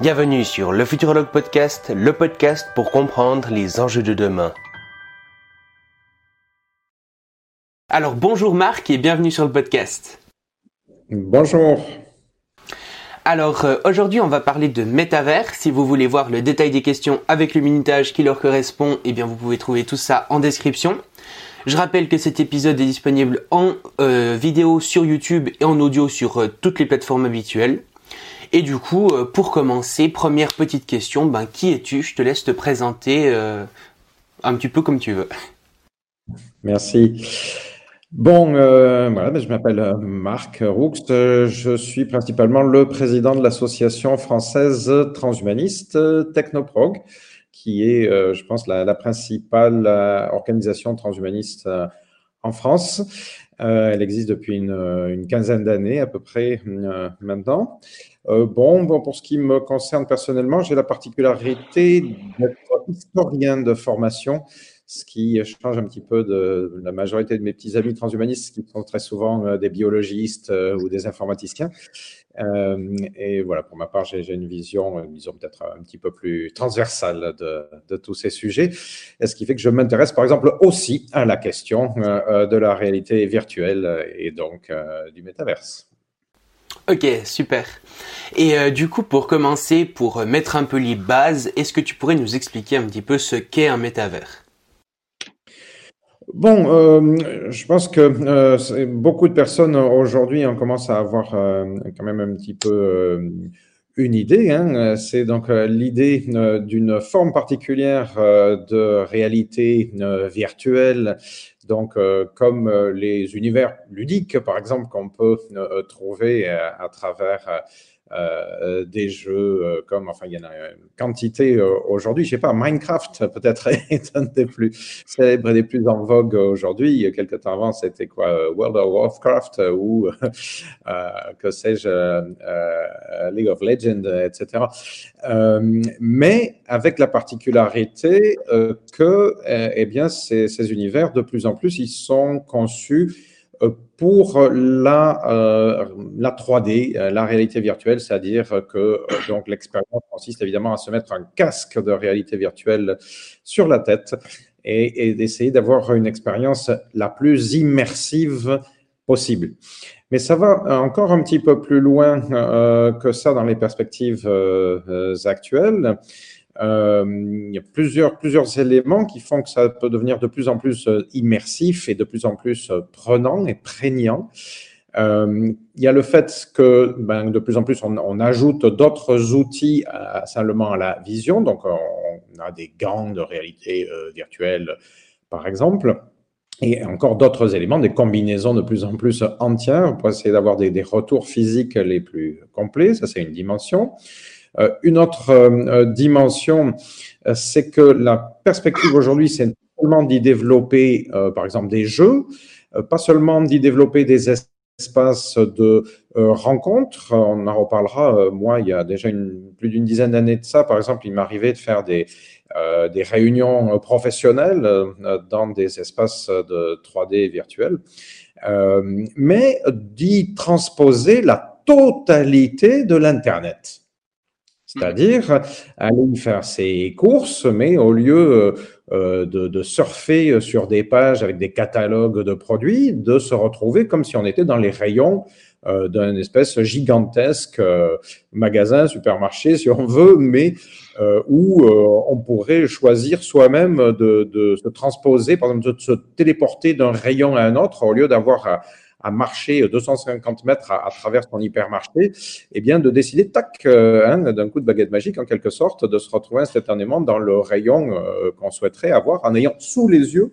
Bienvenue sur le Futurologue Podcast, le podcast pour comprendre les enjeux de demain. Alors bonjour Marc et bienvenue sur le podcast. Bonjour. Alors euh, aujourd'hui on va parler de métavers. Si vous voulez voir le détail des questions avec le minutage qui leur correspond, eh bien vous pouvez trouver tout ça en description. Je rappelle que cet épisode est disponible en euh, vidéo sur YouTube et en audio sur euh, toutes les plateformes habituelles. Et du coup, euh, pour commencer, première petite question, ben, qui es-tu? Je te laisse te présenter euh, un petit peu comme tu veux. Merci. Bon, euh, voilà, ben, je m'appelle Marc Roux. Je suis principalement le président de l'association française transhumaniste Technoprog, qui est, je pense, la, la principale organisation transhumaniste en France. elle existe depuis une, une quinzaine d'années à peu près maintenant. Euh, bon, bon, pour ce qui me concerne personnellement, j'ai la particularité d'être historien de formation, ce qui change un petit peu de la majorité de mes petits amis transhumanistes qui sont très souvent euh, des biologistes euh, ou des informaticiens. et voilà, pour ma part, j'ai une vision, disons peut-être un petit peu plus transversale de, tous ces sujets, et ce qui fait que je m'intéresse par exemple aussi à la question de la réalité virtuelle et donc du métaverse. Ok, super. Et euh, du coup, pour commencer, pour mettre un peu les bases, est-ce que tu pourrais nous expliquer un petit peu ce qu'est un métavers? Bon, euh, je pense que euh, beaucoup de personnes aujourd'hui on commence à avoir quand même un petit peu une idée. Hein. C'est donc l'idée d'une forme particulière de réalité virtuelle donc, euh, comme euh, les univers ludiques, par exemple, qu'on peut euh, trouver à, travers des jeux comme, enfin, il y en a une quantité aujourd'hui. Je sais pas, Minecraft peut-être est un des plus célèbres et des plus en vogue aujourd'hui. Quelque temps avant, c'était quoi, World of Warcraft ou que sais-je, League of Legends, etc. mais avec la particularité que, eh bien, ces, univers de plus en plus, ils sont conçus euh, pour la, euh, la 3D, euh, la réalité virtuelle, c'est-à-dire que donc l'expérience consiste évidemment à se mettre un casque de réalité virtuelle sur la tête et d'essayer d'avoir une expérience la plus immersive possible. Mais ça va encore un petit peu plus loin que ça dans les perspectives actuelles. Euh, il y a plusieurs, éléments qui font que ça peut devenir de plus en plus euh, immersif et de plus en plus euh, prenant et prégnant. Il y a le fait que ben, de plus en plus on, ajoute d'autres outils à, seulement à la vision. Donc on a des gants de réalité virtuelle, par exemple, et encore d'autres éléments, des combinaisons de plus en plus entières pour essayer d'avoir des, retours physiques les plus complets. Ça, c'est une dimension. Euh, une autre euh, euh, dimension, c'est que la perspective aujourd'hui, c'est seulement d'y développer, par exemple, des jeux, pas seulement d'y développer des espaces de rencontres. On en reparlera. moi, il y a déjà plus d'une dizaine d'années de ça, par exemple, il m'arrivait de faire des réunions professionnelles dans des espaces de 3D virtuels, mais d'y transposer la totalité de l'Internet. C'est-à-dire aller faire ses courses, mais au lieu euh, de, de, surfer sur des pages avec des catalogues de produits, de se retrouver comme si on était dans les rayons euh, d'un espèce gigantesque euh, magasin, supermarché, si on veut, mais euh, où euh, on pourrait choisir soi-même de, de, se transposer, par exemple, de se téléporter d'un rayon à un autre, au lieu d'avoir à, à marcher 250 mètres à, travers son hypermarché, eh bien de décider, tac, euh, hein, d'un coup de baguette magique, en quelque sorte, de se retrouver instantanément dans le rayon euh, qu'on souhaiterait avoir, en ayant sous les yeux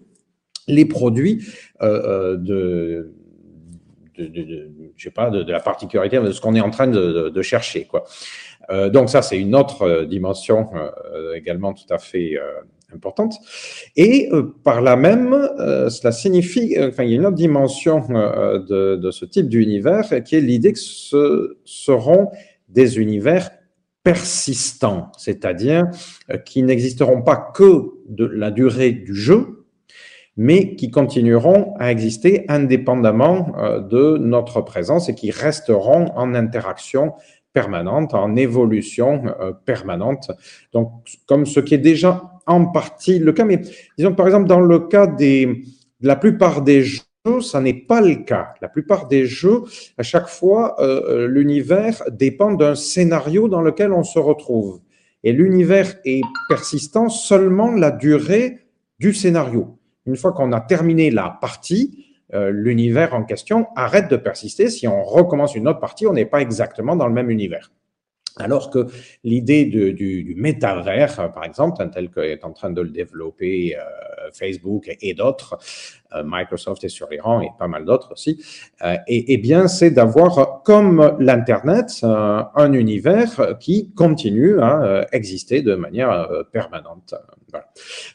les produits euh, de, je sais pas, de, la particularité de ce qu'on est en train de, chercher, quoi. Donc ça, c'est une autre dimension également tout à fait importante. Et euh, par là même, euh, cela signifie, euh, enfin, y a une autre dimension de, de, ce type d'univers qui est l'idée que ce seront des univers persistants, c'est-à-dire qui n'existeront pas que de la durée du jeu, mais qui continueront à exister indépendamment de notre présence et qui resteront en interaction permanente, en évolution permanente. Donc, comme ce qui est déjà en partie le cas, mais disons par exemple dans le cas des, de la plupart des jeux, ça n'est pas le cas. La plupart des jeux, à chaque fois, euh, l'univers dépend d'un scénario dans lequel on se retrouve. Et l'univers est persistant seulement la durée du scénario. Une fois qu'on a terminé la partie, euh, l'univers en question arrête de persister. Si on recommence une autre partie, on n'est pas exactement dans le même univers. Alors que l'idée du, du, métavers, par exemple, tel qu'est en train de le développer euh, Facebook et, d'autres, euh, Microsoft est sur les rangs et pas mal d'autres aussi, euh, et, et, bien c'est d'avoir comme l'Internet un univers qui continue à exister de manière permanente. Voilà.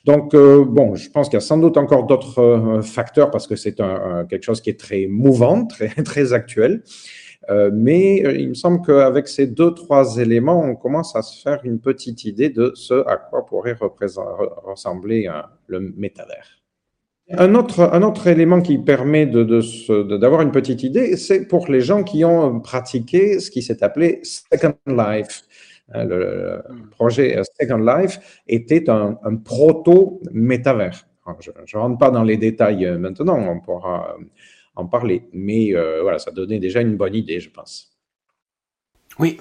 Donc bon, je pense qu'il y a sans doute encore d'autres facteurs parce que c'est quelque chose qui est très mouvant, très, très actuel. Euh, mais euh, il me semble qu'avec ces deux, trois éléments, on commence à se faire une petite idée de ce à quoi pourrait ressembler le métavers. Un autre, un autre élément qui permet d'avoir de, une petite idée, c'est pour les gens qui ont pratiqué ce qui s'est appelé Second Life. Euh, le, projet Second Life était un, un proto-métavers. Je ne rentre pas dans les détails maintenant, on pourra en parler. Mais euh, voilà, ça donnait déjà une bonne idée, je pense. Oui.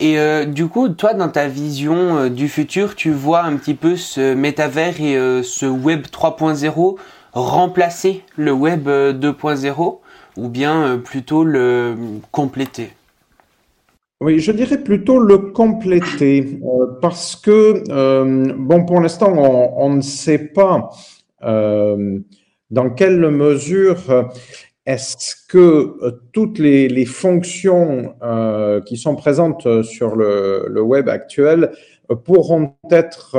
Et euh, du coup, toi, dans ta vision euh, du futur, tu vois un petit peu ce métavers et ce web 3.0 remplacer le web 2.0 ou bien plutôt le compléter? Oui, je dirais plutôt le compléter parce que, bon, pour l'instant, on, ne sait pas dans quelle mesure euh, est-ce que euh, toutes les, fonctions euh, qui sont présentes sur le, web actuel pourront être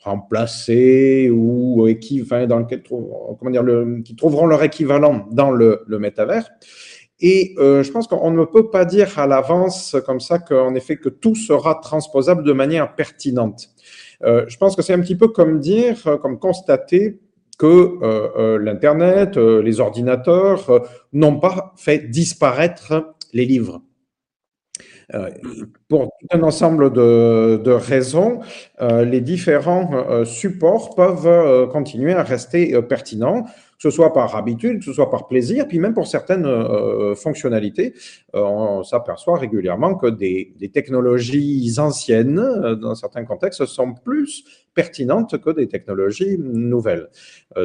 remplacées ou équivalent qui trouveront leur équivalent dans le, le métavers? Et je pense qu'on ne peut pas dire à l'avance comme ça qu'en effet que tout sera transposable de manière pertinente. je pense que c'est un petit peu comme dire, comme constater que euh, euh, l'Internet, euh, les ordinateurs n'ont pas fait disparaître les livres. pour un ensemble de, raisons, les différents supports peuvent continuer à rester pertinents ce soit par habitude, ce soit par plaisir, puis même pour certaines euh, fonctionnalités, euh, on s'aperçoit régulièrement que des, technologies anciennes, euh, dans certains contextes, sont plus pertinentes que des technologies nouvelles.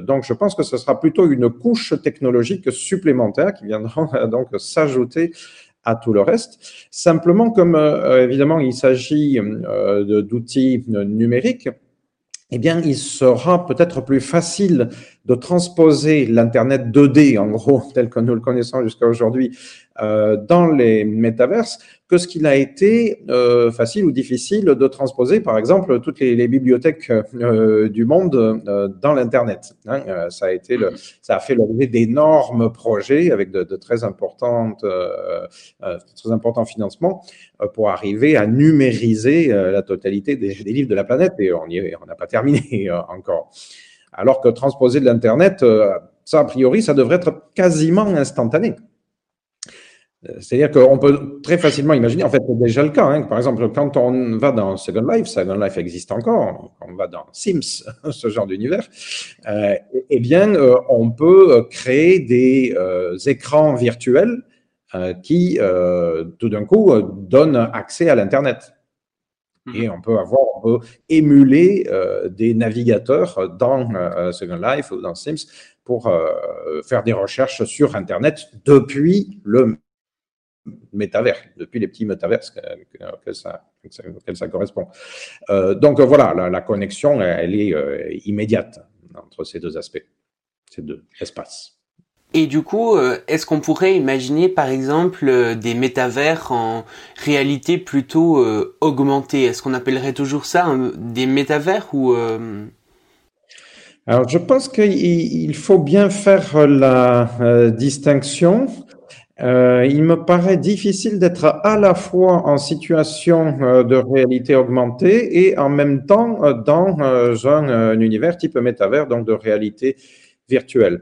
donc, je pense que ce sera plutôt une couche technologique supplémentaire qui viendra donc s'ajouter à tout le reste. Simplement, comme évidemment il s'agit d'outils numériques, eh bien, il sera peut-être plus facile de transposer l'Internet 2D, en gros, tel que nous le connaissons jusqu'à aujourd'hui, dans les métaverses, que ce qu'il a été euh, facile ou difficile de transposer, par exemple, toutes les, bibliothèques euh, du monde euh, dans l'Internet. Hein. Euh, ça a été le, ça a fait l'objet d'énormes projets avec de, de très importantes, très importants financements pour arriver à numériser la totalité des, des, livres de la planète. Et on n'a pas terminé encore. Alors que transposer de l'Internet, ça a priori, ça devrait être quasiment instantané. C'est-à-dire qu'on peut très facilement imaginer, en fait, c'est déjà le cas. Hein, par exemple, quand on va dans Second Life, Second Life existe encore, quand on va dans Sims, ce genre d'univers, euh, eh bien, euh, on peut créer des euh, écrans virtuels euh, qui, euh, tout d'un coup, donnent accès à l'Internet. Et mhm. on peut avoir, on peut émuler des navigateurs dans Second Life ou dans Sims pour faire des recherches sur Internet depuis le métavers, depuis les petits métavers auxquels ça, ça, correspond. Euh, donc voilà, la, connexion, elle est euh, immédiate entre ces deux aspects, ces deux espaces. Et du coup, euh, est-ce qu'on pourrait imaginer par exemple des métavers en réalité plutôt augmentée? Est-ce qu'on appellerait toujours ça des métavers ou Alors je pense qu'il faut bien faire la distinction euh, il me paraît difficile d'être à la fois en situation euh, de réalité augmentée et en même temps euh, dans un, univers type métavers, donc de réalité virtuelle.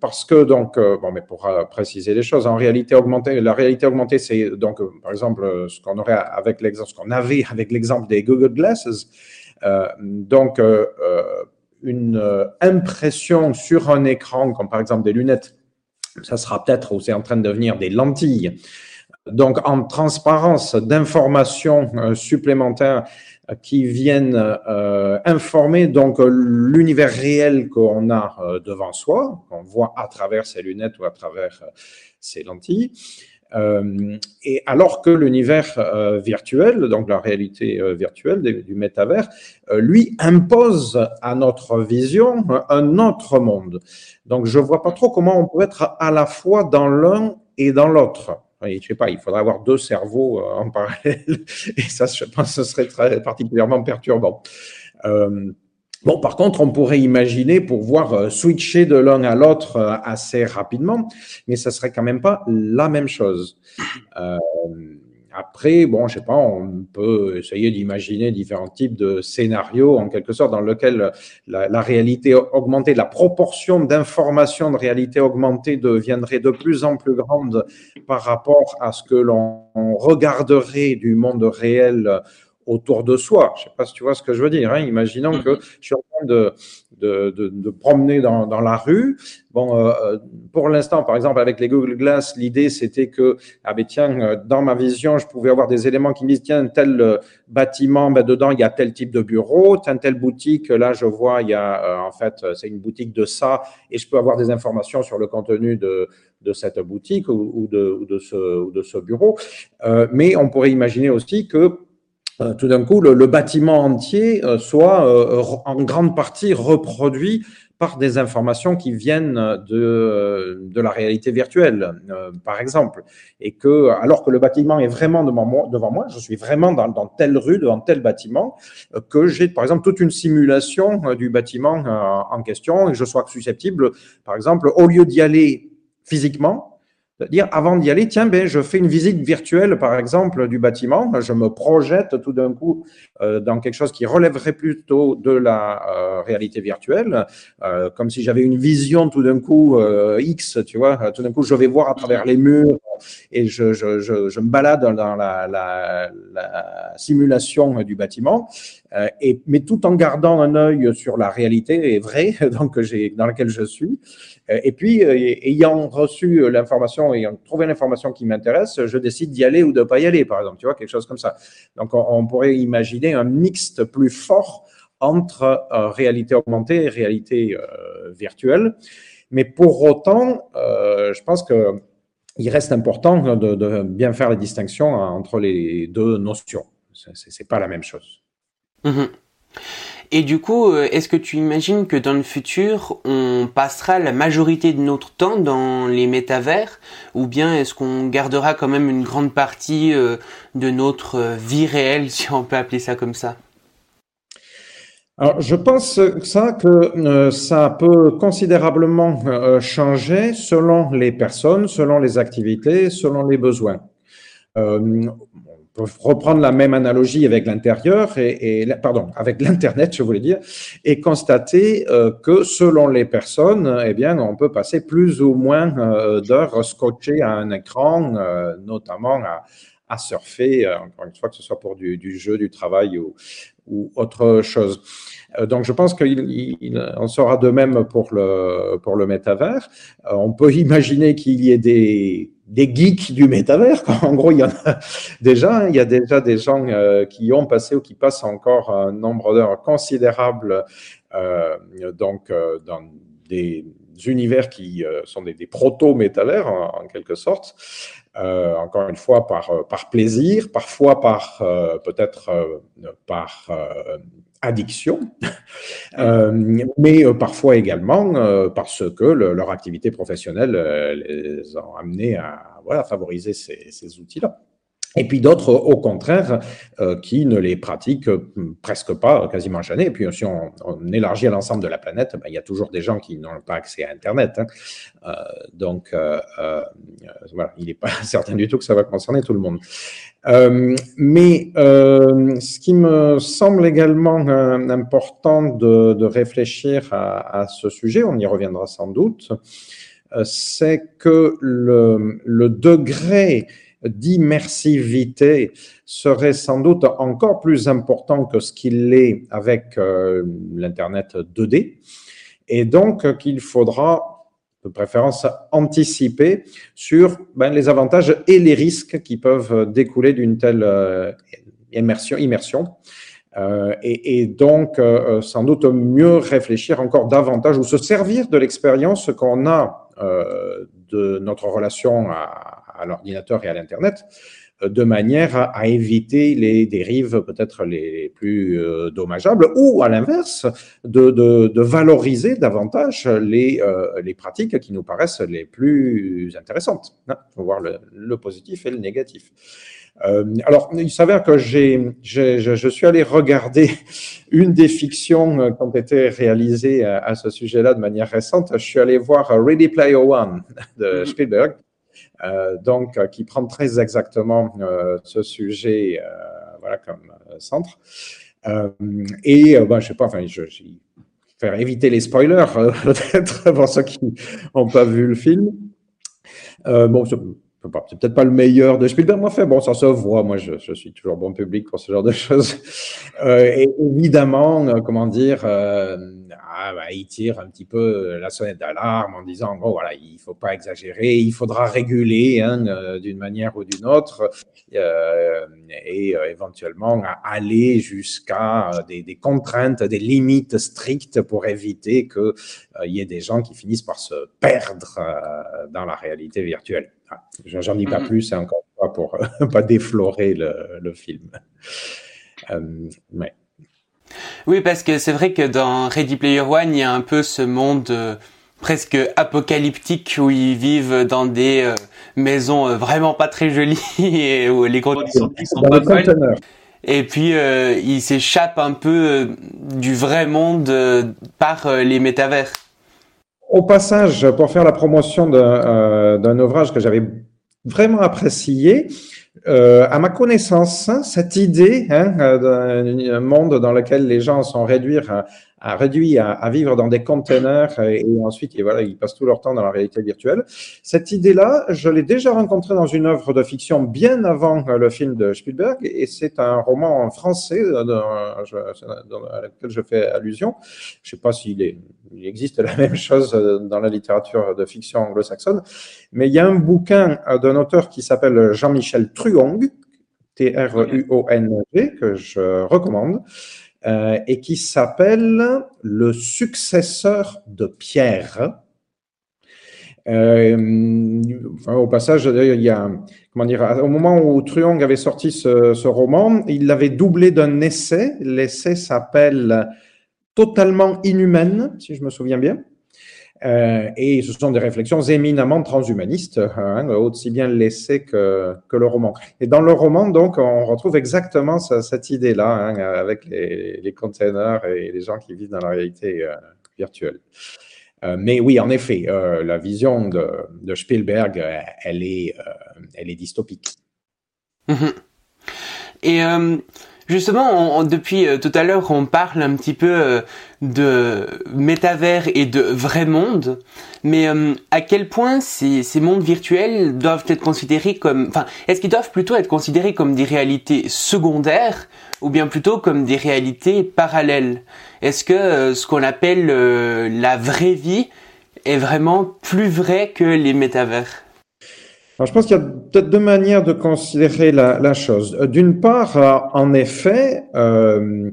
Parce que donc, bon, mais pour préciser les choses, en réalité augmentée, la réalité augmentée, c'est donc, par exemple, ce qu'on aurait avec l'exemple, ce qu'on avait avec l'exemple des Google Glasses. donc, une impression sur un écran, comme par exemple des lunettes, ça sera peut-être, ou c'est en train de devenir des lentilles. Donc, en transparence d'informations supplémentaires qui viennent euh, informer donc l'univers réel qu'on a euh, devant soi, qu'on voit à travers ses lunettes ou à travers euh, ses lentilles. Euh, et alors que l'univers euh, virtuel, donc la réalité virtuelle du métavers, lui impose à notre vision un autre monde. Donc je vois pas trop comment on peut être à la fois dans l'un et dans l'autre je sais pas, il faudrait avoir deux cerveaux euh, en parallèle, et ça, je pense, ce serait très particulièrement perturbant. Euh, bon, par contre, on pourrait imaginer pouvoir euh, switcher de l'un à l'autre assez rapidement, mais ça serait quand même pas la même chose. Après, bon, je sais pas, on peut essayer d'imaginer différents types de scénarios, en quelque sorte, dans lesquels la, réalité augmentée, la proportion d'informations de réalité augmentée deviendrait de plus en plus grande par rapport à ce que l'on regarderait du monde réel autour de soi. Je ne sais pas si tu vois ce que je veux dire. Hein. Imaginons que je suis en train de, de, de, promener dans, dans, la rue. Bon, euh, euh, pour l'instant, par exemple, avec les Google Glass, l'idée c'était que, ah ben tiens, euh, dans ma vision, je pouvais avoir des éléments qui me disent, tiens, tel bâtiment, ben dedans il y a tel type de bureau, tiens, telle boutique, là je vois, il y a, en fait, c'est une boutique de ça, et je peux avoir des informations sur le contenu de, de cette boutique ou, ou, de, ou de, ce, ou de ce bureau. Euh, mais on pourrait imaginer aussi que euh, tout d'un coup, le, bâtiment entier euh, soit euh, en grande partie reproduit par des informations qui viennent de, de la réalité virtuelle, par exemple. Et que, alors que le bâtiment est vraiment devant moi, devant moi je suis vraiment dans, dans telle rue, devant tel bâtiment, que j'ai, par exemple, toute une simulation du bâtiment en question et je sois susceptible, par exemple, au lieu d'y aller physiquement, dire avant d'y aller, tiens, ben, je fais une visite virtuelle, par exemple, du bâtiment. Je me projette tout d'un coup euh, dans quelque chose qui relèverait plutôt de la euh, réalité virtuelle, euh, comme si j'avais une vision tout d'un coup X, tu vois. Tout d'un coup, je vais voir à travers les murs et je, me balade dans la, la, la simulation du bâtiment, mais tout en gardant un œil sur la réalité vraie dans laquelle je suis. Et puis, ayant reçu l'information ayant trouvé l'information qui m'intéresse, je décide d'y aller ou de ne pas y aller, par exemple, tu vois, quelque chose comme ça. Donc, on, pourrait imaginer un mixte plus fort entre euh, réalité augmentée et réalité euh, virtuelle. Mais pour autant, euh, je pense que il reste important de, bien faire la distinction entre les deux notions. Ce n'est pas la même chose. Mmh et du coup, euh, est-ce que tu imagines que dans le futur, on passera la majorité de notre temps dans les métavers? Ou bien est-ce qu'on gardera quand même une grande partie euh, de notre euh, vie réelle, si on peut appeler ça comme ça? Alors, je pense que ça peut considérablement changer selon les personnes, selon les activités, selon les besoins reprendre la même analogie avec l'intérieur et, pardon avec l'internet je voulais dire et constater euh, que selon les personnes eh bien on peut passer plus ou moins euh, d'heures scotchées à un écran euh, notamment à, à surfer encore une fois que ce soit pour du, du jeu du travail ou, ou autre chose. Donc je pense qu'il en sera de même pour le pour le métavers. On peut imaginer qu'il y ait des des geeks du métavers. En gros, il y en a déjà. Hein. Il y a déjà des gens euh, qui ont passé ou qui passent encore un nombre d'heures considérable euh, donc euh, dans des univers qui sont des, proto-métavers en, quelque sorte. encore une fois par, par plaisir, parfois par peut-être par addiction, euh, mais euh, parfois également euh, parce que leur activité professionnelle les a amenés à voilà, favoriser ces, outils-là. Et puis d'autres, au contraire, euh, qui ne les pratiquent presque pas, quasiment jamais. Et puis si on, élargit à l'ensemble de la planète, ben, il y a toujours des gens qui n'ont pas accès à Internet. Hein. Euh, donc euh, voilà, il n'est pas certain du tout que ça va concerner tout le monde. mais ce qui me semble également important de, réfléchir à, ce sujet, on y reviendra sans doute, c'est que le, le degré d'immersivité serait sans doute encore plus important que ce qu'il est avec euh, l'Internet 2D. Et donc qu'il faudra de préférence anticiper sur ben, les avantages et les risques qui peuvent découler d'une telle euh, immersion. immersion. Euh, et, donc, euh, sans doute mieux réfléchir encore davantage ou se servir de l'expérience qu'on a euh, de notre relation à, à l'ordinateur et à l'Internet, euh, de manière à, éviter les dérives peut-être les plus euh, dommageables, ou à l'inverse, de, de, de, valoriser davantage les, euh, les pratiques qui nous paraissent les plus intéressantes. Il hein. faut voir le, le, positif et le négatif. Euh, alors, il s'avère que j'ai, je, suis allé regarder une des fictions qui ont été réalisées à, à ce sujet-là de manière récente. Je suis allé voir Ready Player One de mm-hmm. Spielberg. Euh, donc euh, qui prend très exactement euh, ce sujet comme centre. et ben, je sais pas, enfin, je, je faire éviter les spoilers, peut-être pour ceux qui n'ont pas vu le film. bon, peut-être pas le meilleur de Spielberg, moi, fait, bon, ça se voit. Moi, je, suis toujours bon public pour ce genre de choses. Euh, et évidemment, euh, comment dire, euh, ah, bah, il tire un petit peu la sonnette d'alarme en disant, bon, voilà, il faut pas exagérer, il faudra réguler hein, euh, d'une manière ou d'une autre, et éventuellement aller jusqu'à des, des, contraintes, des limites strictes pour éviter qu'il y ait des gens qui finissent par se perdre dans la réalité virtuelle. Ah, j'en dis pas plus, c'est encore pas pour pas déflorer le, le film. Euh, oui, parce que c'est vrai que dans Ready Player One, il y a un peu ce monde euh, presque apocalyptique où ils vivent dans des euh, maisons euh, vraiment pas très jolies et où les conditions sont pas folles. Et puis ils s'échappent un peu du vrai monde par les métavers. Au passage, pour faire la promotion d'un ouvrage que j'avais vraiment apprécié, euh, à ma connaissance, cette idée hein, euh, d'un monde dans lequel les gens sont réduits à, à, à, vivre dans des containers et, ensuite et voilà, ils passent tout leur temps dans la réalité virtuelle. Cette idée-là, je l'ai déjà rencontrée dans une œuvre de fiction bien avant le film de Spielberg et c'est un roman français euh, dans, dans, à lequel je fais allusion. Je sais pas s'il existe la même chose dans la littérature de fiction anglo-saxonne, mais il y a un bouquin d'un auteur qui s'appelle Jean-Michel Truong, T-R-U-O-N-G, que je recommande, euh, et qui s'appelle Le successeur de Pierre. Euh, au passage, il y a, comment dire, au moment où Truong avait sorti ce, ce roman, il l'avait doublé d'un essai. L'essai s'appelle totalement inhumaine, si je me souviens bien. Euh, et ce sont des réflexions éminemment transhumanistes, hein, aussi bien l'essai que, que, le roman. Et dans le roman, donc, on retrouve exactement cette idée-là, hein, avec les, containers et les gens qui vivent dans la réalité euh, virtuelle. Euh, mais oui, en effet, la vision de, Spielberg, elle est, elle est dystopique. Mm-hmm. Et Justement, depuis euh, tout à l'heure, on parle un petit peu euh, de métavers et de vrai monde, mais euh, à quel point ces, ces, mondes virtuels doivent être considérés comme, enfin, est-ce qu'ils doivent plutôt être considérés comme des réalités secondaires ou bien plutôt comme des réalités parallèles? Est-ce que ce qu'on appelle la vraie vie est vraiment plus vrai que les métavers? Je pense qu'il y a peut-être deux manières de considérer la, la chose. Euh, d'une part, euh, en effet, euh,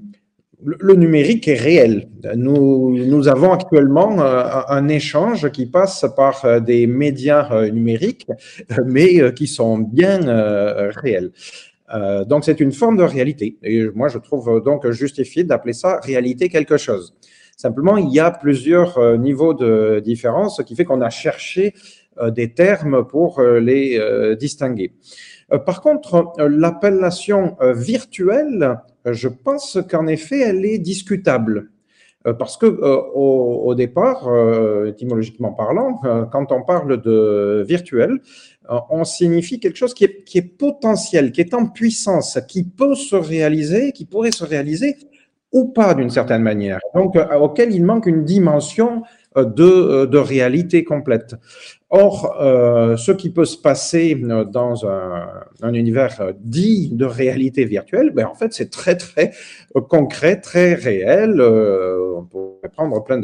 le numérique est réel. Nous, nous avons actuellement un échange qui passe par des médias numériques, mais qui sont bien réels. donc c'est une forme de réalité. Et moi, je trouve donc justifié d'appeler ça réalité quelque chose. Simplement, il y a plusieurs niveaux de différence, ce qui fait qu'on a cherché des termes pour les distinguer. Par contre, l'appellation virtuelle, je pense qu'en effet, elle est discutable. Parce que au, départ, étymologiquement parlant, quand on parle de virtuel, on signifie quelque chose qui est, potentiel, qui est en puissance, qui peut se réaliser, qui pourrait se réaliser ou pas d'une certaine manière, donc auquel il manque une dimension de réalité complète. Or, euh, ce qui peut se passer euh, dans un, un, univers euh, dit de réalité virtuelle, ben en fait, c'est très très concret, très réel. Prendre plein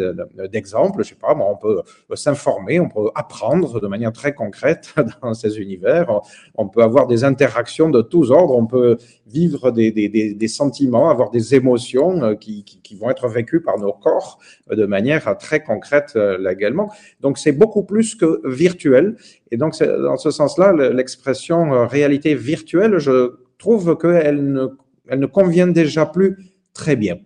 d'exemples. Je sais pas, on peut s'informer, on peut apprendre de manière très concrète dans ces univers. On peut avoir des interactions de tous ordres. On peut vivre des, sentiments, avoir des émotions qui, qui, vont être vécues par nos corps de manière très concrète également. Donc, c'est beaucoup plus que virtuel. Et donc, dans ce sens-là, l'expression euh, réalité virtuelle, je trouve qu'elle elle ne convient déjà plus très bien.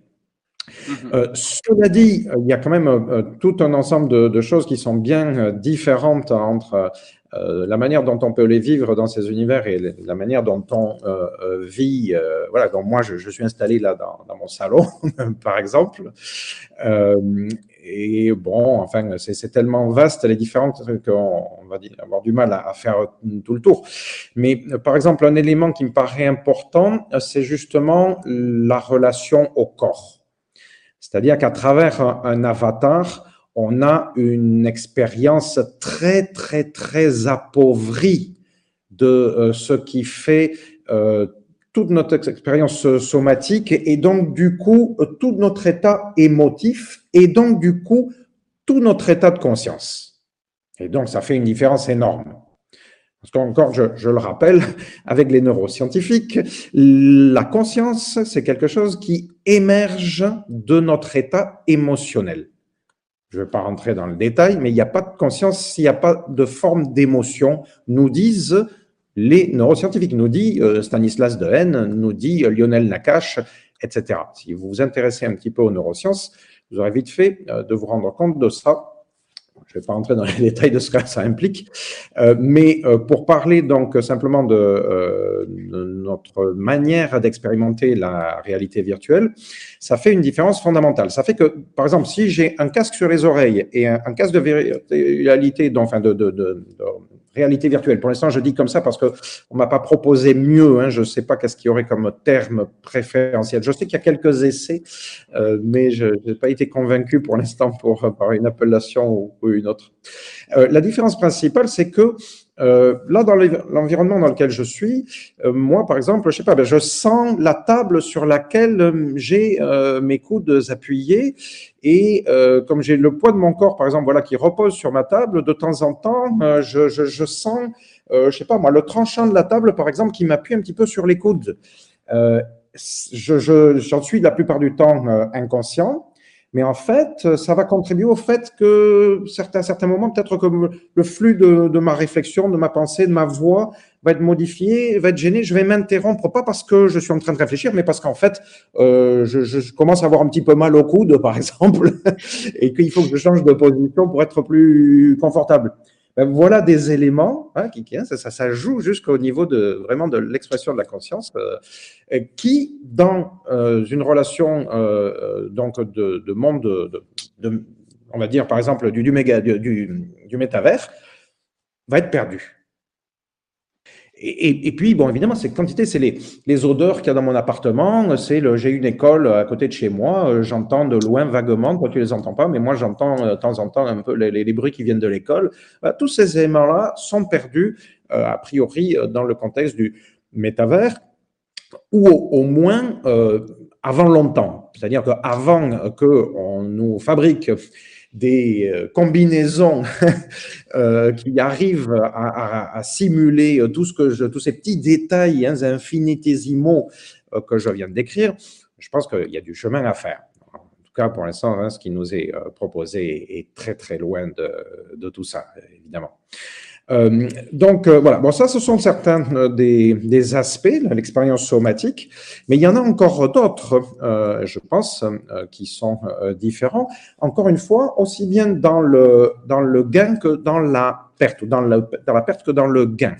Mm-hmm. Euh, cela dit, il y a quand même euh, tout un ensemble de, choses qui sont bien différentes entre la manière dont on peut les vivre dans ces univers et la manière dont on vit. voilà, donc moi, je, suis installé là dans, mon salon, par exemple et bon, enfin, c'est tellement vaste les différentes qu'on va avoir du mal à, faire tout le tour. Mais par exemple, un élément qui me paraît important, c'est justement la relation au corps. C'est-à-dire qu'à travers un, avatar, on a une expérience très, très, très appauvrie de euh, ce qui fait euh, toute notre expérience somatique et donc du coup tout notre état émotif et donc du coup tout notre état de conscience. Et donc ça fait une différence énorme. Parce qu'encore, je, je le rappelle, avec les neuroscientifiques, la conscience, c'est quelque chose qui émerge de notre état émotionnel. Je ne vais pas rentrer dans le détail, mais il n'y a pas de conscience s'il n'y a pas de forme d'émotion, nous disent les neuroscientifiques, nous dit euh, Stanislas Dehaene, nous dit euh, Lionel Nakache, etc. Si vous vous intéressez un petit peu aux neurosciences, vous aurez vite fait euh, de vous rendre compte de ça. Je ne vais pas rentrer dans les détails de ce que ça implique, mais pour parler donc simplement de, notre manière d'expérimenter la réalité virtuelle, ça fait une différence fondamentale. Ça fait que, par exemple, si j'ai un casque sur les oreilles et un, casque de réalité, enfin de, de, de réalité virtuelle. Pour l'instant, je dis comme ça parce que on m'a pas proposé mieux. Hein, je ne sais pas qu'est-ce qu'il y aurait comme terme préférentiel. Je sais qu'il y a quelques essais, euh, mais je n'ai pas été convaincu pour l'instant pour par une appellation ou, une autre. Euh, la différence principale, c'est que euh, là, dans l'environnement dans lequel je suis, euh, moi, par exemple, je sais pas, ben, je sens la table sur laquelle euh, j'ai mes coudes appuyés et comme j'ai le poids de mon corps, par exemple, voilà, qui repose sur ma table, de temps en temps, je, je, je, sens, je sais pas, moi, le tranchant de la table, par exemple, qui m'appuie un petit peu sur les coudes. je, j'en suis la plupart du temps inconscient. Mais en fait, ça va contribuer au fait que certains, certains moments, peut-être que le flux de, de, ma réflexion, de ma pensée, de ma voix va être modifié, va être gêné. Je vais m'interrompre, pas parce que je suis en train de réfléchir, mais parce qu'en fait, euh, je, je, commence à avoir un petit peu mal au coude, par exemple, et qu'il faut que je change de position pour être plus confortable. Ben, voilà des éléments hein, qui, hein, ça, ça, joue jusqu'au niveau de vraiment de l'expression de la conscience, euh, qui dans euh, une relation euh, donc de, de monde, de, de, on va dire par exemple du, du, méga, du, du métavers, va être perdu. Et, puis, bon, évidemment, ces quantités, c'est les, les odeurs qu'il y a dans mon appartement. C'est le, j'ai une école à côté de chez moi. Euh, j'entends de loin vaguement, toi tu les entends pas, mais moi j'entends euh, de temps en temps un peu les, les bruits qui viennent de l'école. tous ces éléments-là sont perdus, euh, a priori, dans le contexte du métavers, ou au, moins avant longtemps. C'est-à-dire qu'avant qu'on nous fabrique des euh, combinaisons euh, qui arrivent à, simuler euh, tout ce que tous ces petits détails hein, infinitésimaux que je viens de décrire, je pense qu'il y a du chemin à faire. En tout cas, pour l'instant, hein, ce qui nous est proposé est très très loin de, de tout ça, évidemment. Euh, donc euh, voilà, bon ça ce sont certains euh, des, des aspects de l'expérience somatique, mais il y en a encore d'autres, je pense, qui sont différents. Encore une fois, aussi bien dans le dans le gain que dans la perte, ou dans, dans la perte que dans le gain.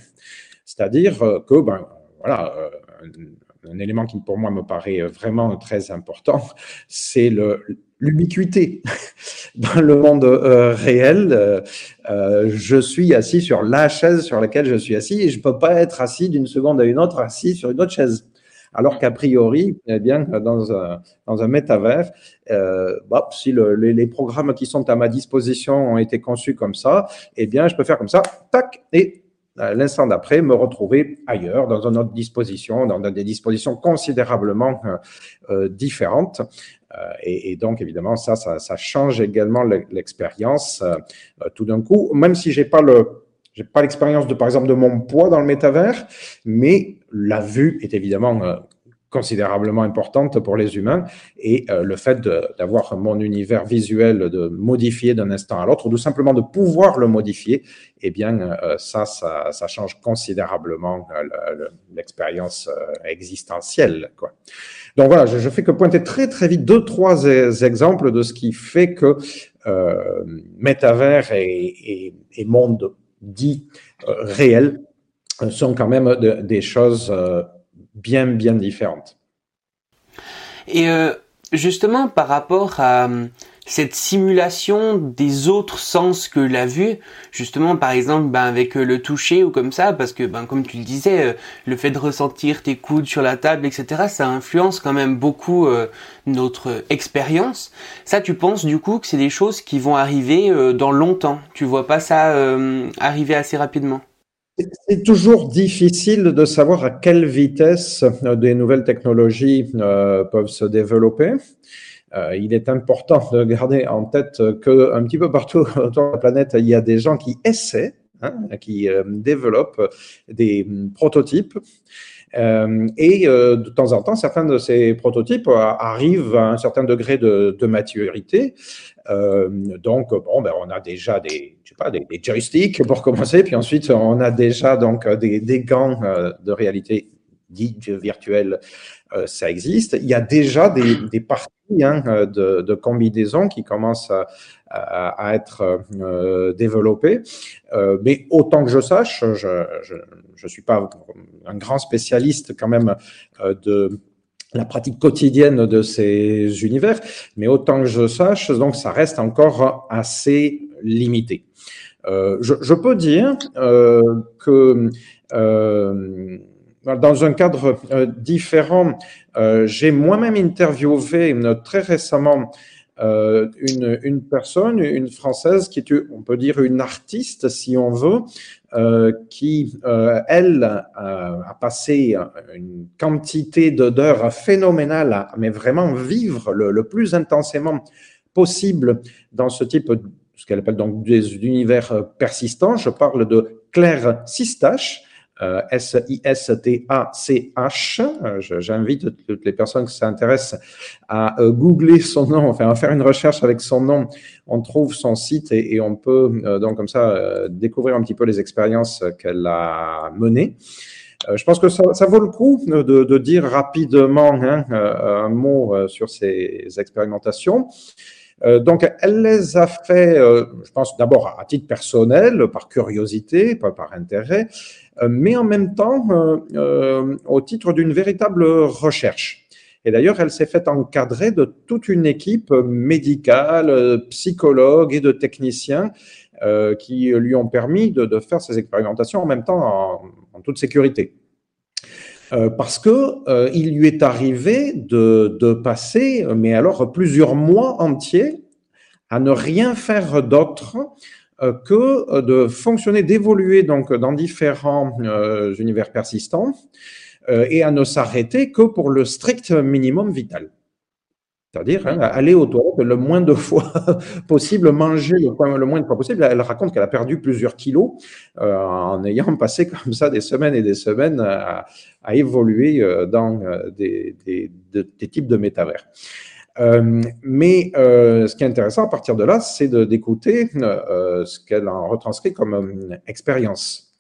C'est-à-dire que ben voilà, un, un élément qui pour moi me paraît vraiment très important, c'est le l'ubiquité dans le monde euh, réel. Euh, euh, je suis assis sur la chaise sur laquelle je suis assis et je peux pas être assis d'une seconde à une autre assis sur une autre chaise. Alors qu'a priori, eh bien, dans un, dans un métavers, bah, si le, les, les, programmes qui sont à ma disposition ont été conçus comme ça, eh bien, je peux faire comme ça, tac, et l'instant d'après, me retrouver ailleurs, dans une autre disposition, dans des dispositions considérablement différentes. Euh, et, donc, évidemment, ça, ça, ça change également l'expérience euh, tout d'un coup, même si j'ai pas le j'ai pas l'expérience de, par exemple, de mon poids dans le métavers, mais la vue est évidemment euh, considérablement importante pour les humains et euh, le fait d'avoir mon univers visuel de modifier d'un instant à l'autre ou tout simplement de pouvoir le modifier, eh bien euh, ça, ça, ça, change considérablement l'expérience existentielle. Quoi. Donc voilà, je, je, fais que pointer très très vite deux, trois exemples de ce qui fait que euh, métavers et, monde dit euh, réel euh, sont quand même de, des choses bien bien différentes. Et justement par rapport à cette simulation des autres sens que la vue, justement par exemple ben, avec euh, le toucher ou comme ça, parce que ben, comme tu le disais, euh, le fait de ressentir tes coudes sur la table, etc., ça influence quand même beaucoup euh, notre expérience. Ça, tu penses du coup que c'est des choses qui vont arriver dans longtemps? Tu vois pas ça arriver assez rapidement? C'est toujours difficile de savoir à quelle vitesse des nouvelles technologies peuvent se développer. Euh, il est important de garder en tête que un petit peu partout autour de la planète, il y a des gens qui essaient, hein, qui euh, développent des prototypes. Euh, et de temps en temps, certains de ces prototypes arrivent à un certain degré de, maturité. Donc, bon, ben, on a déjà des, je sais pas, des, des, joysticks pour commencer, puis ensuite on a déjà donc des, gants de réalité dite virtuelle ça existe. Il y a déjà des, parties hein, de, de, combinaisons qui commencent à, être euh, développées. Euh, mais autant que je sache, je ne suis pas un grand spécialiste quand même euh, de la pratique quotidienne de ces univers, mais autant que je sache, donc ça reste encore assez limité. Euh, je, peux dire euh, que euh, dans un cadre euh, différent, euh, j'ai moi-même interviewé très récemment euh, une, une, personne, une Française qui est, on peut dire, une artiste, si on veut, qui, elle, a passé une quantité d'heures phénoménale, mais vraiment vivre le, le, plus intensément possible dans ce type, ce qu'elle appelle donc des univers persistants. Je parle de Claire Sistache, euh, S-I-S-T-A-C-H. Euh, j'invite toutes les personnes qui s'intéressent à euh, googler son nom, enfin à faire une recherche avec son nom. On trouve son site et, on peut donc comme ça découvrir un petit peu les expériences qu'elle a menées. Je pense que ça, vaut le coup de, de dire rapidement hein, un mot sur ces expérimentations. Donc, elle les a fait, je pense, d'abord à titre personnel, par curiosité, pas par intérêt, euh, mais en même temps euh, euh, au titre d'une véritable recherche. Et d'ailleurs, elle s'est faite encadrer de toute une équipe médicale, psychologue et de techniciens euh, qui lui ont permis de, faire ces expérimentations en même temps en toute sécurité. Euh, parce que euh, il lui est arrivé de, passer, mais alors plusieurs mois entiers, à ne rien faire d'autre euh, que de fonctionner, d'évoluer donc dans différents univers persistants et à ne s'arrêter que pour le strict minimum vital. C'est-à-dire hein, aller aux toilettes le moins de fois possible, manger le, le, moins de fois possible. Elle raconte qu'elle a perdu plusieurs kilos euh, en ayant passé comme ça des semaines et des semaines à, à évoluer dans des, des, des, types de métavers. mais ce qui est intéressant à partir de là, c'est d'écouter ce qu'elle en retranscrit comme expérience.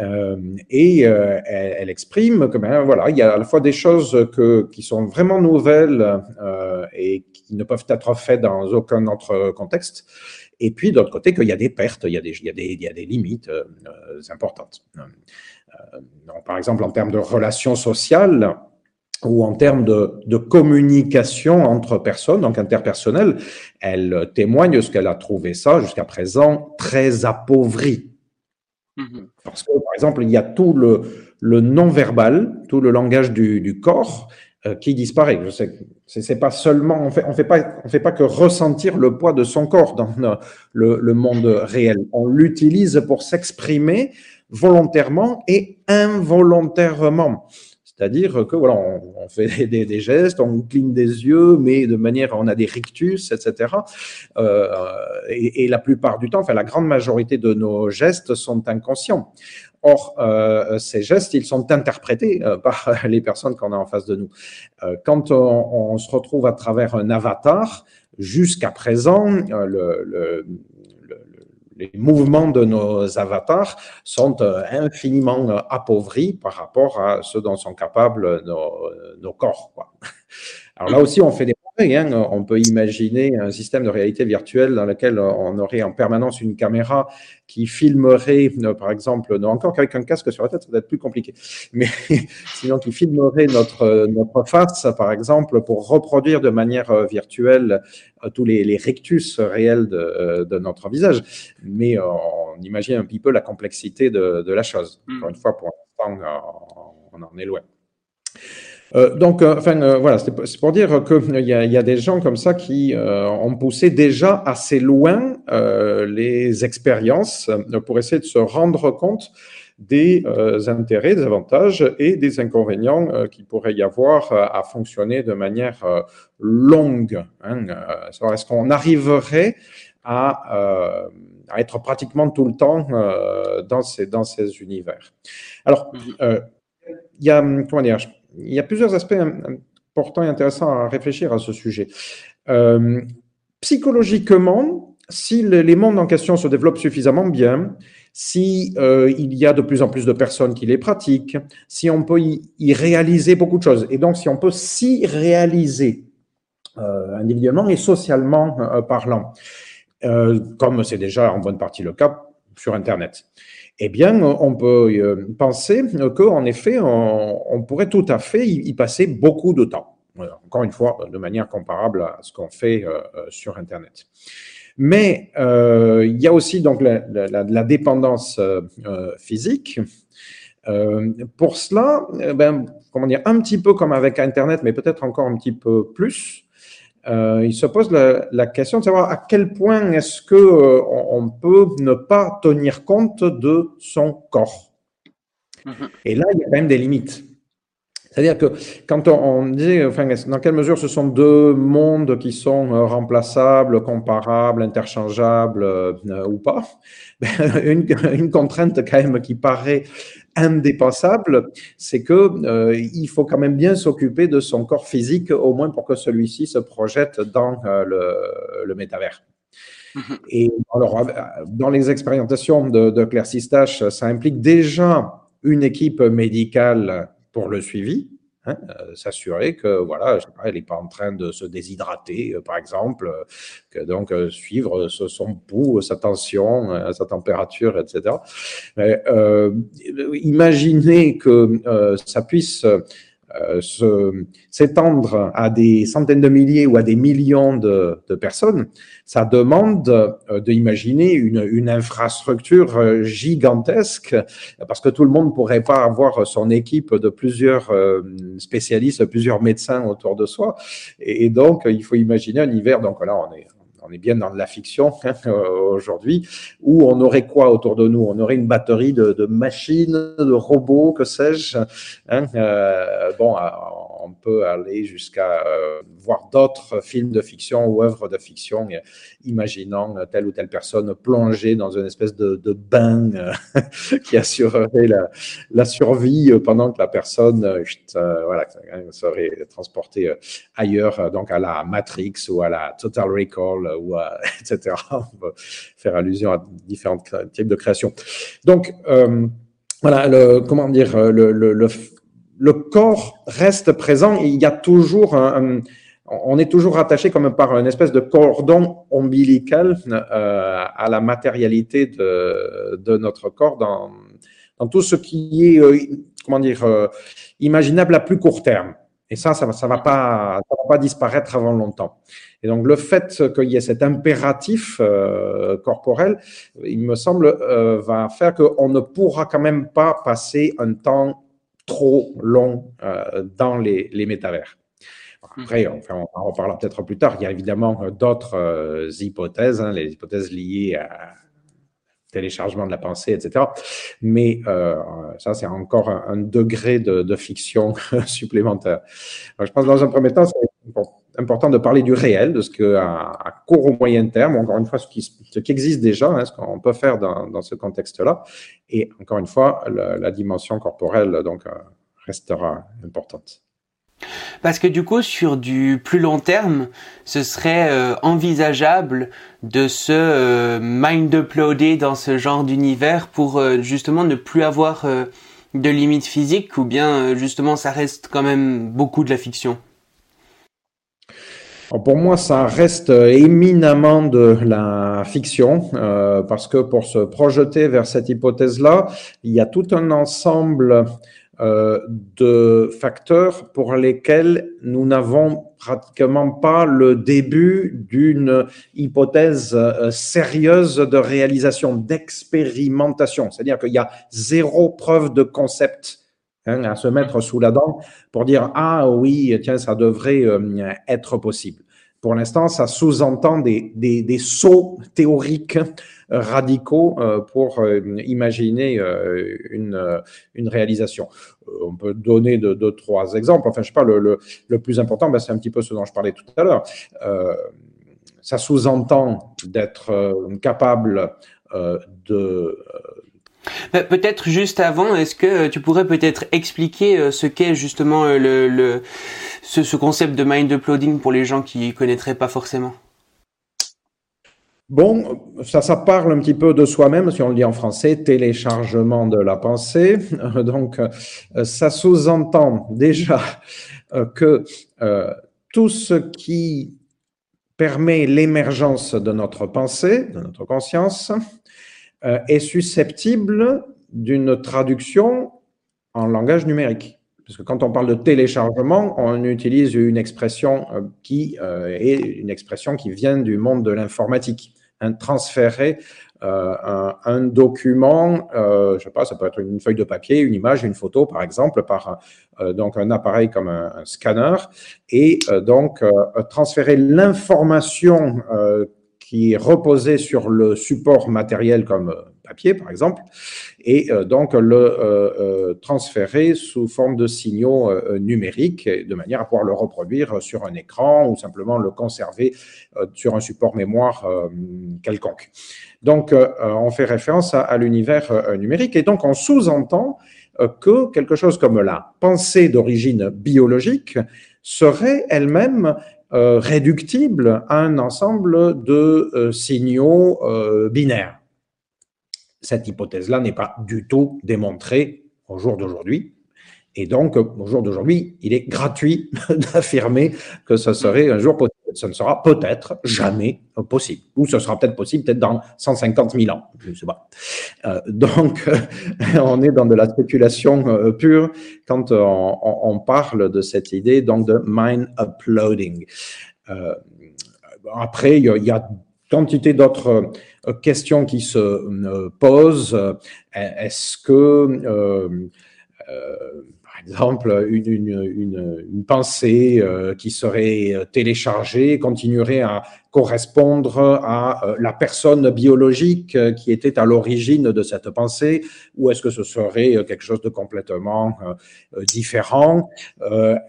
Euh, et euh, elle, exprime que ben, voilà, il y a à la fois des choses que, qui sont vraiment nouvelles euh, et qui ne peuvent être faites dans aucun autre contexte, et puis d'autre côté qu'il y a des pertes, il y a des, il y a des, il y a des limites importantes. Donc, par exemple, en termes de relations sociales, ou en termes de, de, communication entre personnes, donc interpersonnelle, elle témoigne ce qu'elle a trouvé ça jusqu'à présent très appauvri. Mhm. Parce que, par exemple, il y a tout le, non-verbal, tout le langage du, corps euh, qui disparaît. Je sais, c'est pas seulement, on fait, fait pas, que ressentir le poids de son corps dans le, le monde réel. On l'utilise pour s'exprimer volontairement et involontairement. C'est-à-dire que voilà, on, fait des, gestes, on cligne des yeux, mais de manière, on a des rictus, etc. Euh, et, la plupart du temps, enfin la grande majorité de nos gestes sont inconscients. Or, euh, ces gestes, ils sont interprétés euh, par les personnes qu'on a en face de nous. quand on, se retrouve à travers un avatar, jusqu'à présent, le, les mouvements de nos avatars sont euh, infiniment euh, appauvris par rapport à ce dont sont capables nos, corps. Alors là aussi, on fait des Hein. On peut imaginer un système de réalité virtuelle dans lequel on aurait en permanence une caméra qui filmerait, euh, par exemple, non, encore qu'avec un casque sur la tête, ça va être plus compliqué, mais sinon qui filmerait notre, notre face, par exemple, pour reproduire de manière euh, virtuelle euh, tous les, les rectus réels de, de, notre visage. Mais on imagine un petit peu la complexité de, de la chose. Hmm. Encore une fois, pour l'instant, on en est loin. Euh, donc, euh, enfin, euh, voilà, c'est pour dire qu'il y, a, y a des gens comme ça qui ont poussé déjà assez loin les expériences pour essayer de se rendre compte des intérêts, des avantages et des inconvénients qui pourrait y avoir à fonctionner de manière longue. Hein, Est-ce qu'on arriverait à, à, être pratiquement tout le temps dans, ces, dans ces univers? Alors, mhm. il y a, comment dire, il y a plusieurs aspects importants et intéressants à réfléchir à ce sujet. Euh, psychologiquement, si les mondes en question se développent suffisamment bien, si euh, il y a de plus en plus de personnes qui les pratiquent, si on peut y, réaliser beaucoup de choses, et donc si on peut s'y réaliser euh, individuellement et socialement parlant, comme c'est déjà en bonne partie le cas sur Internet eh bien, on peut euh, penser qu'en effet, on, pourrait tout à fait y, passer beaucoup de temps. Encore une fois, de manière comparable à ce qu'on fait euh, euh, sur Internet. Mais il y a aussi donc la, dépendance physique. pour cela, ben, comment dire, un petit peu comme avec Internet, mais peut-être encore un petit peu plus, euh, il se pose la, question de savoir à quel point est-ce que euh, on, peut ne pas tenir compte de son corps. Mhm. Et là, il y a quand même des limites. C'est-à-dire que quand on, dit, enfin, dans quelle mesure ce sont deux mondes qui sont euh, remplaçables, comparables, interchangeables ou pas, ben, une, une, contrainte quand même qui paraît indépassable, c'est que euh, il faut quand même bien s'occuper de son corps physique, au moins pour que celui-ci se projette dans euh, le, le, métavers. Mm-hmm. Et alors, dans les expérimentations de, de Claire Sistache, ça implique déjà une équipe médicale pour le suivi, Hein, euh, s'assurer que voilà, elle n'est pas en train de se déshydrater, euh, par exemple, euh, que donc suivre son pouls, sa tension, sa température, etc. Mais, imaginez que ça puisse s'étendre à des centaines de milliers ou à des millions de, de personnes, ça demande euh, d'imaginer une, une, infrastructure euh, gigantesque parce que tout le monde ne pourrait pas avoir son équipe de plusieurs euh, spécialistes, plusieurs médecins autour de soi. Et, et donc, il faut imaginer un hiver. Donc là, on est on est bien dans de la fiction hein, aujourd'hui, où on aurait quoi autour de nous? On aurait une batterie de, machines, de robots, que sais-je. Hein, euh, bon, on peut aller jusqu'à voir d'autres films de fiction ou œuvres de fiction, imaginant telle ou telle personne plongée dans une espèce de, bain qui assurerait la, survie pendant que la personne serait transportée ailleurs, donc à la Matrix ou à la Total Recall, ou etc. On peut faire allusion à différents types de créations. Donc, voilà, comment dire, le, corps reste présent. il y a toujours un, on est toujours attaché comme par une espèce de cordon ombilical euh, à la matérialité de, de notre corps dans, dans, tout ce qui est, euh, comment dire, euh, imaginable à plus court terme. Et ça, ça ne ça va, pas, ça va pas disparaître avant longtemps. Et donc, le fait qu'il y ait cet impératif euh, corporel, il me semble, euh, va faire qu'on ne pourra quand même pas passer un temps trop long euh, dans les, les métavers. Après, on, on en reparlera peut-être plus tard. Il y a évidemment d'autres hypothèses, hein, les hypothèses liées à téléchargement de la pensée, etc. Mais euh, ça, c'est encore un, degré de, de fiction supplémentaire. je pense dans un premier temps, c'est important de parler du réel, de ce que à, court ou moyen terme, encore une fois, ce qui, existe déjà, hein, ce qu'on peut faire dans, ce contexte-là, et encore une fois, la, dimension corporelle donc euh, restera importante. Parce que du coup, sur du plus long terme, ce serait euh, envisageable de se euh, mind uploader dans ce genre d'univers pour justement ne plus avoir de limites physiques ou bien justement ça reste quand même beaucoup de la fiction? Pour moi, ça reste éminemment de la fiction, parce que pour se projeter vers cette hypothèse-là, il y a tout un ensemble euh, de facteurs pour lesquels nous n'avons pratiquement pas le début d'une hypothèse euh, sérieuse de réalisation, d'expérimentation. C'est-à-dire qu'il y a zéro preuve de concept hein, à se mettre sous la dent pour dire ah oui tiens ça devrait euh, être possible. Pour l'instant, ça sous-entend des, des, sauts théoriques radicaux euh, pour euh, imaginer une, une réalisation. On peut donner deux, de, trois exemples. Enfin, je sais pas, le, le, le plus important, ben, c'est un petit peu ce dont je parlais tout à l'heure. ça sous-entend d'être capable de peut-être juste avant, est-ce que tu pourrais peut-être expliquer ce qu'est justement le, le ce, ce, concept de mind uploading pour les gens qui connaîtraient pas forcément? Bon, ça, ça parle un petit peu de soi-même, si on le dit en français, téléchargement de la pensée. Donc, euh, ça sous-entend déjà euh, que euh, tout ce qui permet l'émergence de notre pensée, de notre conscience, est susceptible d'une traduction en langage numérique. Parce que quand on parle de téléchargement, on utilise une expression qui est une expression qui vient du monde de l'informatique transférer euh, un, document, euh, je sais pas, ça peut être une feuille de papier, une image, une photo, par exemple, par euh, donc un appareil comme un, scanner, et donc transférer l'information qui reposée sur le support matériel comme papier, par exemple, et donc le transférer sous forme de signaux numériques de manière à pouvoir le reproduire sur un écran ou simplement le conserver sur un support mémoire quelconque. Donc, on fait référence à, l'univers numérique et donc on sous-entend que quelque chose comme la pensée d'origine biologique serait elle-même réductible à un ensemble de signaux binaires cette hypothèse-là n'est pas du tout démontrée au jour d'aujourd'hui. Et donc, au jour d'aujourd'hui, il est gratuit d'affirmer que ce serait un jour possible. Ce ne sera peut-être jamais possible. Ou ce sera peut-être possible, peut-être dans 150 000 ans. Je ne sais pas. Euh, donc, on est dans de la spéculation euh, pure quand on, parle de cette idée donc de mind uploading. Euh, après, il y a quantité d'autres questions qui se posent. Est-ce que, exemple, une, une, une, pensée qui serait téléchargée continuerait à correspondre à euh, la personne biologique euh, qui était à l'origine de cette pensée, ou est-ce que ce serait euh, quelque chose de complètement différent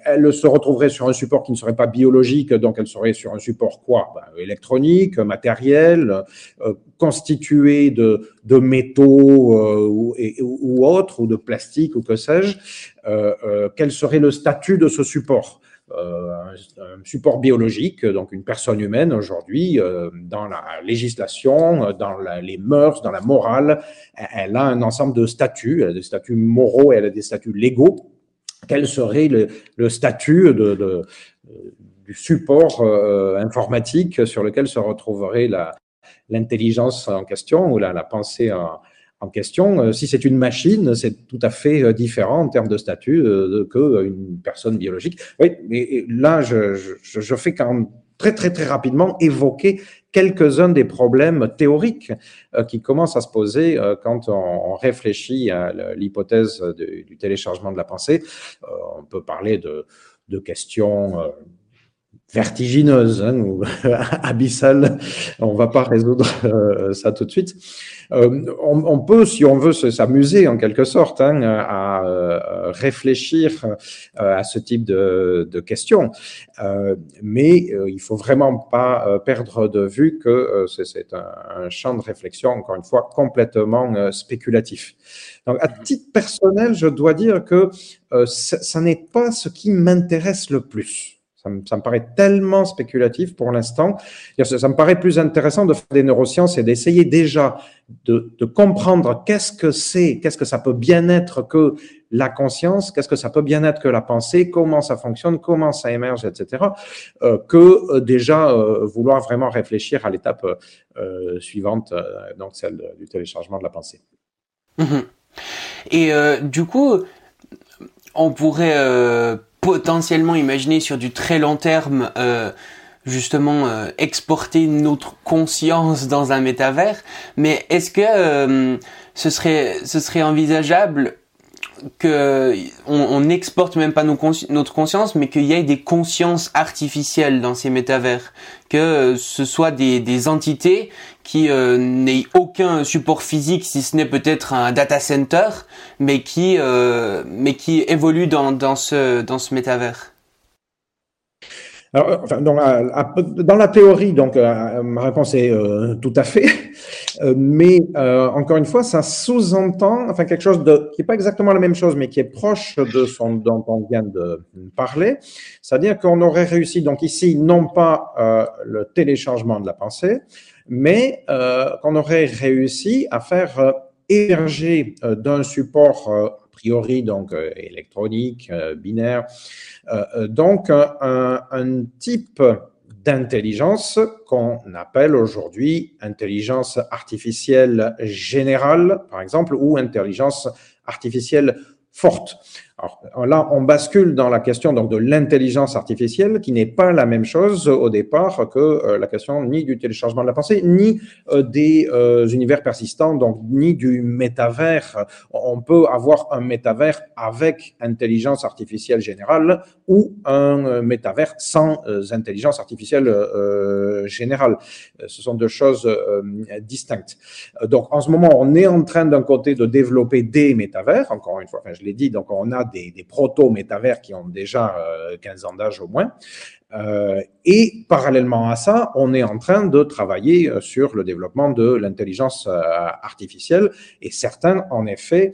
Elle se retrouverait sur un support qui ne serait pas biologique, donc elle serait sur un support quoi? Ben, Électronique, matériel, constitué de, de métaux ou, ou autres, ou de plastique, ou que sais-je. quel serait le statut de ce support? Euh, un, support biologique, donc une personne humaine aujourd'hui, euh, dans la législation, dans les mœurs, dans la morale, elle a un ensemble de statuts, elle a des statuts moraux et elle a des statuts légaux. Quel serait le, statut du support euh, informatique sur lequel se retrouverait l'intelligence en question ou la, la pensée en, en question. Euh, si c'est une machine, c'est tout à fait euh, différent en termes de statut euh, qu'une personne biologique. Oui, mais là, je, fais quand même très, très, très rapidement évoquer quelques-uns des problèmes théoriques qui commencent à se poser quand on, réfléchit à l'hypothèse du téléchargement de la pensée. on peut parler de questions vertigineuse hein, ou abyssale. On va pas résoudre euh, ça tout de suite. Euh, on, peut, si on veut, s'amuser en quelque sorte hein, à euh, réfléchir à ce type de, de questions, mais il faut vraiment pas perdre de vue que c'est un, un, champ de réflexion, encore une fois, complètement spéculatif. Donc, à titre personnel, je dois dire que ça n'est pas ce qui m'intéresse le plus. Ça me, paraît tellement spéculatif pour l'instant. Ça, me paraît plus intéressant de faire des neurosciences et d'essayer déjà de, comprendre qu'est-ce que c'est, qu'est-ce que ça peut bien être que la conscience, qu'est-ce que ça peut bien être que la pensée, comment ça fonctionne, comment ça émerge, etc., euh, que euh, déjà euh, vouloir vraiment réfléchir à l'étape suivante, donc celle du téléchargement de la pensée. Mhm. Et du coup, on pourrait potentiellement imaginer sur du très long terme euh, justement euh, exporter notre conscience dans un métavers. Mais est-ce que euh, ce serait envisageable que on n'exporte même pas notre conscience, mais qu'il y ait des consciences artificielles dans ces métavers, que ce soit des entités qui euh, n'aient aucun support physique, si ce n'est peut-être un data center, mais qui euh, mais qui évoluent dans, dans ce dans ce métavers. Alors, enfin, dans, la, théorie, donc euh, ma réponse est euh, tout à fait, euh, mais encore une fois, ça sous-entend, enfin quelque chose qui est pas exactement la même chose, mais qui est proche de son dont on vient de parler, c'est-à-dire qu'on aurait réussi donc ici non pas le téléchargement de la pensée, mais qu'on aurait réussi à faire émerger d'un support a priori donc électronique, binaire, euh, euh, donc, un, un type d'intelligence qu'on appelle aujourd'hui intelligence artificielle générale, par exemple, ou intelligence artificielle forte. Alors là, on bascule dans la question donc de l'intelligence artificielle, qui n'est pas la même chose au départ que euh, la question ni du téléchargement de la pensée, ni euh, des euh, univers persistants, donc ni du métavers. On peut avoir un métavers avec intelligence artificielle générale ou un métavers sans intelligence artificielle générale. Ce sont deux choses distinctes. Donc en ce moment, on est en train d'un côté de développer des métavers. Encore une fois, je l'ai dit, donc on a des, proto-métavers qui ont déjà 15 euh, ans d'âge au moins. Euh, et parallèlement à ça, on est en train de travailler euh, sur le développement de l'intelligence artificielle et certains, en effet,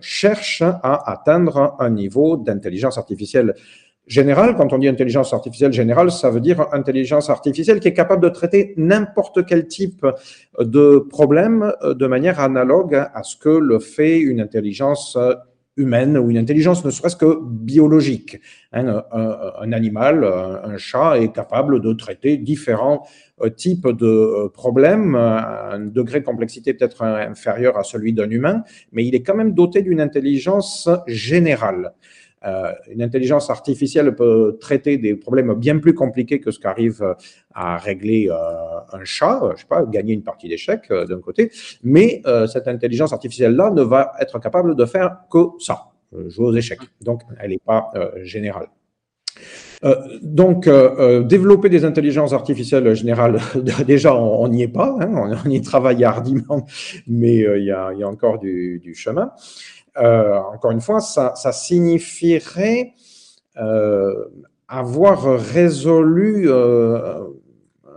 cherchent à atteindre un niveau d'intelligence artificielle générale. Quand on dit intelligence artificielle générale, ça veut dire intelligence artificielle qui est capable de traiter n'importe quel type de problème de manière analogue à ce que le fait une intelligence humaine ou une intelligence ne serait-ce que biologique. Hein, un, animal, un, chat est capable de traiter différents euh, types de euh, problèmes, un degré de complexité peut-être inférieur à celui d'un humain, mais il est quand même doté d'une intelligence générale. Euh, une intelligence artificielle peut traiter des problèmes bien plus compliqués que ce qu'arrive à régler euh, un chat, je sais pas, gagner une partie d'échecs euh, d'un côté, mais cette intelligence artificielle-là ne va être capable de faire que ça, jouer aux échecs. Donc, elle n'est pas générale. donc, développer des intelligences artificielles générales, déjà, on n'y est pas, hein, on, y travaille hardiment, mais il y a, y, a, encore du, du chemin. Encore une fois, ça, signifierait avoir résolu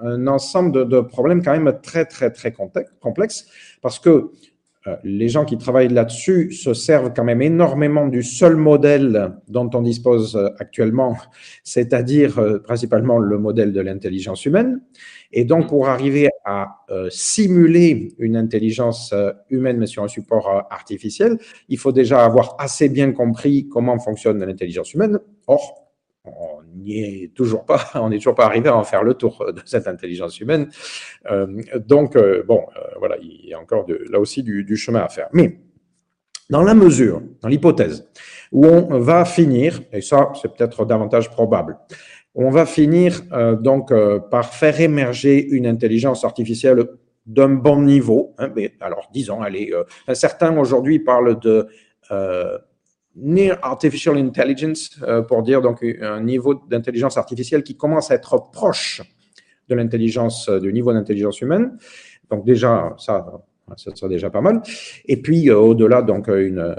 un ensemble de, problèmes quand même très, très, très complexes, parce que euh, les gens qui travaillent là-dessus se servent quand même énormément du seul modèle dont on dispose euh, actuellement, c'est-à-dire euh, principalement le modèle de l'intelligence humaine. Et donc, pour arriver à simuler une intelligence humaine, mais sur un support artificiel, il faut déjà avoir assez bien compris comment fonctionne l'intelligence humaine. Or, on n'y est toujours pas, on n'est toujours pas arrivé à en faire le tour de cette intelligence humaine. Euh, donc, euh, bon, euh, voilà, il y a encore là aussi du, chemin à faire. Mais dans la mesure, dans l'hypothèse, où on va finir, et ça c'est peut-être davantage probable, on va finir donc par faire émerger une intelligence artificielle d'un bon niveau. Hein, mais alors, disons, allez, certains aujourd'hui parlent de near artificial intelligence, euh, pour dire donc un niveau d'intelligence artificielle qui commence à être proche de l'intelligence, euh, du niveau d'intelligence humaine. Donc déjà, ça, ça sera déjà pas mal. Et puis euh, au-delà, donc une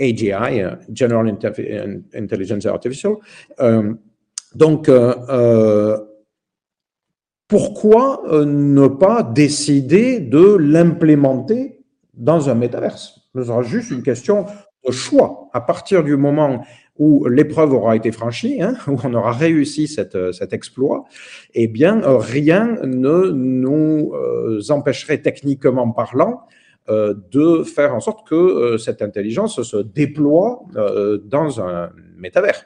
AGI, General Intelligence Artificial. Donc, pourquoi ne pas décider de l'implémenter dans un métaverse? Ce sera juste une question choix à partir du moment où l'épreuve aura été franchie, hein, où on aura réussi cet exploit, eh bien, rien ne nous euh, empêcherait techniquement parlant euh, de faire en sorte que euh, cette intelligence se déploie dans un métavers.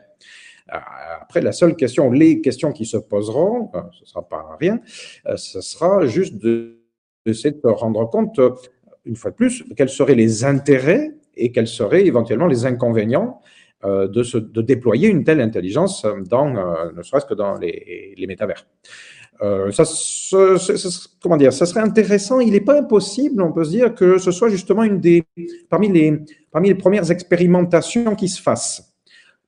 Après, la seule question, les questions qui se poseront, ce ne sera pas rien, ce sera juste d'essayer de, rendre compte, une fois de plus, quels seraient les intérêts et quels seraient éventuellement les inconvénients euh, de, se, de, déployer une telle intelligence dans, euh, ne serait-ce que dans les, les métavers. Euh, ça, comment dire, ça serait intéressant. Il n'est pas impossible, on peut se dire, que ce soit justement une des, parmi les, parmi les premières expérimentations qui se fassent.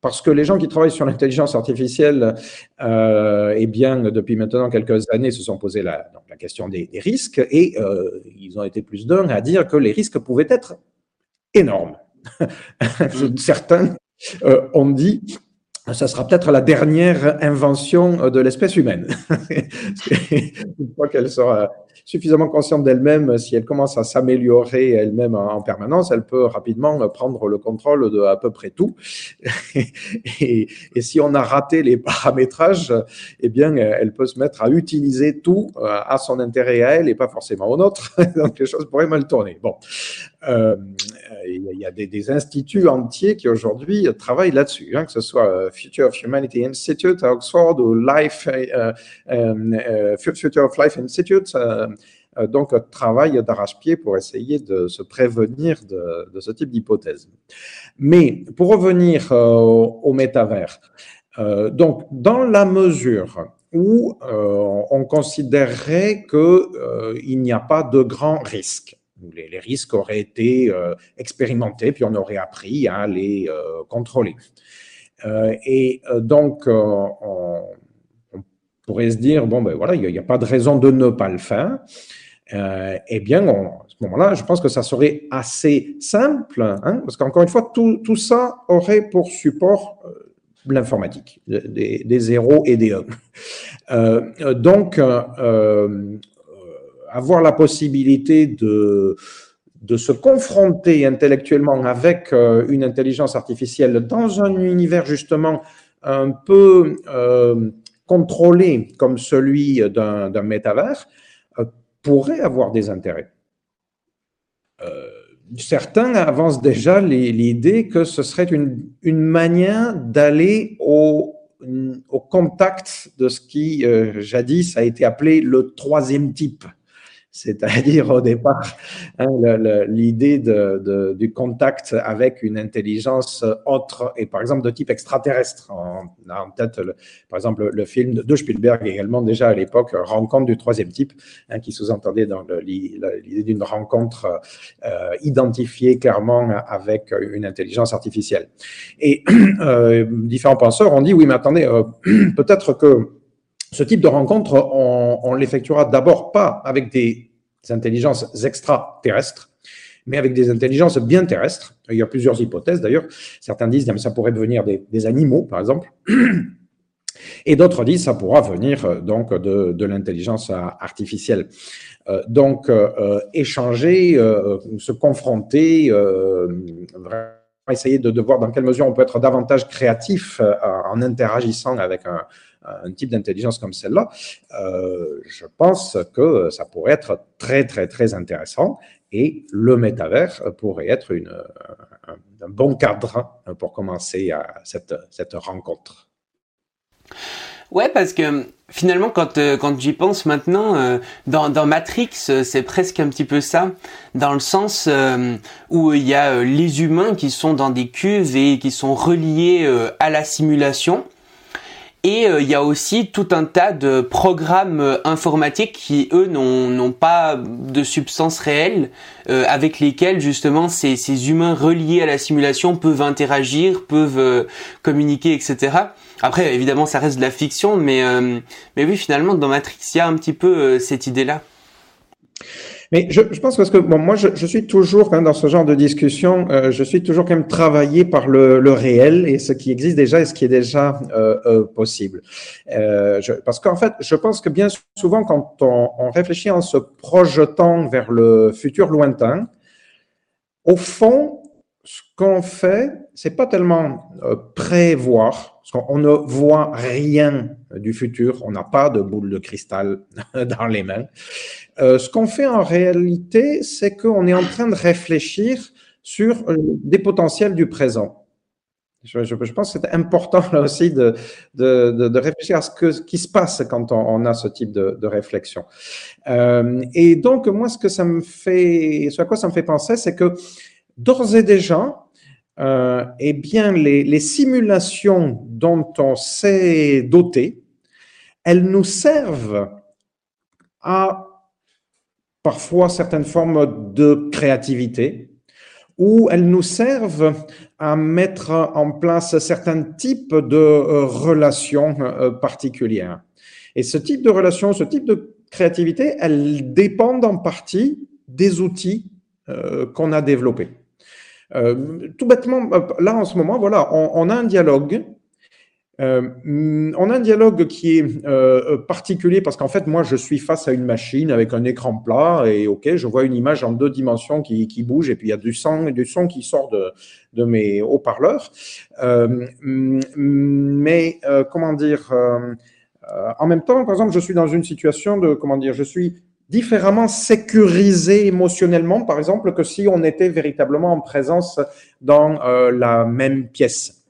Parce que les gens qui travaillent sur l'intelligence artificielle, euh, eh bien, depuis maintenant quelques années, se sont posé la, donc, la question des, des risques et euh, ils ont été plus d'un à dire que les risques pouvaient être énorme. Certains euh, ont dit ça sera peut-être la dernière invention de l'espèce humaine. Une fois qu'elle sera suffisamment consciente d'elle-même, si elle commence à s'améliorer elle-même en, permanence, elle peut rapidement prendre le contrôle de à peu près tout. et, si on a raté les paramétrages, eh bien, elle peut se mettre à utiliser tout euh, à son intérêt à elle et pas forcément au nôtre. Donc les choses pourraient mal tourner. Bon, euh, il y a des, instituts entiers qui aujourd'hui travaillent là-dessus, hein, que ce soit euh, Future of Humanity Institute à Oxford ou Life, Future of Life Institute. Donc, travail d'arrache-pied pour essayer de se prévenir de, ce type d'hypothèse. Mais pour revenir au métavers, donc, dans la mesure où on considérerait qu'il n'y a pas de grand risque, les, risques auraient été euh, expérimentés, puis on aurait appris à les euh, contrôler. Euh, et donc, on, pourrait se dire, bon, ben voilà, il n'y a, pas de raison de ne pas le faire. eh bien, à ce moment-là, je pense que ça serait assez simple, hein, parce qu'encore une fois, tout, tout, ça aurait pour support l'informatique, des, des, zéros et des 1. donc, avoir la possibilité de, de se confronter intellectuellement avec euh, une intelligence artificielle dans un univers justement un peu euh, contrôlé comme celui d'un métavers euh, pourrait avoir des intérêts. certains avancent déjà l'idée que ce serait une, manière d'aller au, au, contact de ce qui jadis a été appelé le troisième type c'est-à-dire au départ hein, l'idée de, du contact avec une intelligence autre et par exemple de type extraterrestre. On a en tête, par exemple, le film de Spielberg également déjà à l'époque, Rencontre du troisième type, hein, qui sous-entendait dans l'idée d'une rencontre euh, identifiée clairement avec une intelligence artificielle. Et euh, différents penseurs ont dit oui, mais attendez, euh, peut-être que ce type de rencontre, on, l'effectuera d'abord pas avec des intelligences extraterrestres, mais avec des intelligences bien terrestres. Il y a plusieurs hypothèses d'ailleurs. Certains disent que ça pourrait venir des, animaux, par exemple. Et d'autres disent que ça pourra venir euh, donc de, l'intelligence artificielle. Euh, donc, euh, échanger, se confronter, essayer de, de, voir dans quelle mesure on peut être davantage créatif en interagissant avec un, un type d'intelligence comme celle-là, euh, je pense que ça pourrait être très, très, très intéressant et le métavers pourrait être une, un, bon cadre pour commencer à cette, cette rencontre. Ouais, parce que finalement, quand, euh, quand j'y pense maintenant, euh, dans, dans Matrix, c'est presque un petit peu ça, dans le sens où il y a les humains qui sont dans des cuves et qui sont reliés à la simulation. Et euh, il y a aussi tout un tas de programmes euh, informatiques qui, eux, n'ont pas de substance réelle, euh, avec lesquels justement ces, ces, humains reliés à la simulation peuvent interagir, peuvent communiquer, etc. Après, évidemment, ça reste de la fiction, mais, mais oui, finalement, dans Matrix, il y a un petit peu cette idée-là. Mais je, je, pense parce que bon, moi, je, je, suis toujours quand même dans ce genre de discussion, euh, je suis toujours quand même travaillé par le, le, réel et ce qui existe déjà et ce qui est déjà euh, euh, possible. Euh, je, parce qu'en fait, je pense que bien souvent, quand on, on, réfléchit en se projetant vers le futur lointain, au fond, ce qu'on fait, c'est pas tellement euh, prévoir, parce qu'on ne voit rien du futur, on n'a pas de boule de cristal dans les mains. Euh, ce qu'on fait en réalité, c'est qu'on est en train de réfléchir sur euh, des potentiels du présent. Je, pense que c'est important là aussi de, de, de, réfléchir à ce, que, qui se passe quand on, a ce type de, de réflexion. Euh, et donc, moi, ce que ça me fait, ce à quoi ça me fait penser, c'est que d'ores et déjà, euh, eh bien, les, simulations dont on s'est doté, elles nous servent à parfois certaines formes de créativité, ou elles nous servent à mettre en place certains types de euh, relations euh, particulières. Et ce type de relation, ce type de créativité, elles dépendent en partie des outils qu'on a développés. Euh, tout bêtement, là en ce moment, voilà, on, a un dialogue euh, on a un dialogue qui est euh, particulier parce qu'en fait, moi, je suis face à une machine avec un écran plat et ok, je vois une image en deux dimensions qui, qui bouge et puis il y a du son, du son qui sort de, de mes haut-parleurs. Euh, mais euh, comment dire, euh, en même temps, par exemple, je suis dans une situation de comment dire, je suis différemment sécurisé émotionnellement, par exemple, que si on était véritablement en présence dans la même pièce.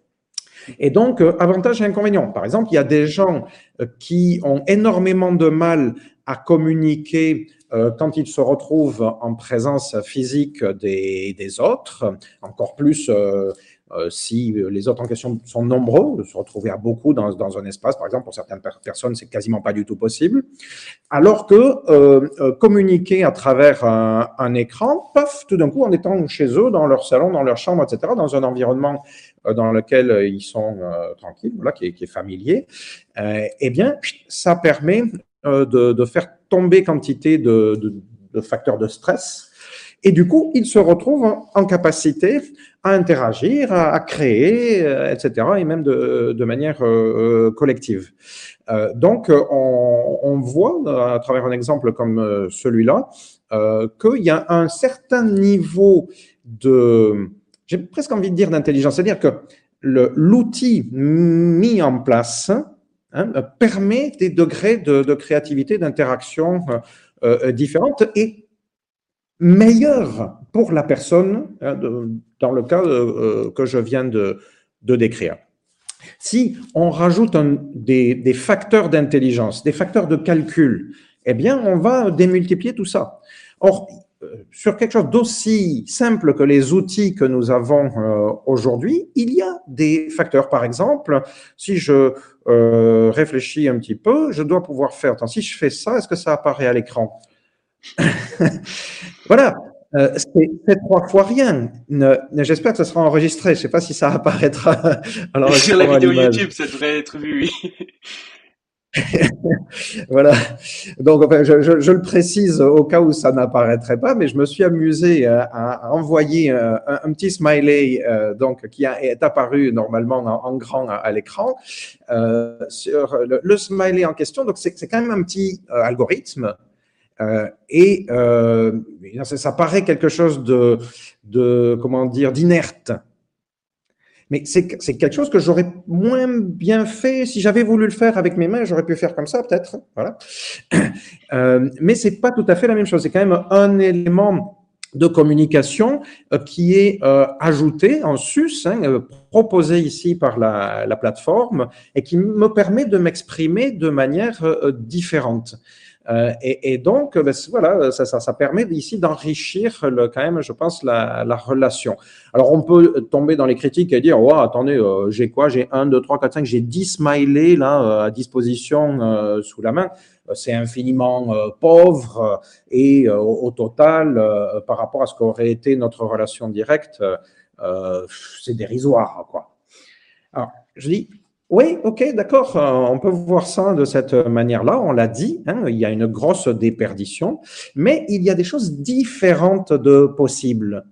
Et donc, euh, avantages et inconvénients. Par exemple, il y a des gens euh, qui ont énormément de mal à communiquer euh, quand ils se retrouvent en présence physique des autres, encore plus euh, si les autres en question sont nombreux, se retrouver à beaucoup dans, dans un espace, par exemple, pour certaines personnes, c'est quasiment pas du tout possible. Alors que euh, euh, communiquer à travers un, écran, paf, tout d'un coup, en étant chez eux, dans leur salon, dans leur chambre, etc., dans un environnement dans lequel ils sont tranquilles, voilà, qui est, familier, eh bien, ça permet de, faire tomber quantité de facteurs de stress et du coup, ils se retrouvent en capacité à interagir, à, créer, euh, etc., et même de, de manière euh, euh, collective. Euh, donc, on, voit à travers un exemple comme celui-là euh, qu'il y a un certain niveau de, j'ai presque envie de dire d'intelligence, c'est-à-dire que l'outil mis en place hein, permet des degrés de, créativité, d'interaction euh, différentes et meilleur pour la personne hein, dans le cas euh, que je viens de, décrire. Si on rajoute des, facteurs d'intelligence, des facteurs de calcul eh bien, on va démultiplier tout ça. Or, euh, sur quelque chose d'aussi simple que les outils que nous avons euh, aujourd'hui, il y a des facteurs. Par exemple, si je euh, réfléchis un petit peu, je dois pouvoir faire, attends, si je fais ça, est-ce que ça apparaît à l'écran? Voilà, c'est trois fois rien. J'espère que ça sera enregistré. Je ne sais pas si ça apparaîtra. Alors, Sur la vidéo YouTube, ça devrait être vu, oui. voilà. Donc, enfin, je, je, je, le précise au cas où ça n'apparaîtrait pas, mais je me suis amusé à, à envoyer un, un, petit smiley euh, donc qui a, est apparu normalement en, en grand à, à l'écran euh, sur le, le, smiley en question. Donc, c'est quand même un petit euh, algorithme. Euh, et euh, ça, ça, paraît quelque chose de, comment dire, d'inerte. Mais c'est quelque chose que j'aurais moins bien fait si j'avais voulu le faire avec mes mains. J'aurais pu faire comme ça, peut-être. Voilà. Euh, mais c'est pas tout à fait la même chose. C'est quand même un élément de communication euh, qui est ajouté en sus, hein, proposé ici par la, la, plateforme, et qui me permet de m'exprimer de manière différente. Euh, et, et, donc, ben, voilà, ça, ça, ça, permet ici d'enrichir quand même, je pense, la, la, relation. Alors, on peut tomber dans les critiques et dire, oh, attendez, euh, j'ai quoi? J'ai 1, 2, 3, 4, 5, j'ai 10 smileys là euh, à disposition euh, sous la main. C'est infiniment pauvre et au, total, par rapport à ce qu'aurait été notre relation directe, c'est dérisoire, quoi. Alors, je dis, oui, ok, d'accord. Euh, on peut voir ça de cette manière-là. On l'a dit, hein, il y a une grosse déperdition, mais il y a des choses différentes de possibles.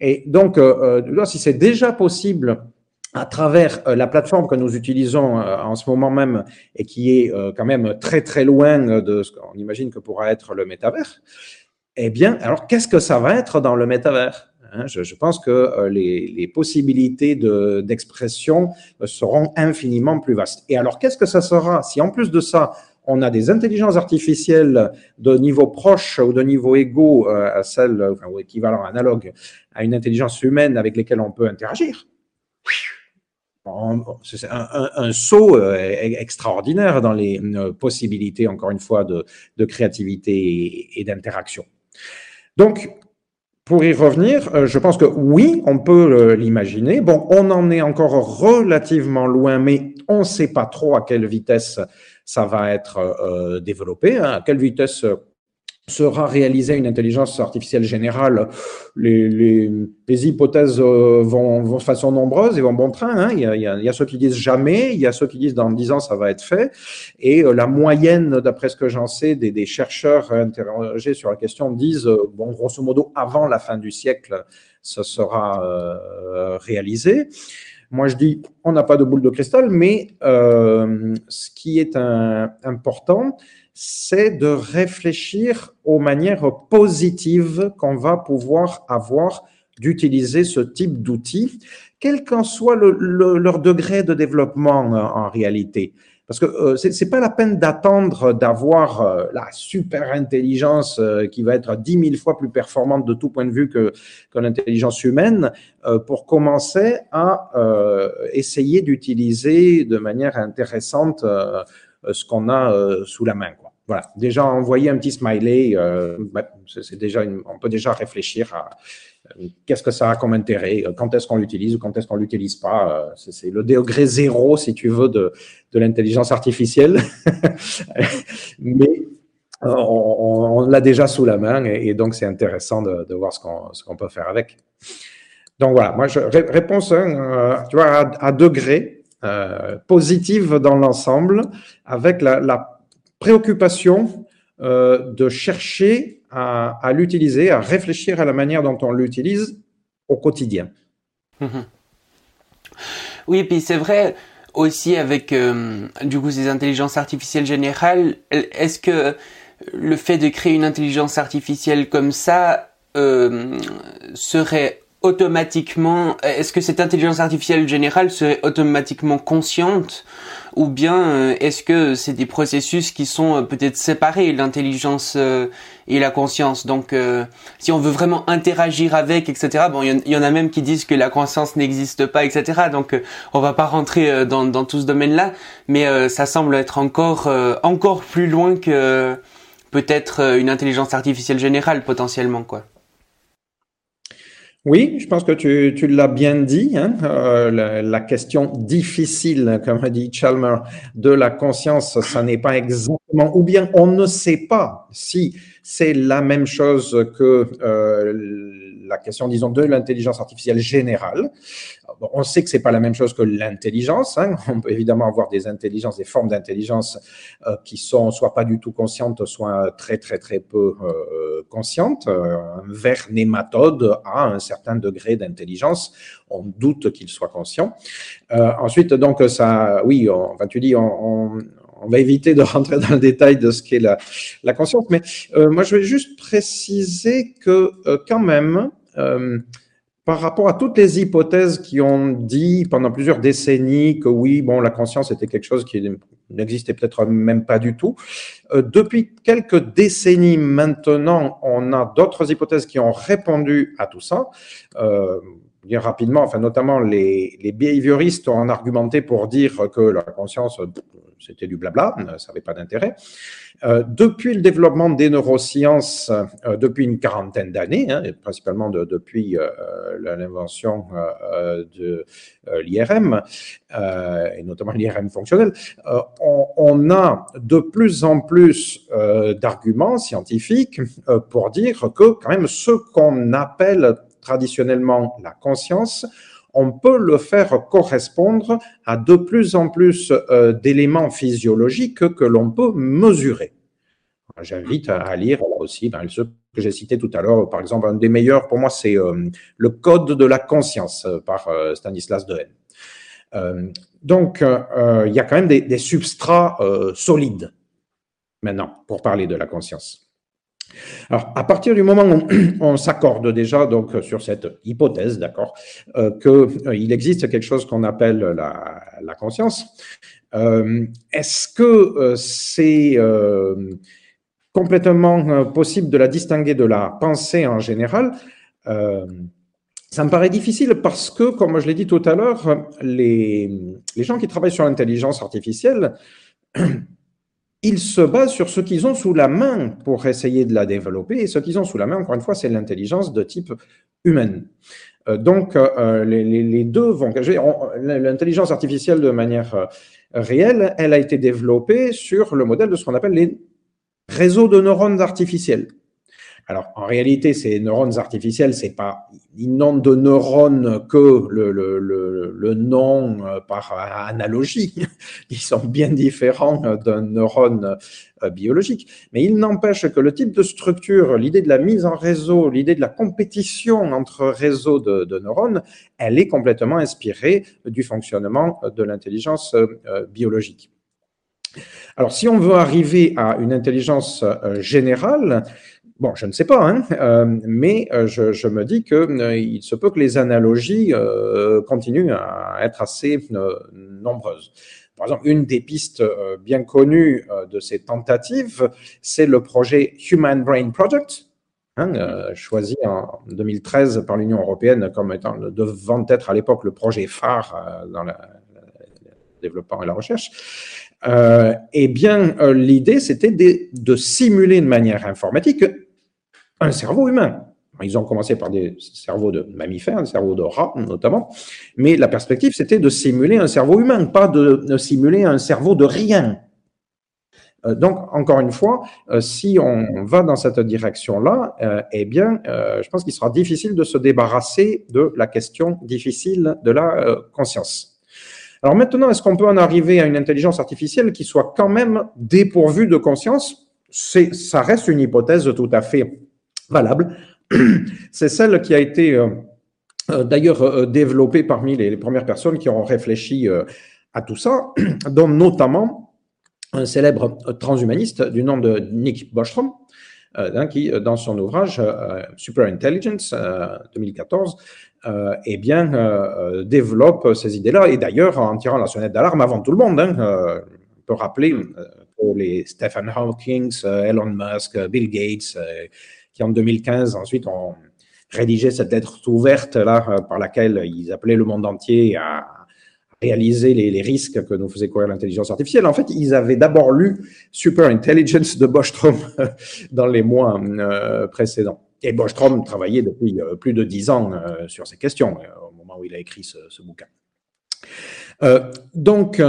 Et donc, euh, euh si c'est déjà possible à travers la plateforme que nous utilisons en ce moment même et qui est quand même très très loin de ce qu'on imagine que pourra être le métavers, eh bien, alors qu'est-ce que ça va être dans le métavers? Hein, je, pense que euh, les, les, possibilités d'expression de, euh, seront infiniment plus vastes. Et alors, qu'est-ce que ça sera si en plus de ça, on a des intelligences artificielles de niveau proche ou de niveau égaux euh, à celle, ou équivalent analogue à une intelligence humaine avec lesquelles on peut interagir? C'est un, saut extraordinaire dans les possibilités, encore une fois, de, de créativité et d'interaction. Donc, pour y revenir, euh, je pense que oui, on peut l'imaginer. Bon, on en est encore relativement loin, mais on ne sait pas trop à quelle vitesse ça va être euh, développé, hein, à quelle vitesse sera réalisée une intelligence artificielle générale, les, les, les hypothèses euh, vont, vont, de façon nombreuse et vont bon train. Hein. Il, y a, il, y a, ceux qui disent jamais, il y a ceux qui disent dans dix ans ça va être fait. Et euh, la moyenne, d'après ce que j'en sais, des, des, chercheurs interrogés sur la question disent, euh, bon, grosso modo, avant la fin du siècle, ça sera euh, réalisé. Moi, je dis, on n'a pas de boule de cristal, mais euh, ce qui est un, important, c'est de réfléchir aux manières positives qu'on va pouvoir avoir d'utiliser ce type d'outils, quel qu'en soit le, le, leur degré de développement en réalité. Parce que euh, c'est pas la peine d'attendre d'avoir euh, la super intelligence euh, qui va être dix mille fois plus performante de tout point de vue que, l'intelligence humaine pour commencer à essayer d'utiliser de manière intéressante ce qu'on a sous la main. Voilà, déjà envoyer un petit smiley, euh, bah, c'est déjà on peut déjà réfléchir à euh, qu'est-ce que ça a comme intérêt, euh, quand est-ce qu'on l'utilise ou quand est-ce qu'on l'utilise pas. C'est le degré zéro, si tu veux, de, l'intelligence artificielle. Mais on, l'a déjà sous la main et, donc c'est intéressant de, de voir ce qu'on peut faire avec. Donc voilà, moi réponse tu à, degré positive dans l'ensemble avec la préoccupation euh, de chercher à, l'utiliser, à réfléchir à la manière dont on l'utilise au quotidien. Mhm. Oui, et puis c'est vrai aussi avec euh, du coup ces intelligences artificielles générales, est-ce que le fait de créer une intelligence artificielle comme ça euh, serait automatiquement, est-ce que cette intelligence artificielle générale serait automatiquement consciente ou bien euh, est-ce que c'est des processus qui sont euh, peut-être séparés, l'intelligence euh, et la conscience? Donc si on veut vraiment interagir avec, etc., bon, il y, en a même qui disent que la conscience n'existe pas, etc., donc on va pas rentrer dans, dans tout ce domaine-là, mais ça semble être encore, encore plus loin que peut-être une intelligence artificielle générale potentiellement, quoi. Oui, je pense que tu, tu l'as bien dit. Hein, euh, la, question difficile, comme a dit Chalmer, de la conscience, ça n'est pas exactement, ou bien on ne sait pas si c'est la même chose que euh, la question, disons, de l'intelligence artificielle générale. on sait que c'est pas la même chose que l'intelligence. Hein. On peut évidemment avoir des intelligences, des formes d'intelligence euh, qui sont soit pas du tout conscientes, soit très très très peu euh, conscientes. un ver nématode a un certain degré d'intelligence. On doute qu'il soit conscient. Euh, ensuite, donc ça, oui, on, tu dis, on, va éviter de rentrer dans le détail de ce qu'est la, conscience, mais euh, moi je vais juste préciser que euh, quand même, euh, par rapport à toutes les hypothèses qui ont dit pendant plusieurs décennies que oui, bon, la conscience était quelque chose qui n'existait peut-être même pas du tout. Euh, depuis quelques décennies maintenant, on a d'autres hypothèses qui ont répondu à tout ça. Euh, bien rapidement, enfin notamment les, les behavioristes ont argumenté pour dire que la conscience, c'était du blabla, ça n'avait pas d'intérêt. Euh, depuis le développement des neurosciences, euh, depuis une quarantaine d'années, hein, principalement de, depuis euh, l'invention de l'IRM, et notamment l'IRM fonctionnel, on, on, a de plus en plus d'arguments scientifiques pour dire que quand même ce qu'on appelle traditionnellement la conscience, on peut le faire correspondre à de plus en plus euh, d'éléments physiologiques que l'on peut mesurer. J'invite à lire aussi ben, ceux que j'ai cités tout à l'heure. Par exemple, un des meilleurs pour moi, c'est euh, Le Code de la conscience euh, par Stanislas Dehaene. donc, il y a quand même des substrats solides maintenant pour parler de la conscience. Alors, à partir du moment où on s'accorde déjà donc sur cette hypothèse, d'accord, euh, qu'il euh, existe quelque chose qu'on appelle la, conscience, euh, est-ce que euh, c'est complètement possible de la distinguer de la pensée en général? Ça me paraît difficile parce que, comme je l'ai dit tout à l'heure, les gens qui travaillent sur l'intelligence artificielle ils se basent sur ce qu'ils ont sous la main pour essayer de la développer. Et ce qu'ils ont sous la main, encore une fois, c'est l'intelligence de type humaine. Euh, donc, euh, les, deux vont... L'intelligence artificielle, de manière euh, réelle, elle a été développée sur le modèle de ce qu'on appelle les réseaux de neurones artificiels. Alors, en réalité, ces neurones artificiels, c'est pas, ils n'ont de neurones que le, le, le, le, nom euh, par analogie. Ils sont bien différents d'un neurone euh, biologique. Mais il n'empêche que le type de structure, l'idée de la mise en réseau, l'idée de la compétition entre réseaux de, neurones, elle est complètement inspirée du fonctionnement de l'intelligence euh, biologique. Alors, si on veut arriver à une intelligence générale, Bon, je ne sais pas, hein, euh, mais euh, je, me dis que euh, se peut que les analogies continuent à être assez nombreuses. Par exemple, une des pistes bien connues de ces tentatives, c'est le projet Human Brain Project, hein, choisi en 2013 par l'Union européenne comme étant devant être à l'époque le projet phare dans le développement et la recherche. Euh, eh bien, l'idée, c'était de, simuler de manière informatique un cerveau humain. Ils ont commencé par des cerveaux de mammifères, des cerveaux de rats notamment, mais la perspective, c'était de simuler un cerveau humain, pas de, simuler un cerveau de rien. Euh, donc, encore une fois, euh, si on va dans cette direction-là, euh, eh bien, je pense qu'il sera difficile de se débarrasser de la question difficile de la conscience. Alors maintenant, est-ce qu'on peut en arriver à une intelligence artificielle qui soit quand même dépourvue de conscience? Ça reste une hypothèse tout à fait valable. C'est celle qui a été euh, euh, d'ailleurs euh, développée parmi les, premières personnes qui ont réfléchi à tout ça, dont notamment un célèbre transhumaniste du nom de Nick Bostrom, hein, qui, dans son ouvrage Super Intelligence 2014, eh bien, développe ces idées-là. Et d'ailleurs, en tirant la sonnette d'alarme avant tout le monde, hein, on peut rappeler pour les Stephen Hawking, Elon Musk, Bill Gates, qui en 2015 ensuite ont rédigé cette lettre ouverte là euh, par laquelle ils appelaient le monde entier à, réaliser les, risques que nous faisait courir l'intelligence artificielle. En fait, ils avaient d'abord lu Super Intelligence de Bostrom dans les mois euh, précédents. Et Bostrom travaillait depuis euh, plus de dix ans sur ces questions au moment où il a écrit ce bouquin. Donc,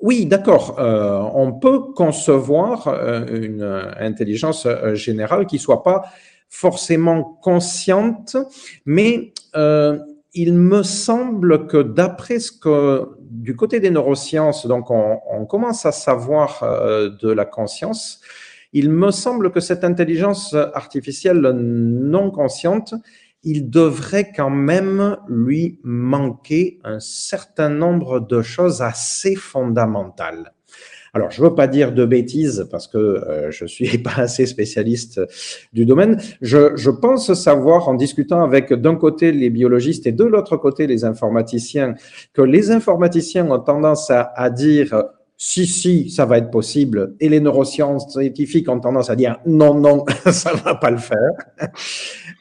oui, d'accord, on peut concevoir une intelligence générale qui soit pas forcément consciente, mais il me semble que d'après ce que du côté des neurosciences, donc on, commence à savoir euh, de la conscience, il me semble que cette intelligence artificielle non consciente, il devrait quand même lui manquer un certain nombre de choses assez fondamentales. Alors, je ne veux pas dire de bêtises parce que euh, je ne suis pas assez spécialiste du domaine. Je, je pense savoir, en discutant avec d'un côté les biologistes et de l'autre côté les informaticiens, que les informaticiens ont tendance à, à dire si, si, ça va être possible. Et les neurosciences scientifiques ont tendance à dire non, non, ça va pas le faire.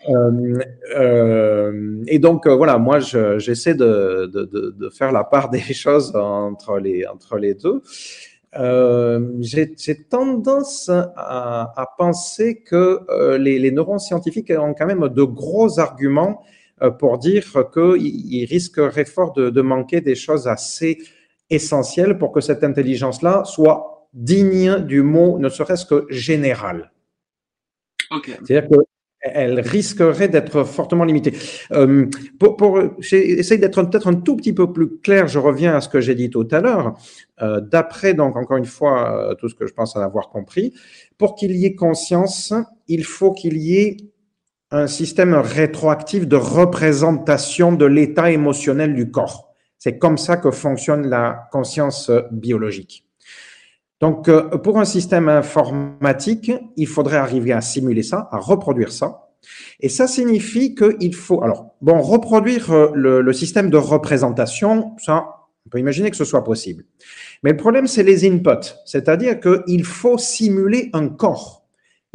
Euh, euh, et donc, euh, voilà, moi, j'essaie de, faire la part des choses entre les, entre les deux. J'ai tendance à, penser que les, les, neuroscientifiques ont quand même de gros arguments pour dire qu'ils risqueraient fort de, manquer des choses assez essentielles pour que cette intelligence-là soit digne du mot, ne serait-ce que général. Okay. C'est-à-dire que elle risquerait d'être fortement limitée. Euh, pour, d'être peut-être un tout petit peu plus clair. Je reviens à ce que j'ai dit tout à l'heure. Euh, D'après donc encore une fois euh, tout ce que je pense en avoir compris, pour qu'il y ait conscience, il faut qu'il y ait un système rétroactif de représentation de l'état émotionnel du corps. C'est comme ça que fonctionne la conscience biologique. Donc, euh, pour un système informatique, il faudrait arriver à simuler ça, à reproduire ça. Et ça signifie qu'il faut, alors, bon, reproduire euh, le, le, système de représentation, ça, on peut imaginer que ce soit possible. Mais le problème, c'est les inputs, c'est-à-dire qu'il faut simuler un corps.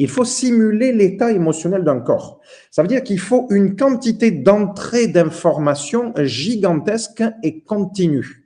Il faut simuler l'état émotionnel d'un corps. Ça veut dire qu'il faut une quantité d'entrée d'informations gigantesque et continue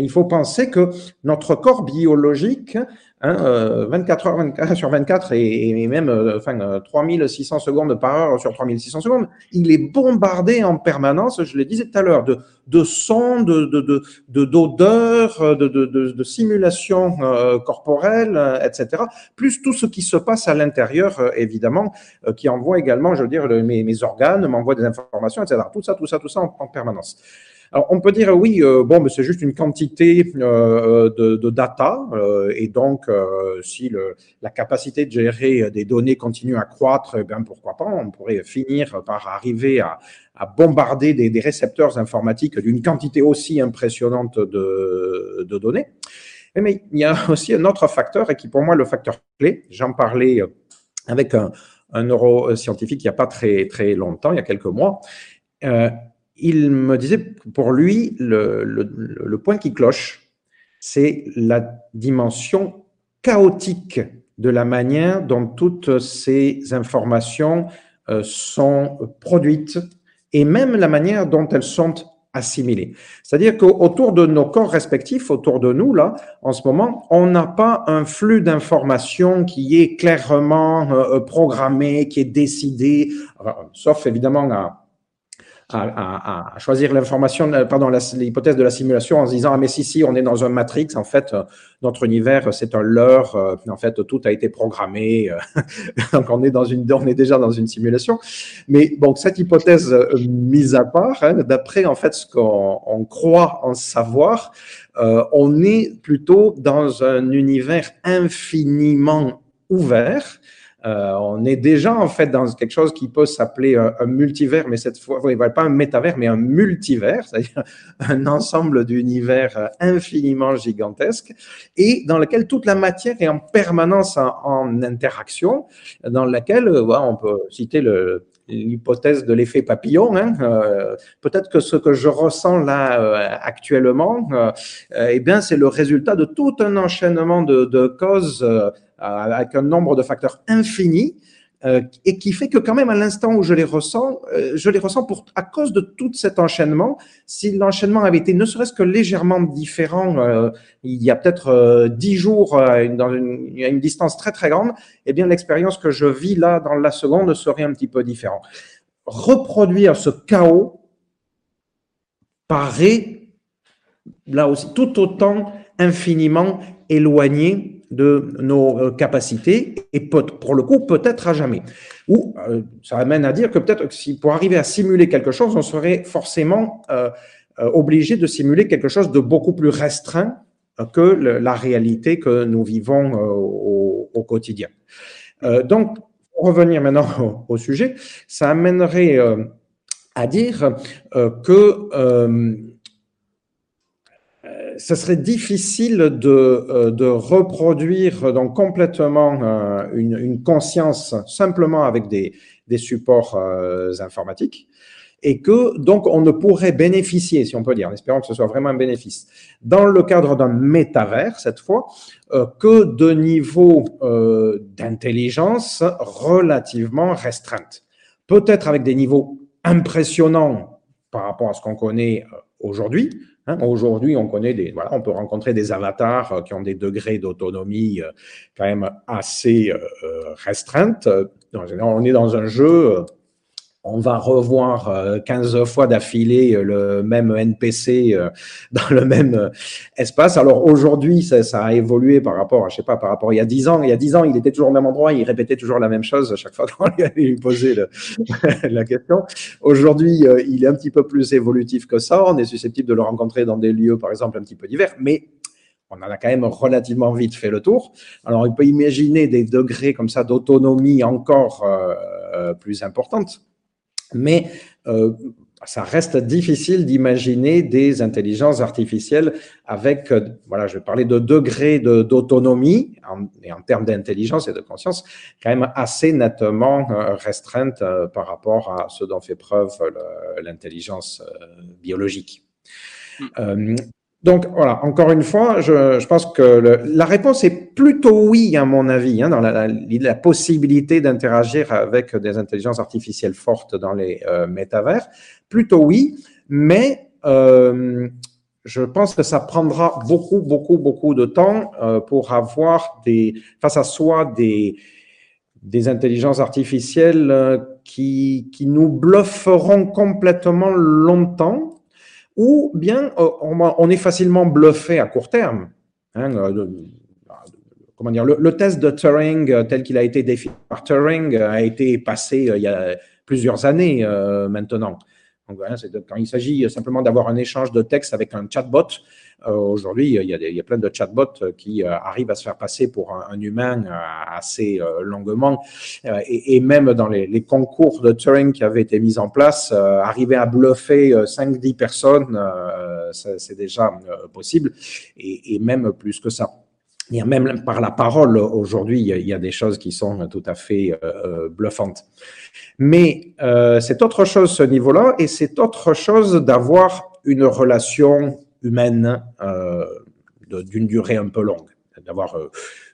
il faut penser que notre corps biologique, hein, 24 euh, heures 24 sur 24 et, même euh, enfin, 3600 euh, secondes par heure sur 3600 secondes, il est bombardé en permanence, je le disais tout à l'heure, de, de sons, de, de, d'odeurs, de, de, de, simulations corporelles, etc. Plus tout ce qui se passe à l'intérieur, évidemment, qui envoie également, je veux dire, mes, mes organes m'envoient des informations, etc. Tout ça, tout ça, tout ça en permanence. Alors, on peut dire oui, euh, bon, mais c'est juste une quantité euh, de, de, data, euh, et donc euh, si la capacité de gérer des données continue à croître, eh bien pourquoi pas, on pourrait finir par arriver à, bombarder des, récepteurs informatiques d'une quantité aussi impressionnante de, données. Mais il y a aussi un autre facteur, et qui pour moi le facteur clé. J'en parlais avec un, neuroscientifique il n'y a pas très très longtemps, il y a quelques mois. Euh, il me disait, pour lui, le, point qui cloche, c'est la dimension chaotique de la manière dont toutes ces informations euh, sont produites et même la manière dont elles sont assimilées. C'est-à-dire qu'autour de nos corps respectifs, autour de nous, là, en ce moment, on n'a pas un flux d'informations qui est clairement euh, programmé, qui est décidé, sauf évidemment à à, choisir l'information, euh, pardon, l'hypothèse de la simulation en se disant ah mais si si on est dans un matrix en fait euh, notre univers c'est un leurre euh, en fait tout a été programmé donc on est dans une on est déjà dans une simulation. Mais bon cette hypothèse mise à part hein, d'après en fait ce qu'on on croit en savoir euh, on est plutôt dans un univers infiniment ouvert euh, on est déjà en fait dans quelque chose qui peut s'appeler un, multivers, mais cette fois, pas un métavers, mais un multivers, c'est-à-dire un ensemble d'univers euh, infiniment gigantesque et dans lequel toute la matière est en permanence en, interaction, dans laquelle euh, on peut citer l'hypothèse de l'effet papillon. Hein, Peut-être que ce que je ressens là actuellement, eh bien, c'est le résultat de tout un enchaînement de causes avec un nombre de facteurs infinis euh, et qui fait que quand même à l'instant où je les ressens, euh, je les ressens pour à cause de tout cet enchaînement. Si l'enchaînement avait été ne serait-ce que légèrement différent, euh, il y a peut-être dix jours une, à une distance très très grande, eh bien l'expérience que je vis là dans la seconde serait un petit peu différente. Reproduire ce chaos paraît là aussi tout autant infiniment éloigné de nos euh, capacités et pour le coup peut-être à jamais. Ou euh, ça amène à dire que peut-être si pour arriver à simuler quelque chose, on serait forcément euh, obligé de simuler quelque chose de beaucoup plus restreint que la réalité que nous vivons au, quotidien. donc, pour revenir maintenant au, sujet, ça amènerait à dire que ce serait difficile de, euh, reproduire donc complètement euh, une, conscience simplement avec des, des supports euh, informatiques et que donc on ne pourrait bénéficier, si on peut dire, en espérant que ce soit vraiment un bénéfice, dans le cadre d'un métavers cette fois, que de niveaux d'intelligence relativement restreintes. Peut-être avec des niveaux impressionnants par rapport à ce qu'on connaît aujourd'hui, Hein, aujourd'hui, on connaît des, voilà, on peut rencontrer des avatars euh, qui ont des degrés d'autonomie euh, quand même assez euh, restreintes. On est dans un jeu on va revoir 15 euh, fois d'affilée euh, le même NPC euh, dans le même espace. Alors aujourd'hui, ça, a évolué par rapport, je sais pas, par rapport à il y a 10 ans. Il y a 10 ans, il était toujours au même endroit, il répétait toujours la même chose à chaque fois qu'on lui posait la question. Aujourd'hui, il est un petit peu plus évolutif que ça. On est susceptible de le rencontrer dans des lieux, par exemple, un petit peu divers, mais on en a quand même relativement vite fait le tour. Alors, on peut imaginer des degrés comme ça d'autonomie encore plus importantes mais euh, ça reste difficile d'imaginer des intelligences artificielles avec, euh, voilà, je vais parler de degrés d'autonomie et en termes d'intelligence et de conscience, quand même assez nettement euh, restreinte par rapport à ce dont fait preuve l'intelligence biologique. Mm. Donc voilà, encore une fois, je, pense que la réponse est plutôt oui à mon avis, hein, dans la, possibilité d'interagir avec des intelligences artificielles fortes dans les euh, métavers. Plutôt oui, mais euh, je pense que ça prendra beaucoup, beaucoup, beaucoup de temps euh, pour avoir des, face à soi des, des intelligences artificielles qui, qui nous blufferont complètement longtemps ou bien euh, on est facilement bluffé à court terme. Hein, euh, comment dire, le, test de Turing euh, tel qu'il a été défini par Turing a été passé il y a plusieurs années maintenant. Donc, quand il s'agit simplement d'avoir un échange de texte avec un chatbot, aujourd'hui, il, y a plein de chatbots qui euh, arrivent à se faire passer pour un, humain euh, assez longuement. Et, même dans les, concours de Turing qui avaient été mis en place, arriver à bluffer 5-10 personnes, c'est déjà possible. Et, même plus que ça. Même par la parole, aujourd'hui, il y a des choses qui sont tout à fait euh, bluffantes. Mais euh, c'est autre chose ce niveau-là, et c'est autre chose d'avoir une relation humaine euh, d'une durée un peu longue, d'avoir euh,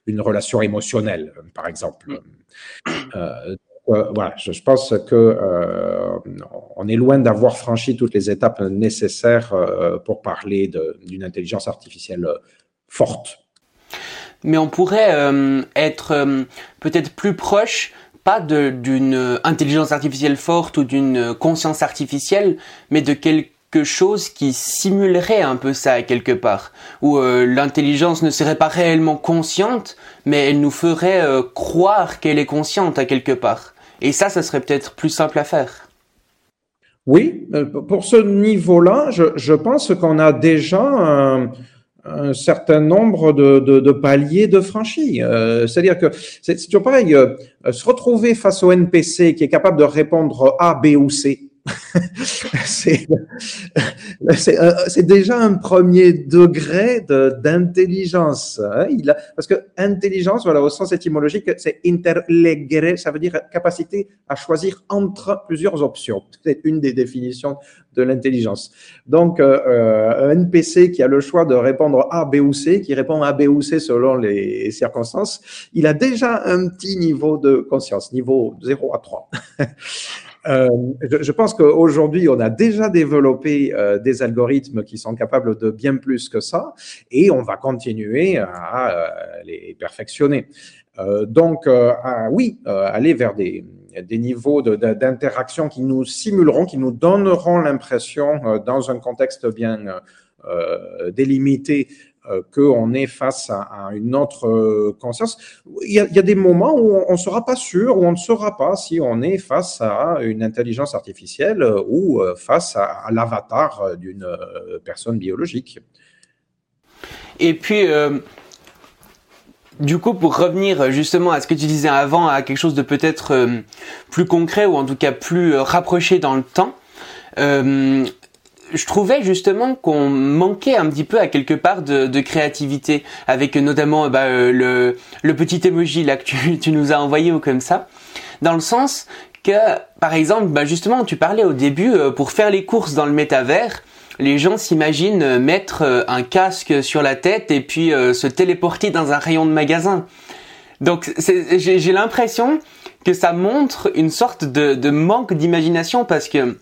une relation émotionnelle, par exemple. Euh, voilà, je, je, pense que on est loin d'avoir franchi toutes les étapes nécessaires pour parler d'une intelligence artificielle forte. Mais on pourrait être peut-être plus proche pas d'une intelligence artificielle forte ou d'une conscience artificielle, mais de quelque chose qui simulerait un peu ça quelque part, où euh, l'intelligence ne serait pas réellement consciente, mais elle nous ferait euh, croire qu'elle est consciente à quelque part. Et ça, ça serait peut-être plus simple à faire. Oui, euh, pour ce niveau-là, je, je, pense qu'on a déjà un, un, certain nombre de, de, de paliers de franchis. C'est-à-dire que c'est toujours pareil, se retrouver face au NPC qui est capable de répondre A, B ou C, c'est déjà un premier degré d'intelligence. Hein. parce que intelligence, voilà, au sens étymologique, c'est interlegere, ça veut dire capacité à choisir entre plusieurs options. C'est une des définitions de l'intelligence. Donc, euh, euh, un NPC qui a le choix de répondre A, B ou C, qui répond A, B ou C selon les circonstances, il a déjà un petit niveau de conscience, niveau 0 à 3. Euh, je, pense qu'aujourd'hui, on a déjà développé euh, des algorithmes qui sont capables de bien plus que ça, et on va continuer à, euh, les perfectionner. Donc, oui, aller vers des, niveaux d'interaction qui nous simuleront, qui nous donneront l'impression, dans un contexte bien délimité, qu'on est face à, une autre euh, conscience. Il y, a, des moments où on ne sera pas sûr, où on ne saura pas si on est face à une intelligence artificielle ou euh, face à, l'avatar d'une personne biologique. Et puis, du coup, pour revenir justement à ce que tu disais avant, à quelque chose de peut-être plus concret ou en tout cas plus rapproché dans le temps, je trouvais justement qu'on manquait un petit peu à quelque part de, créativité, avec notamment bah, euh, le, petit emoji là que tu, nous as envoyé ou comme ça, dans le sens que, par exemple, bah justement, tu parlais au début, euh, pour faire les courses dans le métavers, les gens s'imaginent mettre euh, un casque sur la tête et puis se téléporter dans un rayon de magasin. Donc j'ai l'impression que ça montre une sorte de, manque d'imagination parce que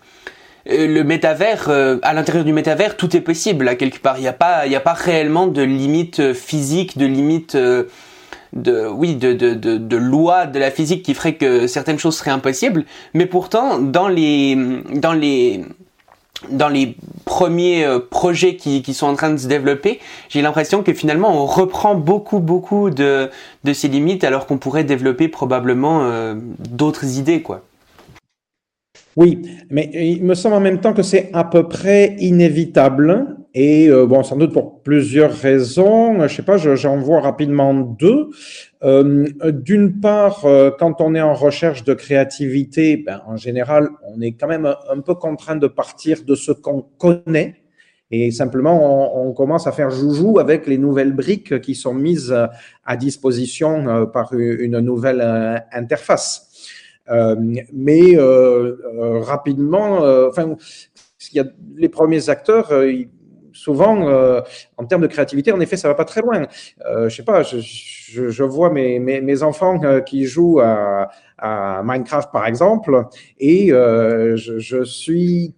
le métavers, euh, à l'intérieur du métavers, tout est possible à quelque part. Il n'y a pas, a pas réellement de limite euh, physique, de limite de, oui, de, loi de la physique qui ferait que certaines choses seraient impossibles. Mais pourtant, dans les, dans les, dans les premiers projets qui, qui sont en train de se développer, j'ai l'impression que finalement on reprend beaucoup beaucoup de, de ces limites alors qu'on pourrait développer probablement d'autres idées quoi. Oui, mais il me semble en même temps que c'est à peu près inévitable. Et euh, bon, sans doute pour plusieurs raisons. Je sais pas, j'en vois rapidement deux. Euh, d'une part, euh, quand on est en recherche de créativité, ben, en général, on est quand même un, peu contraint de partir de ce qu'on connaît. Et simplement, on, commence à faire joujou avec les nouvelles briques qui sont mises à disposition par une nouvelle interface. Euh, mais euh, euh, rapidement, enfin, il y a les premiers acteurs souvent, en termes de créativité, en effet, ça va pas très loin. Je sais pas, je, je, je vois mes, mes, mes enfants qui jouent à, à, Minecraft, par exemple, et je, je, suis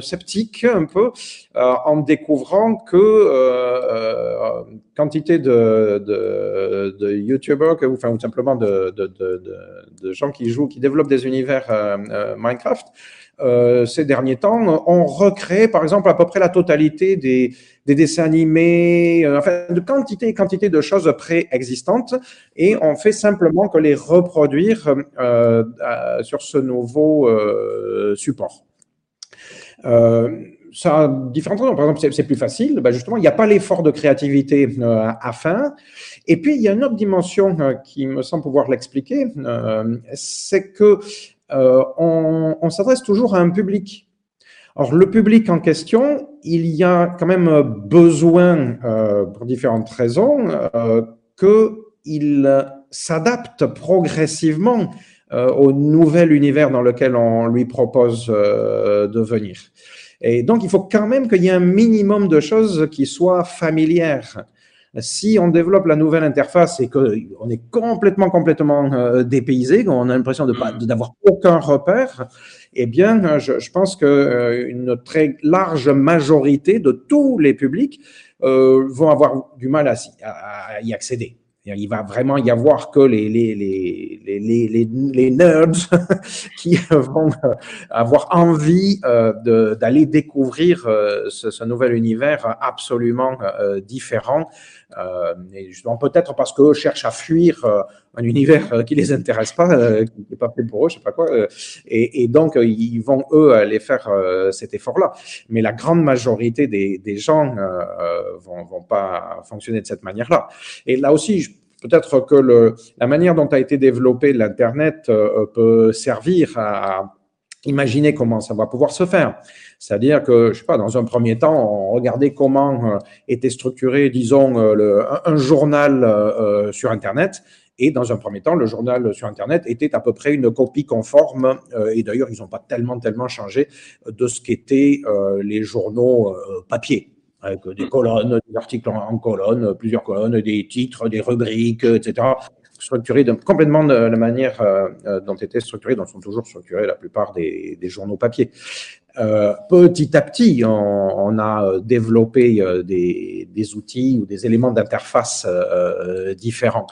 sceptique un peu euh, en découvrant que euh, quantité de, de, de YouTubers, ou, enfin, ou simplement de, de, de, gens qui jouent, qui développent des univers euh, Minecraft, euh, ces derniers temps, ont recréé, par exemple, à peu près la totalité des, des dessins animés, enfin, de quantité et quantité de choses préexistantes, et on fait simplement que les reproduire euh, sur ce nouveau support. Euh, ça a différentes raisons. Par exemple, c'est plus facile. Ben justement, il n'y a pas l'effort de créativité euh, à faire. Et puis, il y a une autre dimension euh, qui me semble pouvoir l'expliquer. C'est que on s'adresse toujours à un public. Or, le public en question, il y a quand même besoin, pour différentes raisons, qu'il s'adapte progressivement euh, au nouvel univers dans lequel on lui propose euh, de venir. Et donc, il faut quand même qu'il y ait un minimum de choses qui soient familières. Si on développe la nouvelle interface et qu'on est complètement, complètement euh, dépaysé, qu'on a l'impression de pas, d'avoir aucun repère, eh bien, je, je pense que une très large majorité de tous les publics euh, vont avoir du mal à, à y accéder. Il va vraiment y avoir que les, les, les, les, les nerds qui vont avoir envie euh, d'aller découvrir euh, ce, nouvel univers absolument euh, différent. Euh, et justement, peut-être parce qu'eux cherchent à fuir euh, un univers qui les intéresse pas, qui n'est pas fait pour eux, je sais pas quoi. Et, et, donc, ils vont, eux, aller faire cet effort-là. Mais la grande majorité des, des gens vont, vont pas fonctionner de cette manière-là. Et là aussi, je peut-être que la manière dont a été développé l'Internet euh, peut servir à, Imaginez comment ça va pouvoir se faire. C'est-à-dire que, je sais pas, dans un premier temps, on regardait comment était structuré, disons, le, un, journal sur Internet. Et dans un premier temps, le journal sur Internet était à peu près une copie conforme, et d'ailleurs, ils n'ont pas tellement, tellement changé de ce qu'étaient les journaux papier avec des colonnes, des articles en, colonnes, plusieurs colonnes, des titres, des rubriques, etc. Structurés complètement de la manière euh, euh, dont étaient structurés, dont sont toujours structurés la plupart des, journaux papier. Euh, petit à petit, on, a développé des, outils ou des éléments d'interface différents.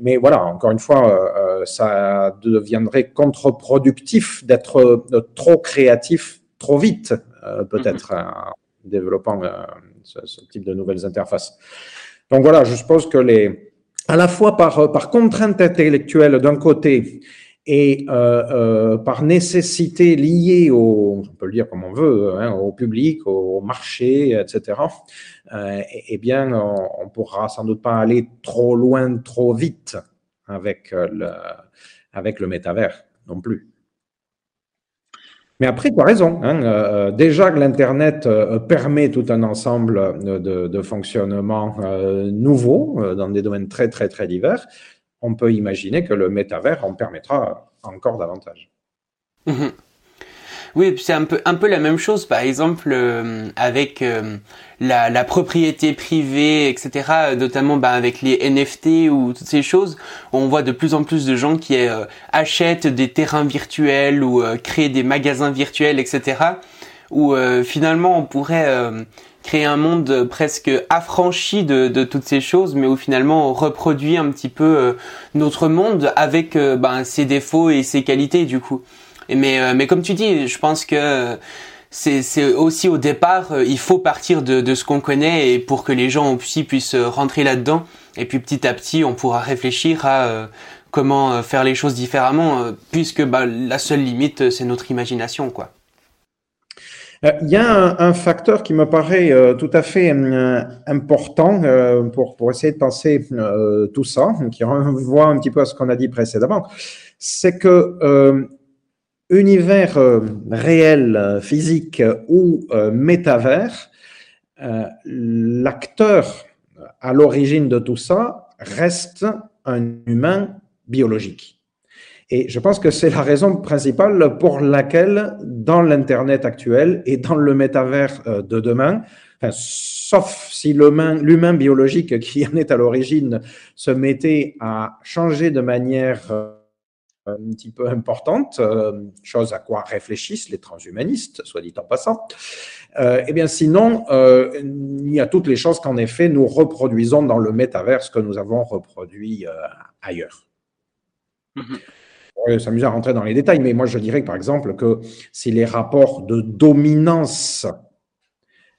mais voilà, encore une fois, ça deviendrait contre-productif d'être trop créatif trop vite, peut-être. Mm-hmm développant euh, ce, type de nouvelles interfaces. Donc voilà, je suppose que les, à la fois par, par contrainte intellectuelle d'un côté et euh, euh, par nécessité liée au, on peut le dire comme on veut, hein, au public, au marché, etc. eh bien, on, on pourra sans doute pas aller trop loin, trop vite avec le, avec le métavers non plus. Mais après, tu as raison. Hein, euh, déjà que l'Internet euh, permet tout un ensemble de, de fonctionnements euh, nouveaux dans des domaines très, très, très divers, on peut imaginer que le métavers en permettra encore davantage. Mhm. Oui, c'est un peu un peu la même chose, par exemple euh, avec euh, la, propriété privée, etc. Notamment bah, avec les NFT ou toutes ces choses, on voit de plus en plus de gens qui euh, achètent des terrains virtuels ou créent des magasins virtuels, etc. Où finalement on pourrait créer un monde presque affranchi de, de, toutes ces choses, mais où finalement on reproduit un petit peu notre monde avec bah, ses défauts et ses qualités du coup. Mais, euh, mais comme tu dis, je pense que c'est aussi au départ, euh, il faut partir de, de ce qu'on connaît et pour que les gens aussi puissent rentrer là-dedans. Et puis petit à petit, on pourra réfléchir à euh, comment faire les choses différemment, puisque bah, la seule limite, c'est notre imagination, quoi. Il y a un, facteur qui me paraît tout à fait important pour, pour essayer de penser tout ça, qui renvoie un petit peu à ce qu'on a dit précédemment, c'est que univers euh, réel, euh, physique ou euh, métavers, l'acteur à l'origine de tout ça reste un humain biologique. Et je pense que c'est la raison principale pour laquelle, dans l'Internet actuel et dans le métavers de demain, sauf si l'humain biologique qui en est à l'origine se mettait à changer de manière un petit peu importante, euh, chose à quoi réfléchissent les transhumanistes, soit dit en passant. Euh, eh bien, sinon, euh, il y a toutes les choses qu'en effet, nous reproduisons dans le métaverse que nous avons reproduit ailleurs. Mm-hmm. On va s'amuser à rentrer dans les détails, mais moi je dirais par exemple que si les rapports de dominance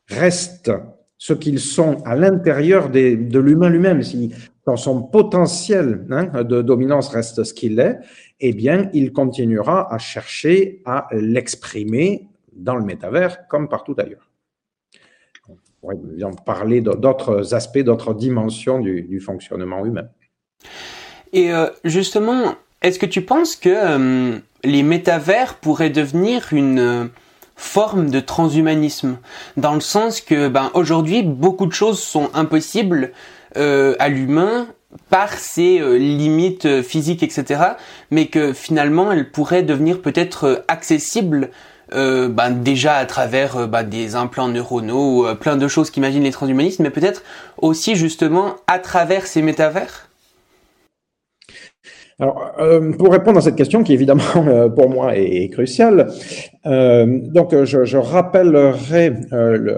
restent ce qu'ils sont à l'intérieur de l'humain lui-même, si dans son potentiel hein, de dominance reste ce qu'il est, eh bien, il continuera à chercher à l'exprimer dans le métavers comme partout ailleurs. On pourrait bien parler d'autres aspects, d'autres dimensions du, fonctionnement humain. Et euh, justement, est-ce que tu penses que euh, les métavers pourraient devenir une euh, forme de transhumanisme? Dans le sens que ben aujourd'hui beaucoup de choses sont impossibles à l'humain par ses euh, limites euh, physiques, etc., mais que finalement elle pourrait devenir peut-être euh, accessible ben, déjà à travers ben, des implants neuronaux, plein de choses qu'imaginent les transhumanistes, mais peut-être aussi justement à travers ces métavers? Alors, pour répondre à cette question, qui évidemment pour moi est, cruciale, donc je, je rappellerai le,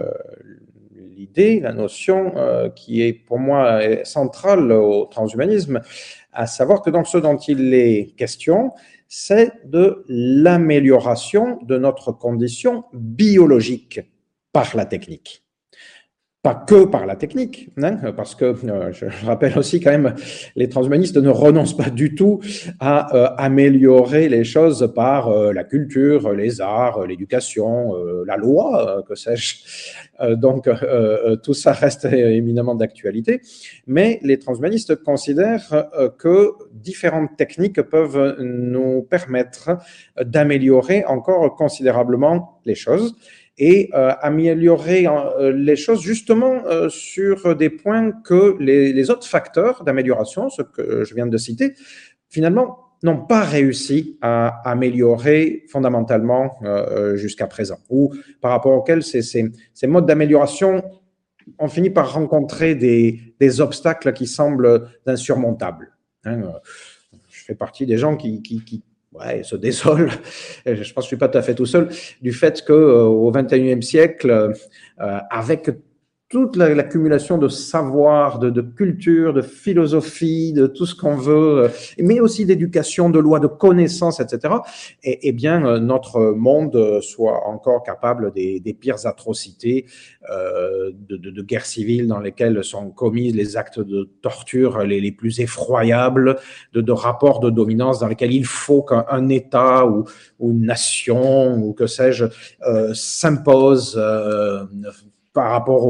la notion euh, qui est pour moi centrale au transhumanisme, à savoir que ce dont il est question, c'est de l'amélioration de notre condition biologique par la technique. Pas que par la technique, hein, parce que euh, je, rappelle aussi quand même, les transhumanistes ne renoncent pas du tout à euh, améliorer les choses par euh, la culture, les arts, l'éducation, la loi, que sais-je. donc tout ça reste éminemment d'actualité, mais les transhumanistes considèrent que différentes techniques peuvent nous permettre d'améliorer encore considérablement les choses et euh, améliorer euh, les choses justement euh, sur des points que les, autres facteurs d'amélioration, ce que je viens de citer, finalement n'ont pas réussi à améliorer fondamentalement jusqu'à présent, ou par rapport auxquels ces, modes d'amélioration ont fini par rencontrer des, obstacles qui semblent insurmontables. Hein. je fais partie des gens qui ouais, se désole, je pense que je suis pas tout à fait tout seul, du fait que euh, au XXIe siècle, euh, avec toute l'accumulation de savoir, de, de, culture, de philosophie, de tout ce qu'on veut, euh, mais aussi d'éducation, de loi, de connaissances, etc., et, et, bien euh, notre monde soit encore capable des, des pires atrocités euh, de, de, de guerres civiles dans lesquelles sont commis les actes de torture les, les plus effroyables, de, de, rapports de dominance dans lesquels il faut qu'un État ou, ou, une nation ou que sais-je euh, s'impose euh, par rapport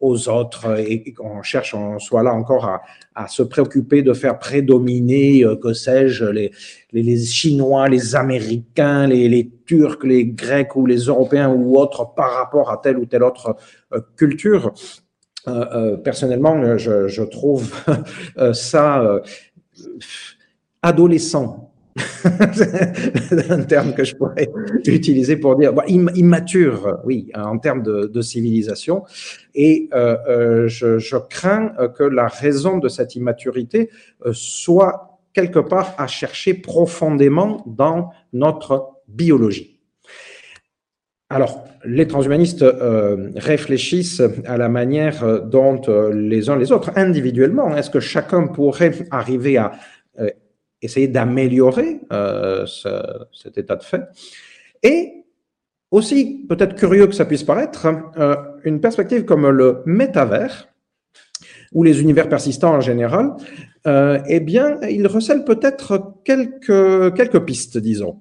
aux, autres et, qu'on cherche, on soit là encore à, se préoccuper de faire prédominer, euh, que sais-je, les, les, Chinois, les Américains, les, Turcs, les Grecs ou les Européens ou autres par rapport à telle ou telle autre euh, culture. Euh, personnellement, je, je trouve ça adolescent un terme que je pourrais utiliser pour dire immature, oui, en termes de, civilisation. Et euh, euh, je, crains que la raison de cette immaturité euh, soit quelque part à chercher profondément dans notre biologie. Alors, les transhumanistes réfléchissent à la manière dont les uns les autres, individuellement, est-ce que chacun pourrait arriver à essayer d'améliorer euh, cet état de fait. Et aussi, peut-être curieux que ça puisse paraître, euh, une perspective comme le métavers, ou les univers persistants en général, euh, eh bien, il recèle peut-être quelques, quelques pistes, disons.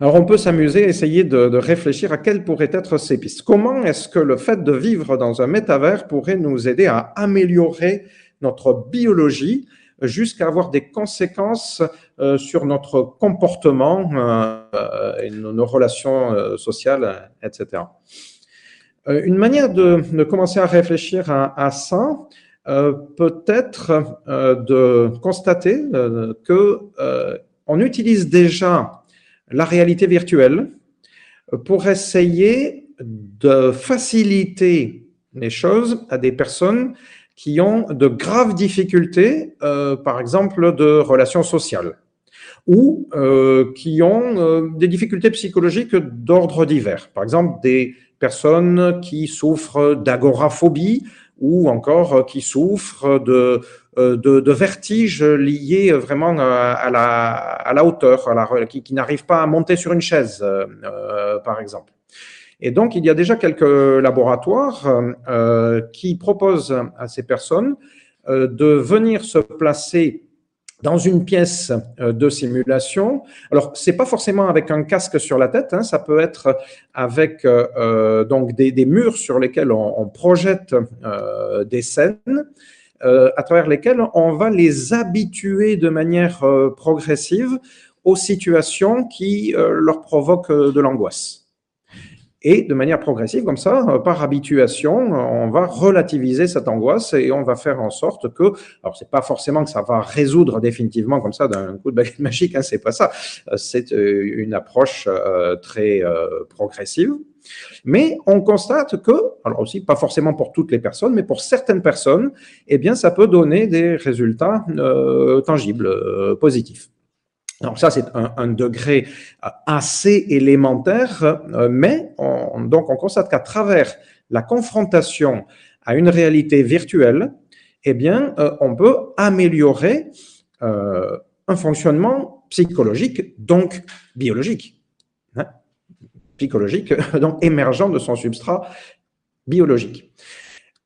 Alors, on peut s'amuser, essayer de, de, réfléchir à quelles pourraient être ces pistes. Comment est-ce que le fait de vivre dans un métavers pourrait nous aider à améliorer notre biologie jusqu'à avoir des conséquences euh, sur notre comportement euh, et nos, relations euh, sociales, etc. Une manière de, commencer à réfléchir à, ça, peut-être de constater que on utilise déjà la réalité virtuelle pour essayer de faciliter les choses à des personnes qui ont de graves difficultés, euh, par exemple, de relations sociales, ou euh, qui ont euh, des difficultés psychologiques d'ordre divers. Par exemple, des personnes qui souffrent d'agoraphobie ou encore qui souffrent de, de, de vertiges liés vraiment à la, à la hauteur, à la, qui, qui n'arrivent pas à monter sur une chaise, par exemple. Et donc, il y a déjà quelques laboratoires euh, qui proposent à ces personnes euh, de venir se placer dans une pièce euh, de simulation. Alors, c'est pas forcément avec un casque sur la tête, hein, ça peut être avec euh, donc des, murs sur lesquels on, projette euh, des scènes, à travers lesquelles on va les habituer de manière progressive aux situations qui leur provoquent de l'angoisse. Et de manière progressive, comme ça, euh, par habituation, on va relativiser cette angoisse et on va faire en sorte que, alors c'est pas forcément que ça va résoudre définitivement comme ça d'un coup de baguette magique, hein, c'est pas ça. Euh, c'est euh, une approche très progressive. Mais on constate que, alors aussi pas forcément pour toutes les personnes, mais pour certaines personnes, eh bien, ça peut donner des résultats tangibles, positifs. Donc ça, c'est un, degré euh, assez élémentaire, euh, mais on, donc on constate qu'à travers la confrontation à une réalité virtuelle, eh bien, euh, on peut améliorer un fonctionnement psychologique, donc biologique. Hein, psychologique, donc émergent de son substrat biologique.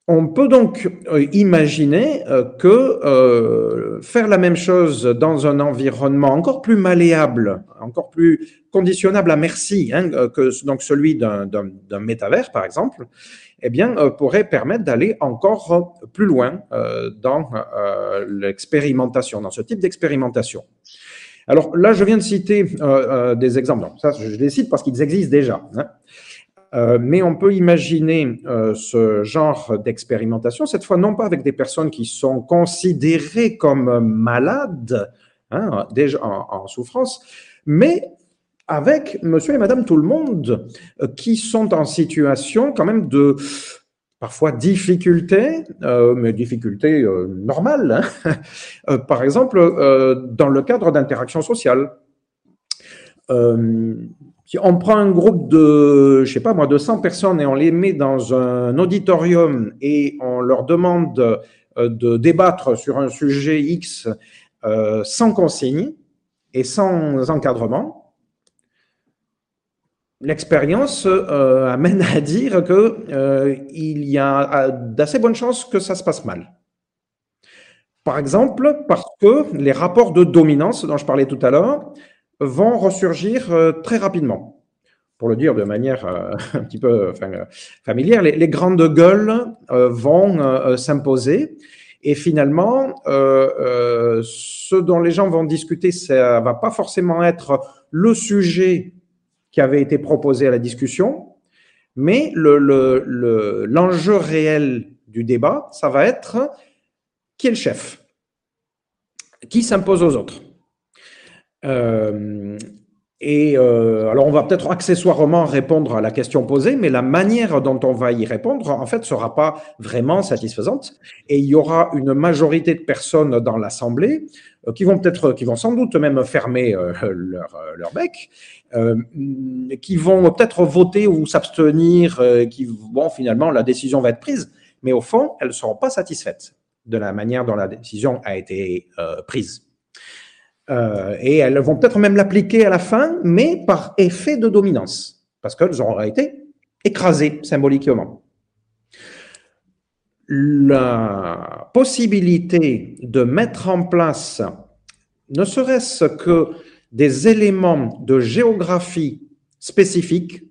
On peut donc euh, imaginer euh, que euh, faire la même chose dans un environnement encore plus malléable, encore plus conditionnable à merci, hein, que donc celui d'un métavers par exemple, eh bien, pourrait permettre d'aller encore plus loin dans l'expérimentation, dans ce type d'expérimentation. Alors là, je viens de citer des exemples. ça, je les cite parce qu'ils existent déjà. Hein. Euh, mais on peut imaginer euh, ce genre d'expérimentation, cette fois non pas avec des personnes qui sont considérées comme malades, hein, déjà en, souffrance, mais avec monsieur et madame tout le monde euh, qui sont en situation quand même de parfois difficultés, mais difficultés normales, hein. par exemple dans le cadre d'interactions sociales si on prend un groupe de, je sais pas moi, de 100 personnes et on les met dans un auditorium et on leur demande euh, de débattre sur un sujet X euh, sans consigne et sans encadrement, l'expérience euh, amène à dire qu'il y a d'assez bonnes chances que ça se passe mal. Par exemple, parce que les rapports de dominance dont je parlais tout à l'heure vont ressurgir euh, très rapidement. Pour le dire de manière euh, un petit peu familière, les, grandes gueules euh, vont s'imposer et finalement, ce dont les gens vont discuter, ça va pas forcément être le sujet qui avait été proposé à la discussion, mais l'enjeu le, réel du débat, ça va être qui est le chef, qui s'impose aux autres? Euh, et euh, alors, on va peut-être accessoirement répondre à la question posée, mais la manière dont on va y répondre, en fait, sera pas vraiment satisfaisante. Et il y aura une majorité de personnes dans l'assemblée euh, qui vont peut-être, qui vont sans doute même fermer leur, leur bec, qui vont peut-être voter ou s'abstenir, qui bon, finalement, la décision va être prise, mais au fond, elles seront pas satisfaites de la manière dont la décision a été prise. Euh, et elles vont peut-être même l'appliquer à la fin, mais par effet de dominance, parce qu'elles auront été écrasées symboliquement. La possibilité de mettre en place, ne serait-ce que des éléments de géographie spécifiques,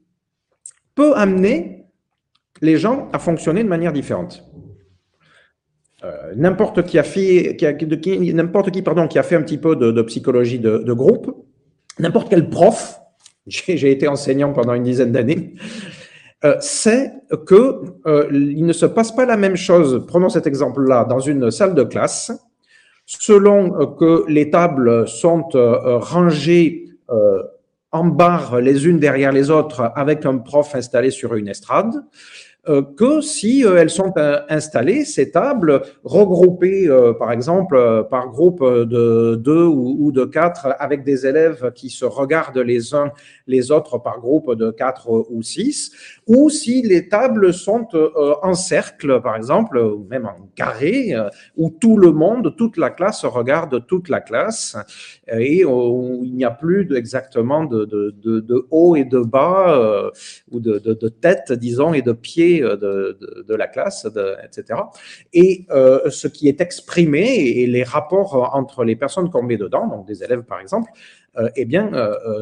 peut amener les gens à fonctionner de manière différente. Euh, n'importe qui a fait, qui, a fait un petit peu de, psychologie de, groupe, n'importe quel prof, j'ai été enseignant pendant une dizaine d'années, euh, sait que euh, il ne se passe pas la même chose. Prenons cet exemple-là dans une salle de classe, selon que les tables sont rangées en barre les unes derrière les autres avec un prof installé sur une estrade. Euh, que si euh, elles sont euh, installées, ces tables, regroupées par exemple par groupe de deux ou de quatre avec des élèves qui se regardent les uns les autres par groupe de quatre ou six, ou si les tables sont en cercle par exemple, ou même en carré, où tout le monde, toute la classe regarde toute la classe et où il n'y a plus exactement de, de, de, haut et de bas ou de, de, tête, disons, et de pieds euh, de, la classe, etc. Et euh, ce qui est exprimé et les rapports entre les personnes qu'on met dedans, donc des élèves par exemple, euh, eh bien,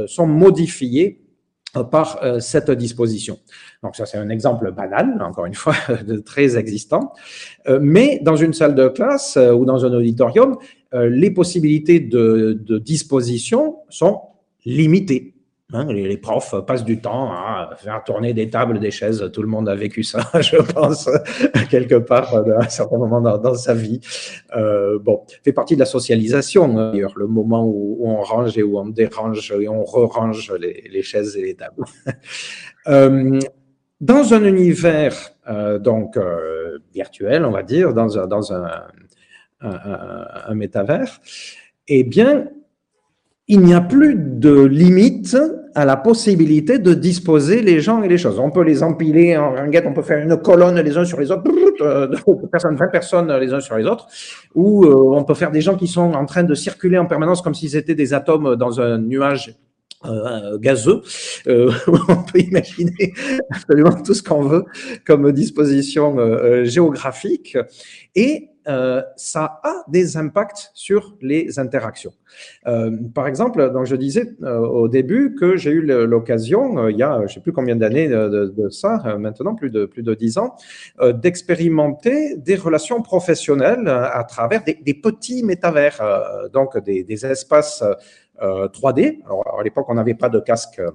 sont modifiés par cette disposition. Donc ça, c'est un exemple banal, encore une fois, de très existant. mais dans une salle de classe ou dans un auditorium, les possibilités de disposition sont limitées. Hein, les, profs passent du temps à faire tourner des tables, des chaises. Tout le monde a vécu ça, je pense, quelque part à un certain moment dans, sa vie. Euh, bon, fait partie de la socialisation, hein, d'ailleurs, le moment où, on range et où on dérange et on re-range les, chaises et les tables. euh, dans un univers euh, donc euh, virtuel, on va dire, dans un, dans un, un, un métavers, eh bien, il n'y a plus de limite à la possibilité de disposer les gens et les choses. On peut les empiler en ringuette, on peut faire une colonne les uns sur les autres, euh, personnes, 20 personnes les uns sur les autres, ou euh, on peut faire des gens qui sont en train de circuler en permanence comme s'ils étaient des atomes dans un nuage euh, gazeux. On peut imaginer absolument tout ce qu'on veut comme disposition géographique. Et ça a des impacts sur les interactions. par exemple, donc je disais au début que j'ai eu l'occasion, il y a je ne sais plus combien d'années de, ça, maintenant plus de plus de dix ans, d'expérimenter des relations professionnelles à travers des, petits métavers, donc des, des espaces 3D. Euh, Alors, à l'époque, on n'avait pas de casque euh,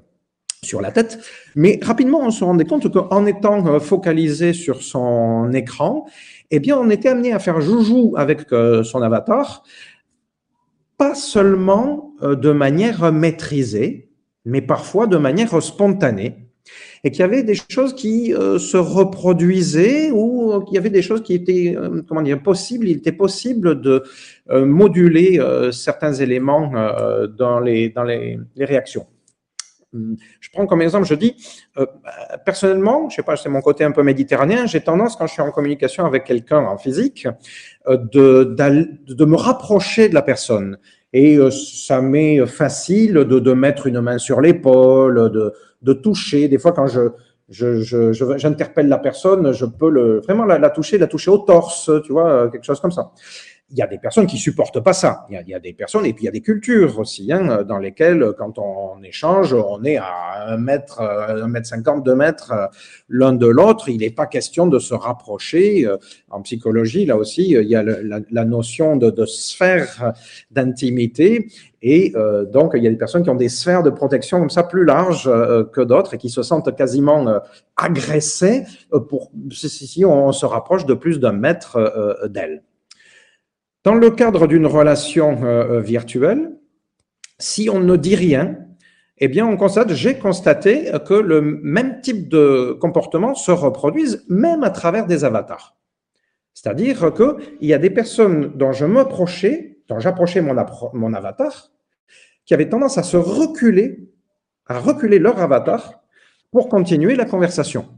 sur la tête, mais rapidement, on se rendait compte qu'en étant euh, focalisé sur son écran, eh bien, on était amené à faire joujou avec son avatar, pas seulement de manière maîtrisée, mais parfois de manière spontanée et qu'il y avait des choses qui euh, se reproduisaient ou euh, qu'il y avait des choses qui étaient, euh, comment dire, possibles. Il était possible de moduler certains éléments dans les, dans les, réactions. Hum, je prends comme exemple, je dis, personnellement, je sais pas, c'est mon côté un peu méditerranéen, j'ai tendance, quand je suis en communication avec quelqu'un en physique, de, de me rapprocher de la personne. Et ça m'est facile de, de mettre une main sur l'épaule, de, de toucher. Des fois, quand je, je, j'interpelle la personne, je peux le, vraiment la, toucher, la toucher au torse, tu vois, quelque chose comme ça il y a des personnes qui supportent pas ça. Il y a, des personnes, et puis il y a des cultures aussi, hein, dans lesquelles, quand on échange, on est à un mètre, un mètre cinquante, deux mètres l'un de l'autre. Il n'est pas question de se rapprocher. En psychologie, là aussi, il y a la, notion de, sphère d'intimité. Et euh, donc, il y a des personnes qui ont des sphères de protection comme ça plus larges euh, que d'autres et qui se sentent quasiment euh, agressées pour, si on se rapproche de plus d'un mètre d'elles. Dans le cadre d'une relation euh, euh, virtuelle, si on ne dit rien, eh bien, on constate, j'ai constaté que le même type de comportement se reproduise même à travers des avatars. C'est-à-dire qu'il y a des personnes dont je m'approchais, dont j'approchais mon, mon avatar, qui avaient tendance à se reculer, à reculer leur avatar pour continuer la conversation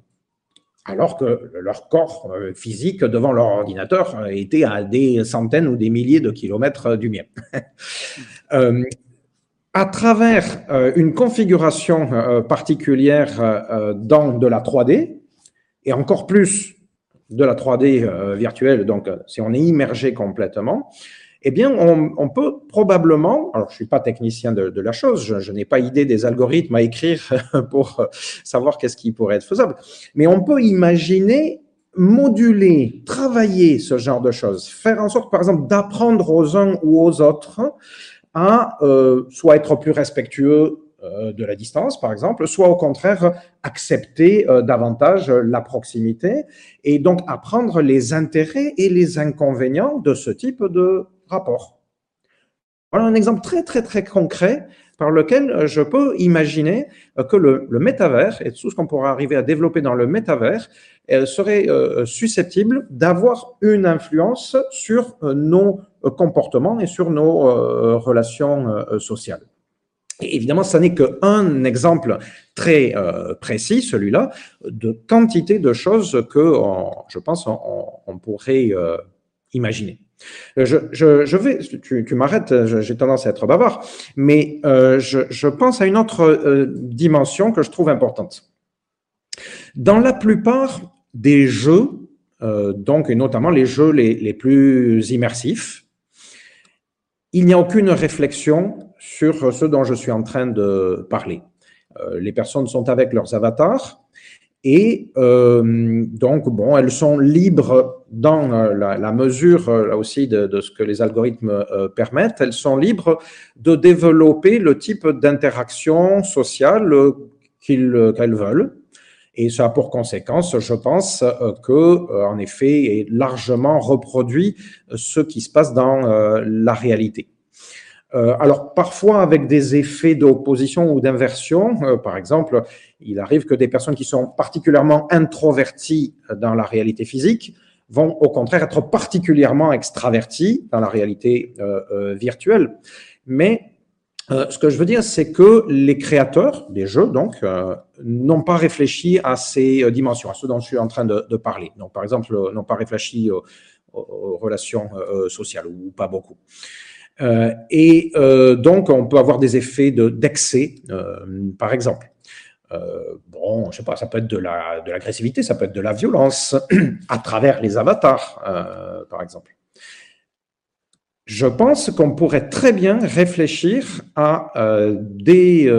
alors que leur corps euh, physique devant leur ordinateur euh, était à des centaines ou des milliers de kilomètres euh, du mien. à travers une configuration particulière dans de la 3D, et encore plus de la 3D virtuelle, donc si on est immergé complètement, eh bien, on, peut probablement, alors je ne suis pas technicien de, la chose, je, n'ai pas idée des algorithmes à écrire pour savoir qu'est-ce qui pourrait être faisable, mais on peut imaginer moduler, travailler ce genre de choses, faire en sorte, par exemple, d'apprendre aux uns ou aux autres à euh, soit être plus respectueux euh, de la distance, par exemple, soit au contraire accepter euh, davantage la proximité et donc apprendre les intérêts et les inconvénients de ce type de rapport. Voilà un exemple très, très, très concret par lequel euh, je peux imaginer euh, que le, métavers et tout ce qu'on pourra arriver à développer dans le métavers euh, serait susceptible d'avoir une influence sur nos comportements et sur nos relations sociales. Évidemment, ce n'est qu'un exemple très précis, celui-là, de quantité de choses que, je pense, on pourrait imaginer. Euh, je, vais, tu, m'arrêtes, j'ai tendance à être bavard, mais euh, je, pense à une autre euh, dimension que je trouve importante. Dans la plupart des jeux, donc et notamment les jeux les, plus immersifs, il n'y a aucune réflexion sur ce dont je suis en train de parler. les personnes sont avec leurs avatars, et euh, donc, bon, elles sont libres dans euh, la, mesure euh, là aussi de, ce que les algorithmes permettent, elles sont libres de développer le type d'interaction sociale qu'elles veulent. Et ça a pour conséquence, je pense, que, en effet, est largement reproduit ce qui se passe dans la réalité. Euh, alors parfois avec des effets d'opposition ou d'inversion. Euh, par exemple, il arrive que des personnes qui sont particulièrement introverties dans la réalité physique vont au contraire être particulièrement extraverties dans la réalité euh, virtuelle. Mais ce que je veux dire, c'est que les créateurs des jeux, donc, n'ont pas réfléchi à ces dimensions, à ce dont je suis en train de, parler. Donc, par exemple, n'ont pas réfléchi aux relations sociales ou pas beaucoup. Euh, et euh, donc, on peut avoir des effets d'excès, par exemple. bon, je sais pas, ça peut être de l'agressivité, ça peut être de la violence à travers les avatars, par exemple. Je pense qu'on pourrait très bien réfléchir à des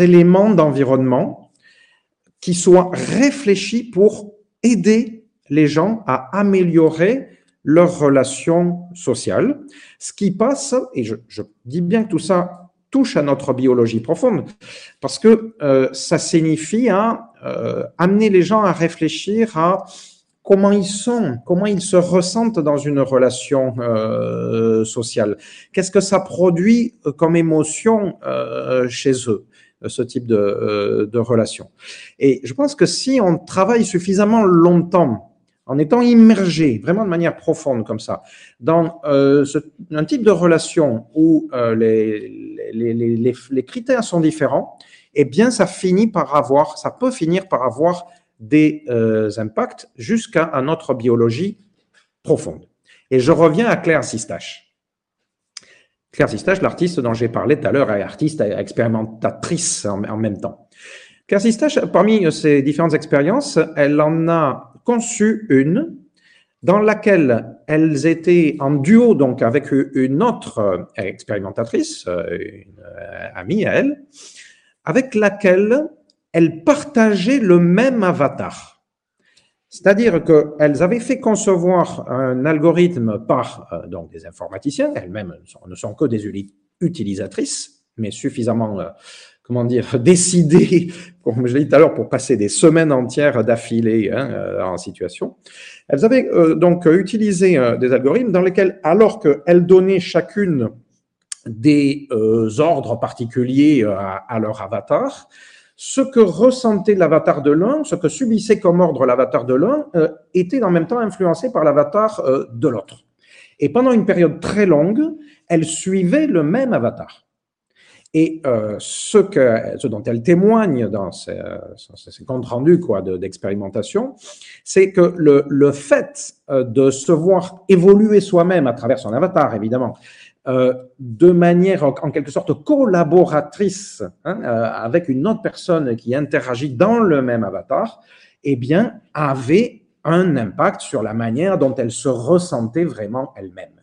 éléments d'environnement qui soient réfléchis pour aider les gens à améliorer leurs relations sociales, ce qui passe, et je, dis bien que tout ça touche à notre biologie profonde, parce que euh, ça signifie à euh, amener les gens à réfléchir à comment ils sont, comment ils se ressentent dans une relation euh, sociale. Qu'est-ce que ça produit comme émotion chez eux ce type de, de relation? Et je pense que si on travaille suffisamment longtemps en étant immergé vraiment de manière profonde comme ça dans euh, un type de relation où euh, les, critères sont différents, eh bien ça finit par avoir, ça peut finir par avoir des euh, impacts jusqu'à notre biologie profonde. Et je reviens à Claire Sistache. Claire Sistache, l'artiste dont j'ai parlé tout à l'heure, est artiste expérimentatrice en, en même temps. Claire Sistache, parmi ses différentes expériences, elle en a conçu une dans laquelle elles étaient en duo donc avec une autre expérimentatrice, une amie à elle, avec laquelle elles partageaient le même avatar. C'est-à-dire qu'elles avaient fait concevoir un algorithme par euh, donc des informaticiens, elles-mêmes ne sont que des utilisatrices, mais suffisamment euh, comment dire, décider, comme je l'ai dit tout à l'heure, pour passer des semaines entières d'affilée hein, euh, en situation. Elles avaient euh, donc utilisé euh, des algorithmes dans lesquels, alors qu'elles donnaient chacune des ordres particuliers à, leur avatar, ce que ressentait l'avatar de l'un, ce que subissait comme ordre l'avatar de l'un, était en même temps influencé par l'avatar de l'autre. Et pendant une période très longue, elles suivaient le même avatar. Et euh, ce, que, ce dont elle témoigne dans ses, ses comptes rendus d'expérimentation, c'est que le, le fait euh, de se voir évoluer soi-même à travers son avatar, évidemment, euh, de manière en quelque sorte collaboratrice hein, euh, avec une autre personne qui interagit dans le même avatar, eh bien, avait un impact sur la manière dont elle se ressentait vraiment elle-même.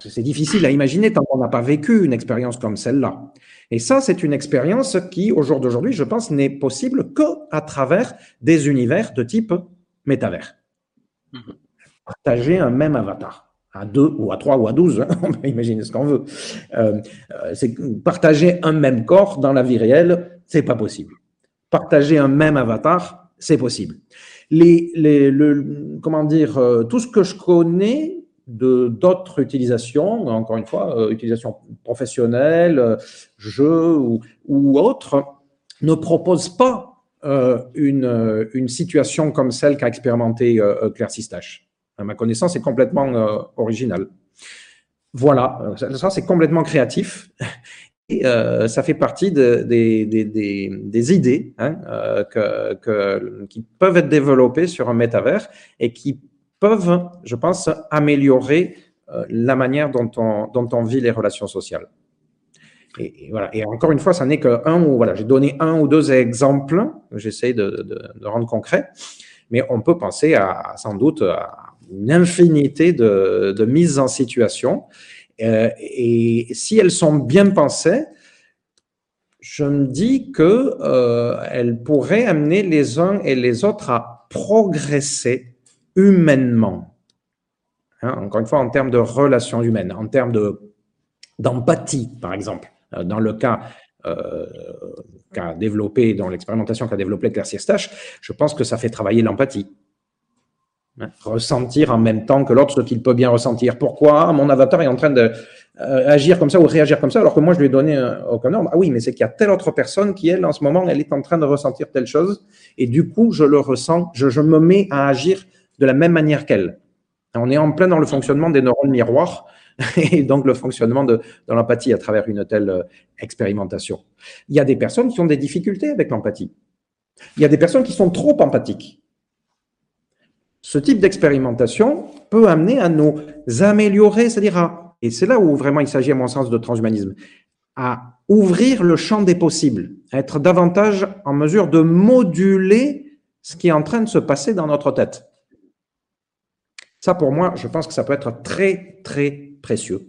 C'est difficile à imaginer tant qu'on n'a pas vécu une expérience comme celle-là. Et ça, c'est une expérience qui, au jour d'aujourd'hui, je pense, n'est possible que à travers des univers de type métavers. Mhm. Partager un même avatar à deux ou à trois ou à douze, hein, on peut imaginer ce qu'on veut. Euh, euh, c'est partager un même corps dans la vie réelle, c'est pas possible. Partager un même avatar, c'est possible. Les, les, le, comment dire, euh, tout ce que je connais d'autres utilisations, encore une fois, euh, utilisation professionnelle, euh, jeux ou, ou autres, ne proposent pas euh, une, une, situation comme celle qu'a expérimenté Claire Sistache. À ma connaissance, c'est complètement original. Voilà, ça c'est complètement créatif et ça fait partie de, des, des, des, idées hein, que, que, qui peuvent être développées sur un métavers et qui peuvent, je pense, améliorer euh, la manière dont on, dont on vit les relations sociales. Et, voilà. et encore une fois, ça n'est qu'un ou voilà, j'ai donné un ou deux exemples, j'essaie de, de, rendre concret, mais on peut penser à, sans doute à une infinité de, de mises en situation. Euh, et si elles sont bien pensées, je me dis que euh, elles pourraient amener les uns et les autres à progresser humainement. Hein, encore une fois, en termes de relations humaines, en termes d'empathie, par exemple. Euh, dans le cas euh, qu'a développé, dans l'expérimentation qu'a développé Claire Siestache, je pense que ça fait travailler l'empathie. Hein, ressentir en même temps que l'autre ce qu'il peut bien ressentir. Pourquoi mon avatar est en train de euh, agir comme ça ou réagir comme ça alors que moi je lui ai donné aucun ordre? Ah oui, mais c'est qu'il y a telle autre personne qui, elle, en ce moment, elle est en train de ressentir telle chose et du coup, je le ressens, je me mets à agir de la même manière qu'elle. On est en plein dans le fonctionnement des neurones miroirs et donc le fonctionnement de, l'empathie à travers une telle euh, expérimentation. Il y a des personnes qui ont des difficultés avec l'empathie. Il y a des personnes qui sont trop empathiques. ce type d'expérimentation peut amener à nous améliorer, c'est-à-dire à, et c'est là où vraiment il s'agit à mon sens de transhumanisme, à ouvrir le champ des possibles, à être davantage en mesure de moduler ce qui est en train de se passer dans notre tête. Ça, pour moi, je pense que ça peut être très, très précieux.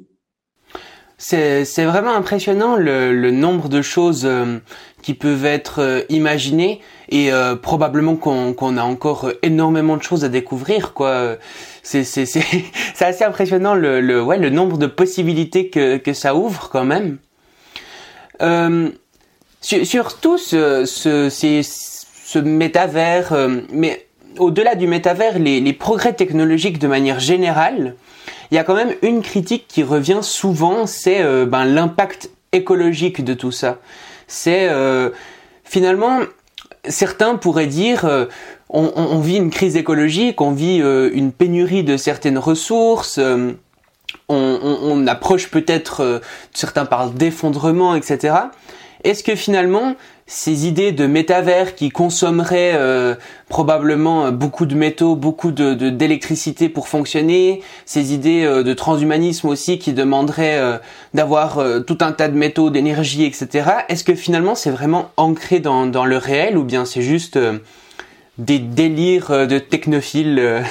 C'est vraiment impressionnant le, nombre de choses euh, qui peuvent être euh, imaginées et euh, probablement qu'on a encore énormément de choses à découvrir quoi. C'est assez impressionnant le le ouais le nombre de possibilités que que ça ouvre quand même. sur, surtout ce ce ce métavers mais au-delà du métavers les progrès technologiques de manière générale il y a quand même une critique qui revient souvent, c'est euh, ben, l'impact écologique de tout ça. C'est euh, finalement certains pourraient dire euh, on, vit une crise écologique, on vit une pénurie de certaines ressources. On, approche peut-être, certains parlent d'effondrement, etc. Est-ce que finalement, ces idées de métavers qui consommeraient euh, probablement beaucoup de métaux, beaucoup de d'électricité pour fonctionner, ces idées euh, de transhumanisme aussi qui demanderaient euh, d'avoir tout un tas de métaux, d'énergie, etc. Est-ce que finalement c'est vraiment ancré dans, dans le réel ou bien c'est juste des délires de technophiles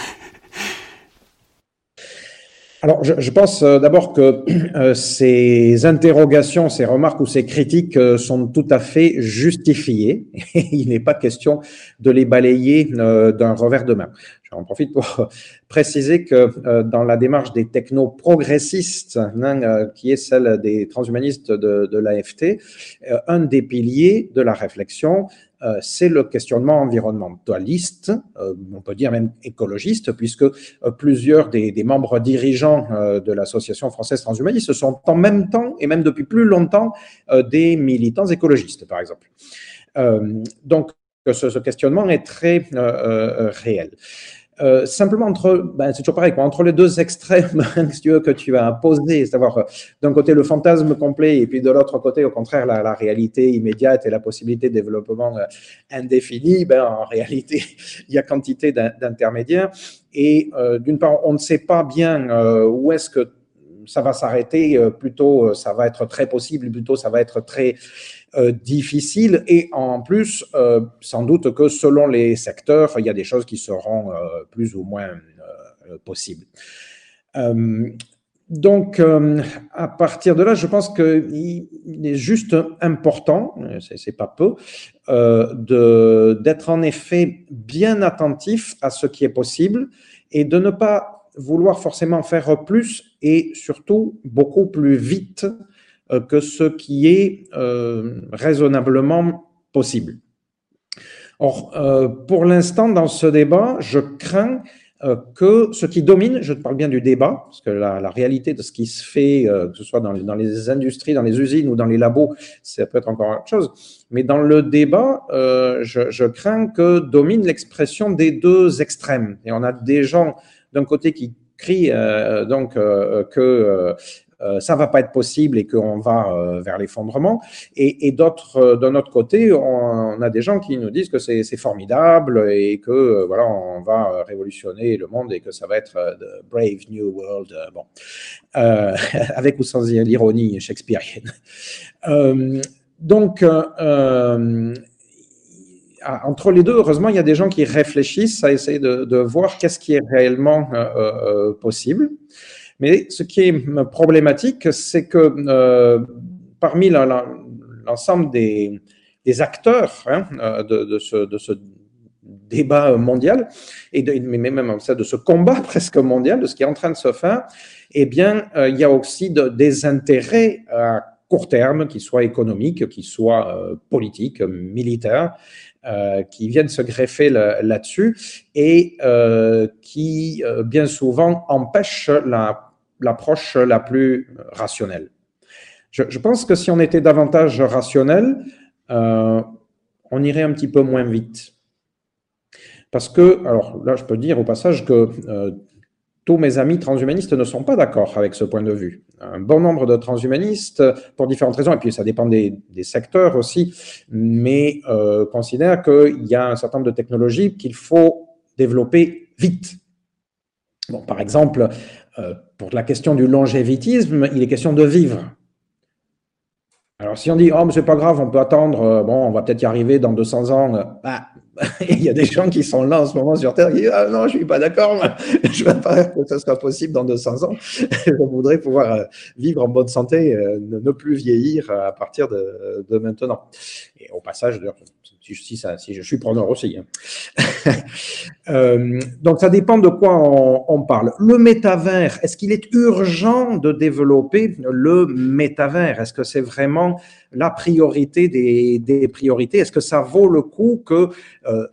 alors, je, je pense euh, d'abord que euh, ces interrogations, ces remarques ou ces critiques euh, sont tout à fait justifiées. Il n'est pas question de les balayer d'un revers de main. J'en profite pour préciser que dans la démarche des techno progressistes, hein, qui est celle des transhumanistes de, de l'AFT, un des piliers de la réflexion, euh, c'est le questionnement environnementaliste, euh, on peut dire même écologiste, puisque euh, plusieurs des, membres dirigeants de l'Association française transhumaniste sont en même temps, et même depuis plus longtemps, des militants écologistes, par exemple. donc, ce, questionnement est très réel. Euh, simplement entre, ben, c'est toujours pareil, quoi, entre les deux extrêmes que tu as posés, c'est-à-dire euh, d'un côté le fantasme complet et puis de l'autre côté, au contraire, la, réalité immédiate et la possibilité de développement euh, indéfini, ben, en réalité, il y a quantité d'intermédiaires. Et d'une part, on ne sait pas bien où est-ce que ça va s'arrêter, plutôt ça va être très possible, plutôt ça va être très euh, difficile et en plus, euh, sans doute que selon les secteurs, il y a des choses qui seront euh, plus ou moins possibles. Donc, à partir de là, je pense qu'il est juste important, c'est pas peu, d'être en effet bien attentif à ce qui est possible et de ne pas vouloir forcément faire plus et surtout beaucoup plus vite euh, que ce qui est euh, raisonnablement possible. Or, euh, pour l'instant, dans ce débat, je crains que ce qui domine, je parle bien du débat, parce que la, réalité de ce qui se fait, que ce soit dans les, industries, dans les usines ou dans les labos, ça peut être encore autre chose. Mais dans le débat, je, crains que domine l'expression des deux extrêmes. Et on a des gens d'un côté qui crient donc que euh, ça va pas être possible et qu'on va euh, vers l'effondrement. Et, et d'autres, euh, d'un autre côté, on, a des gens qui nous disent que c'est, formidable et que voilà, on va révolutionner le monde et que ça va être the brave new world. bon, avec ou sans l'ironie shakespearienne. donc entre les deux, heureusement, il y a des gens qui réfléchissent à essayer de, voir qu'est-ce qui est réellement euh, possible. Mais ce qui est problématique, c'est que euh, parmi l'ensemble des, acteurs hein, euh, de, ce, débat mondial, et de, même de ce combat presque mondial, de ce qui est en train de se faire, eh bien, euh, il y a aussi des intérêts à court terme, qu'ils soient économiques, qu'ils soient politiques, militaires, qui viennent se greffer là-dessus et qui bien souvent empêchent la l'approche la plus rationnelle. Je, pense que si on était davantage rationnel, euh, on irait un petit peu moins vite. Parce que, alors là, je peux dire au passage que euh, tous mes amis transhumanistes ne sont pas d'accord avec ce point de vue. Un bon nombre de transhumanistes, pour différentes raisons, et puis ça dépend des, secteurs aussi, mais euh, considèrent qu'il y a un certain nombre de technologies qu'il faut développer vite par exemple, pour la question du longévitisme, il est question de vivre. Alors, si on dit, oh, mais c'est pas grave, on peut attendre, bon, on va peut-être y arriver dans 200 ans, bah, il y a des gens qui sont là en ce moment sur Terre qui disent Ah non, je suis pas d'accord, je veux pas que ce soit possible dans 200 ans. je voudrais pouvoir euh, vivre en bonne santé, euh, ne plus vieillir à partir de, maintenant. Et au passage, si, ça, si je suis preneur aussi. Hein. Euh, donc, ça dépend de quoi on, parle. Le métavers, est-ce qu'il est urgent de développer le métavers? Est-ce que c'est vraiment la priorité des, priorités? Est-ce que ça vaut le coup que euh,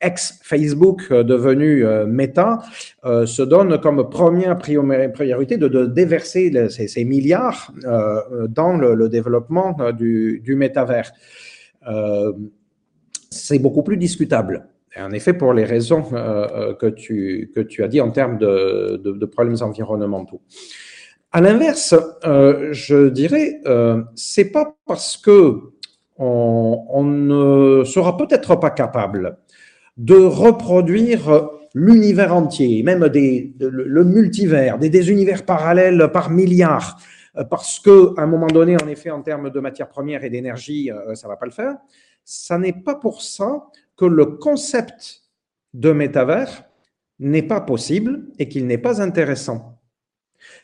ex-Facebook euh, devenu Meta se donne comme première priorité de, déverser ces, milliards dans le, développement du, du métavers? C'est beaucoup plus discutable. en effet, pour les raisons euh, euh, que, tu, que tu as dit en termes de, problèmes environnementaux. À l'inverse, euh, je dirais, c'est pas parce que on, ne sera peut-être pas capable de reproduire l'univers entier, même des, le, multivers, des, univers parallèles par milliards, parce qu'à un moment donné, en effet, en termes de matières premières et d'énergie, ça va pas le faire ça n'est pas pour ça que le concept de métavers n'est pas possible et qu'il n'est pas intéressant.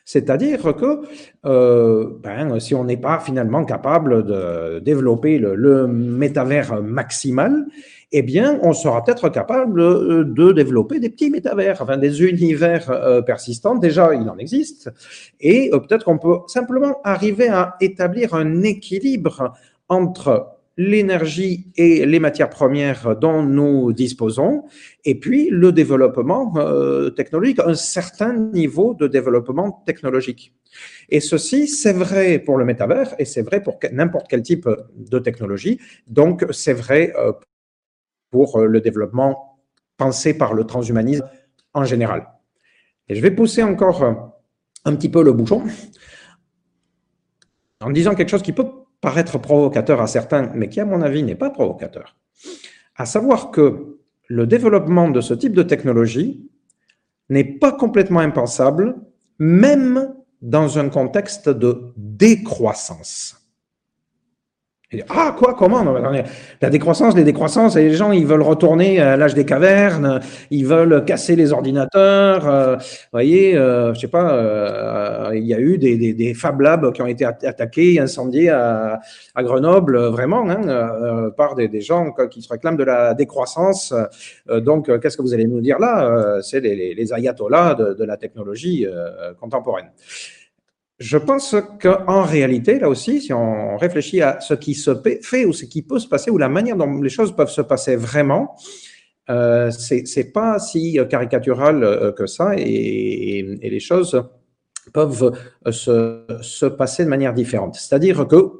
C'est-à-dire que euh, ben, si on n'est pas finalement capable de développer le, métavers maximal, eh bien, on sera peut-être capable de développer des petits métavers, des univers euh, persistants. Déjà, il en existe. Et euh, peut-être qu'on peut simplement arriver à établir un équilibre entre l'énergie et les matières premières dont nous disposons, et puis le développement euh, technologique, un certain niveau de développement technologique. Et ceci, c'est vrai pour le métavers et c'est vrai pour n'importe quel type de technologie. Donc, c'est vrai euh, pour le développement pensé par le transhumanisme en général. Et je vais pousser encore un petit peu le bouchon en disant quelque chose qui peut paraître provocateur à certains, mais qui, à mon avis, n'est pas provocateur. À savoir que le développement de ce type de technologie n'est pas complètement impensable, même dans un contexte de décroissance ah, quoi, comment? La décroissance, les décroissances, et les gens, ils veulent retourner à l'âge des cavernes, ils veulent casser les ordinateurs. Euh, vous voyez, euh, je sais pas, euh, il y a eu des, Fab Labs qui ont été attaqués, incendiés à, Grenoble, vraiment, hein, par des, gens qui se réclament de la décroissance. donc, qu'est-ce que vous allez nous dire là? C'est les, ayatollahs de la technologie contemporaine. Je pense qu'en réalité, là aussi, si on réfléchit à ce qui se fait ou ce qui peut se passer ou la manière dont les choses peuvent se passer vraiment, euh, c'est pas si caricatural euh, que ça et, les choses peuvent se, se passer de manière différente. C'est-à-dire que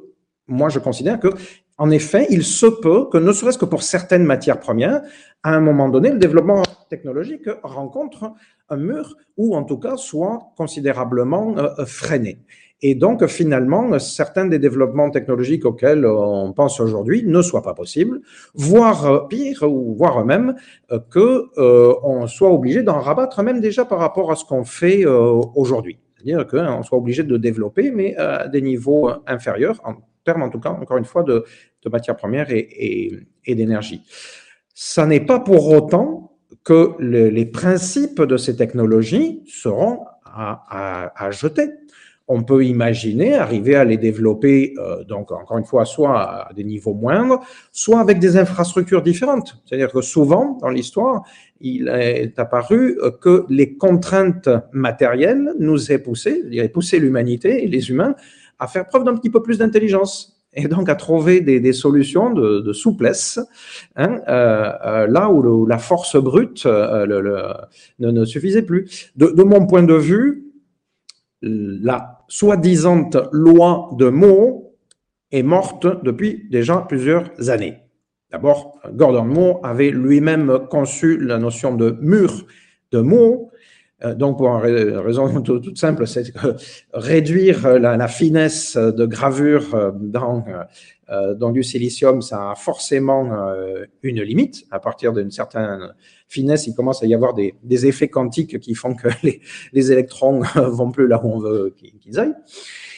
moi, je considère que en effet, il se peut que, ne serait-ce que pour certaines matières premières, à un moment donné, le développement technologique rencontre un mur ou en tout cas soit considérablement euh, euh, freiné. Et donc, finalement, certains des développements technologiques auxquels on pense aujourd'hui ne soient pas possibles, voire euh, pire, ou voire même que on soit obligé d'en rabattre même déjà par rapport à ce qu'on fait aujourd'hui. C'est-à-dire qu'on soit obligé de développer, mais à des niveaux inférieurs, en termes en tout cas, encore une fois, de, matières premières et, et d'énergie. Ça n'est pas pour autant que les principes de ces technologies seront à, jeter. On peut imaginer arriver à les développer, euh, donc encore une fois, soit à des niveaux moindres, soit avec des infrastructures différentes. C'est-à-dire que souvent, dans l'histoire, il est apparu que les contraintes matérielles nous aient poussé, poussé l'humanité et les humains à faire preuve d'un petit peu plus d'intelligence et donc à trouver des, solutions de, souplesse, hein, euh, euh, là où, la force brute euh, ne, suffisait plus. De, mon point de vue, la soi-disant loi de Moore est morte depuis déjà plusieurs années. D'abord, Gordon Moore avait lui-même conçu la notion de mur de Moore, donc, pour une raison toute simple, c'est que réduire la, finesse de gravure dans, dans du silicium, ça a forcément une limite. À partir d'une certaine finesse, il commence à y avoir des, effets quantiques qui font que les, les électrons vont plus là où on veut qu'ils aillent.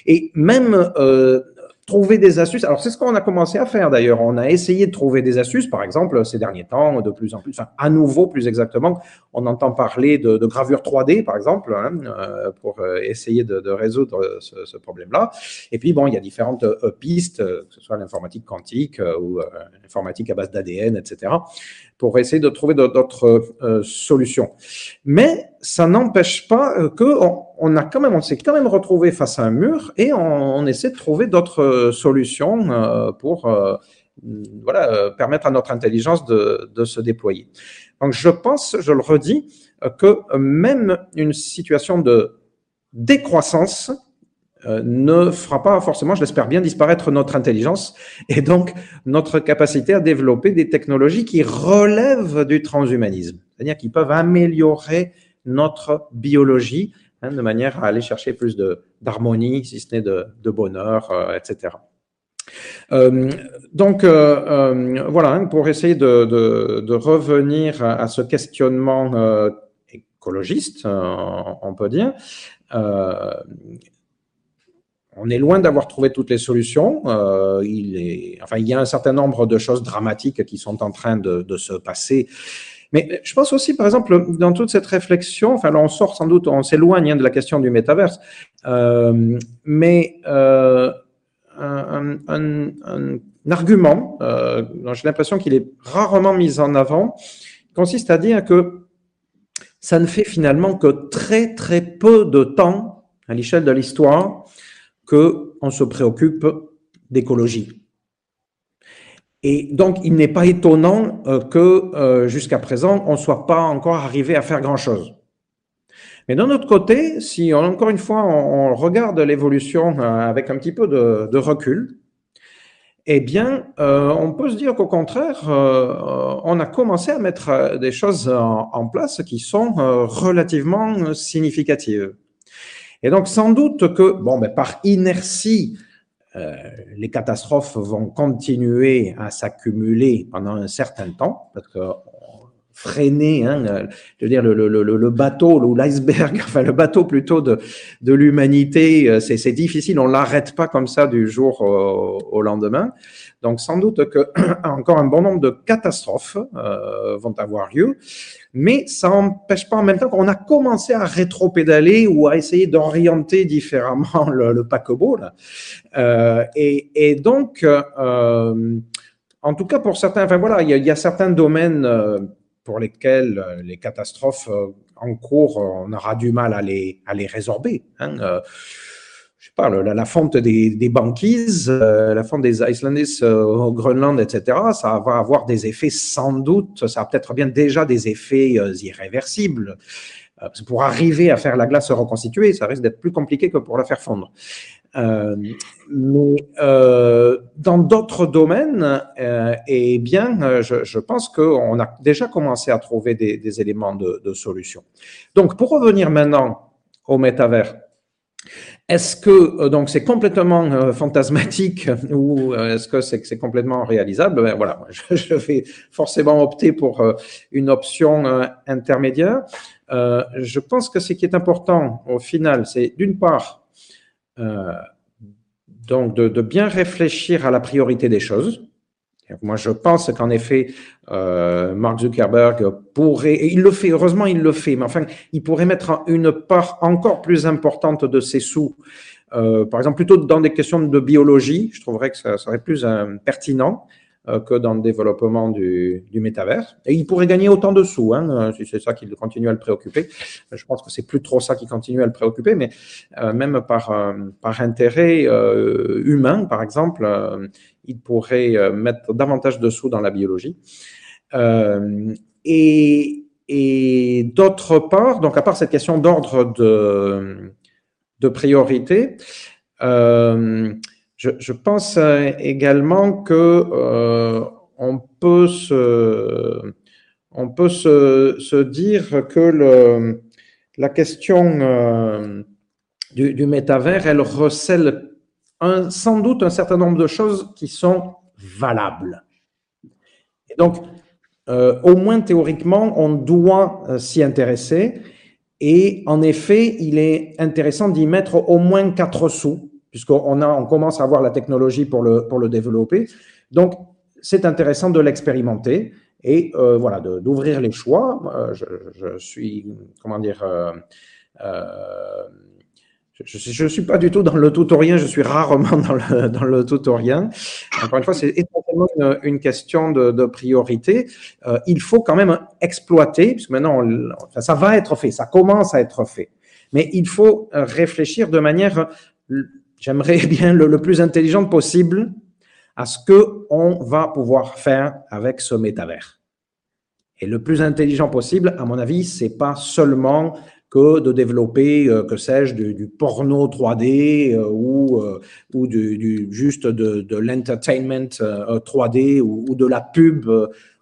Et même euh, trouver des astuces. Alors, c'est ce qu'on a commencé à faire d'ailleurs. On a essayé de trouver des astuces, par exemple, ces derniers temps, de plus en plus, enfin, à nouveau, plus exactement, on entend parler de, de gravure 3D, par exemple, hein, euh, pour euh, essayer de, de résoudre ce, ce problème-là. Et puis, bon, il y a différentes euh, pistes, que ce soit l'informatique quantique ou l'informatique à base d'ADN, etc pour essayer de trouver d'autres euh, solutions. Mais ça n'empêche pas euh, que on, a quand même, on s'est quand même retrouvé face à un mur et on, essaie de trouver d'autres euh, solutions pour voilà, permettre à notre intelligence de, de, se déployer. Donc je pense, je le redis, que même une situation de décroissance euh, ne fera pas forcément, je l'espère bien, disparaître notre intelligence et donc notre capacité à développer des technologies qui relèvent du transhumanisme, c'est-à-dire qui peuvent améliorer notre biologie hein, de manière à aller chercher plus d'harmonie, si ce n'est de, de, bonheur, euh, etc. Euh, donc voilà, hein, pour essayer de, de, revenir à ce questionnement écologiste, on peut dire, on est loin d'avoir trouvé toutes les solutions. Euh, il, y a un certain nombre de choses dramatiques qui sont en train de, se passer. Mais je pense aussi, par exemple, dans toute cette réflexion, enfin, on sort sans doute, on s'éloigne hein, de la question du métaverse, euh, mais euh, un, argument dont j'ai l'impression qu'il est rarement mis en avant consiste à dire que ça ne fait finalement que très très peu de temps à l'échelle de l'histoire qu'on se préoccupe d'écologie. Et donc, il n'est pas étonnant euh, que euh, jusqu'à présent, on ne soit pas encore arrivé à faire grand-chose. Mais d'un autre côté, si encore une fois on, regarde l'évolution euh, avec un petit peu de, recul, eh bien, on peut se dire qu'au contraire, on a commencé à mettre des choses en place qui sont relativement significatives. Et donc, sans doute que, bon, mais par inertie, euh, les catastrophes vont continuer à s'accumuler pendant un certain temps, parce que freiner, hein, je veux dire, le, le, le, bateau ou l'iceberg, enfin le bateau plutôt de, de l'humanité, euh, c'est difficile, on l'arrête pas comme ça du jour au, lendemain. Donc sans doute que encore un bon nombre de catastrophes euh, vont avoir lieu, mais ça n'empêche pas en même temps qu'on a commencé à rétro-pédaler ou à essayer d'orienter différemment le, le paquebot. Euh, et, donc, euh, en tout cas pour certains, enfin voilà, il y a, certains domaines euh, pour lesquels euh, les catastrophes euh, en cours, euh, on aura du mal à les, à les résorber. Hein. La, fonte des, banquises, la fonte des Icelandis au Groenland, etc., ça va avoir des effets sans doute, ça a peut-être bien déjà des effets irréversibles. Pour arriver à faire la glace se reconstituer, ça risque d'être plus compliqué que pour la faire fondre. Euh, mais euh, dans d'autres domaines, euh, eh bien, je, pense qu'on a déjà commencé à trouver des, des éléments de, de, solution. Donc, pour revenir maintenant au métavers, est-ce que donc c'est complètement fantasmatique ou est-ce que c'est complètement réalisable? Ben, Voilà, je, vais forcément opter pour une option intermédiaire. je pense que ce qui est important au final, c'est d'une part euh, donc, de, bien réfléchir à la priorité des choses. Moi, je pense qu'en effet, euh, Mark Zuckerberg pourrait, et il le fait, heureusement, il le fait, mais enfin, il pourrait mettre une part encore plus importante de ses sous, euh, par exemple, plutôt dans des questions de biologie. Je trouverais que ça serait plus euh, pertinent. Euh, que dans le développement du, métavers. Et il pourrait gagner autant de sous, hein, euh, si c'est ça qui continue à le préoccuper. Je pense que c'est plus trop ça qui continue à le préoccuper, mais euh, même par, par intérêt humain, par exemple, il pourrait mettre davantage de sous dans la biologie. et d'autre part, donc à part cette question d'ordre de, de priorité, je, pense euh, également que euh, on peut se, dire que la question euh, du, métavers, elle recèle sans doute un certain nombre de choses qui sont valables. Donc, au moins théoriquement, on doit s'y intéresser. Et en effet, il est intéressant d'y mettre au moins quatre sous, puisqu'on a, on commence à avoir la technologie pour le, pour le développer. Donc, c'est intéressant de l'expérimenter et euh, voilà, d'ouvrir les choix. Je, suis, comment dire, euh, euh je ne suis, pas du tout dans le tutorien, je suis rarement dans le, dans le tutorien. Encore une fois, c'est essentiellement une, question de, priorité. Il faut quand même exploiter, puisque maintenant, ça va être fait, ça commence à être fait. Mais il faut réfléchir de manière, j'aimerais bien le, plus intelligente possible à ce que on va pouvoir faire avec ce métavers. Et le plus intelligent possible, à mon avis, c'est pas seulement que de développer, euh, que sais-je, du, porno 3D euh, ou, euh, ou du, juste de, de l'entertainment 3D ou, ou, de la pub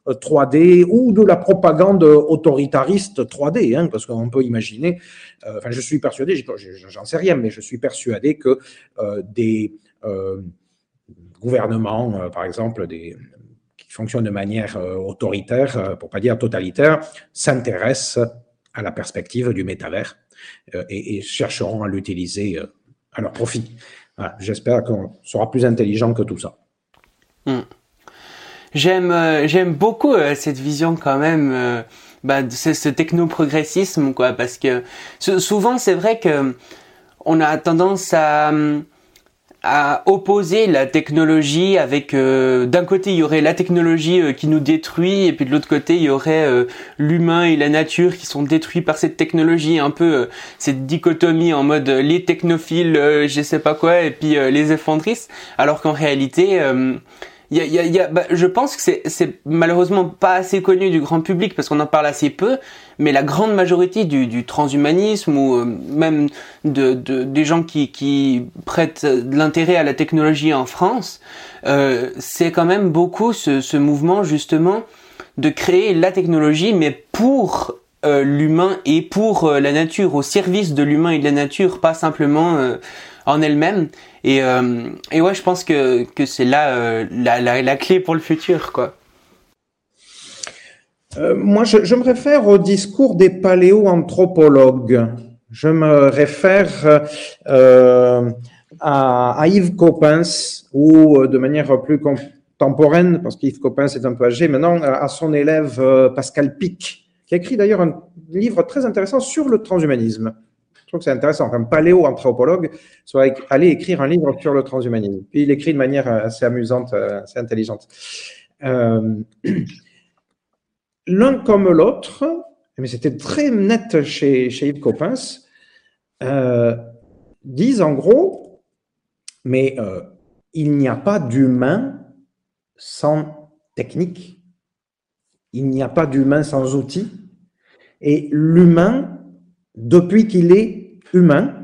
3D ou de la propagande autoritariste 3D, hein, parce qu'on peut imaginer, enfin je suis persuadé, j'en sais rien, mais je suis persuadé que des gouvernements, par exemple, qui fonctionnent de manière autoritaire, pour pas dire totalitaire, s'intéressent à la perspective du métavers euh, et, chercheront à l'utiliser euh, à leur profit. J'espère qu'on sera plus intelligent que tout ça. Hmm. J'aime euh, j'aime beaucoup euh, cette vision quand même euh, bah, ce, ce techno-progressisme quoi parce que souvent c'est vrai que on a tendance à à opposer la technologie avec euh, d'un côté il y aurait la technologie qui nous détruit et puis de l'autre côté il y aurait euh, l'humain et la nature qui sont détruits par cette technologie un peu cette dichotomie en mode les technophiles je sais pas quoi et puis les effondristes alors qu'en réalité bah, je pense que c'est malheureusement pas assez connu du grand public parce qu'on en parle assez peu, mais la grande majorité du, transhumanisme ou euh, même de, de, des gens qui, prêtent de l'intérêt à la technologie en France, euh, c'est quand même beaucoup ce, mouvement justement de créer la technologie, mais pour euh, l'humain et pour la nature, au service de l'humain et de la nature, pas simplement en elle-même. Et, euh, et ouais, je pense que, que c'est là euh, la, la, clé pour le futur, quoi. Euh, moi, je, me réfère au discours des paléoanthropologues. Je me réfère euh, à, à, Yves Coppens, ou de manière plus contemporaine, parce qu'Yves Coppens est un peu âgé maintenant, à son élève Pascal Pic, qui a écrit d'ailleurs un livre très intéressant sur le transhumanisme trouve que c'est intéressant qu'un paléo-anthropologue soit allé écrire un livre sur le transhumanisme. Puis il écrit de manière assez amusante, euh, assez intelligente. Euh, L'un comme l'autre, mais c'était très net chez, chez Yves Coppens, euh, disent en gros, mais euh, il n'y a pas d'humain sans technique, il n'y a pas d'humain sans outils, et l'humain, depuis qu'il est humain,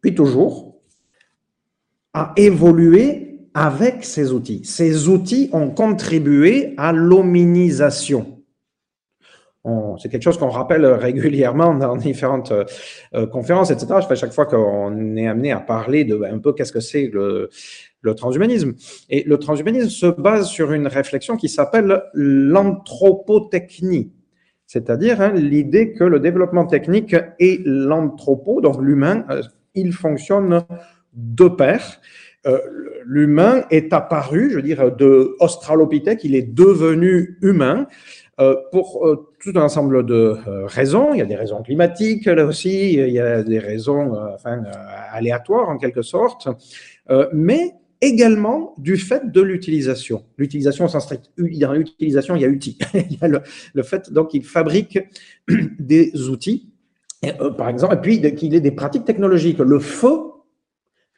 puis toujours, a évolué avec ces outils. Ces outils ont contribué à l'hominisation. C'est quelque chose qu'on rappelle régulièrement dans différentes euh, conférences, etc. À chaque fois qu'on est amené à parler de un peu qu'est-ce que c'est le, le transhumanisme. Et le transhumanisme se base sur une réflexion qui s'appelle l'anthropotechnie c'est-à-dire hein, l'idée que le développement technique et l'anthropo, donc l'humain, euh, ils fonctionnent de pair. Euh, l'humain est apparu, je veux dire, de Australopithèque, il est devenu humain euh, pour euh, tout un ensemble de euh, raisons. Il y a des raisons climatiques, là aussi, il y a des raisons enfin, aléatoires en quelque sorte, mais également du fait de l'utilisation. L'utilisation sens strict. Dans l'utilisation, il y a outil. il y a le, fait donc qu'il fabrique des outils, euh, par exemple, et puis qu'il ait des pratiques technologiques. Le feu,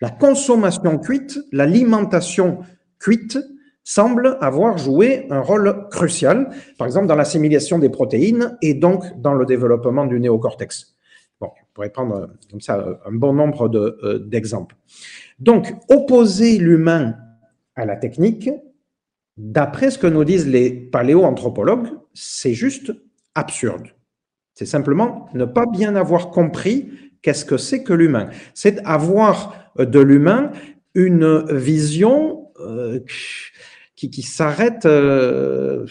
la consommation cuite, l'alimentation cuite semble avoir joué un rôle crucial, par exemple dans l'assimilation des protéines et donc dans le développement du néocortex. Pourrait prendre euh, comme ça un bon nombre d'exemples. Euh, donc, opposer l'humain à la technique, d'après ce que nous disent les paléoanthropologues, c'est juste absurde. C'est simplement ne pas bien avoir compris qu'est-ce que c'est que l'humain. C'est avoir de l'humain une vision euh, qui, qui s'arrête, euh,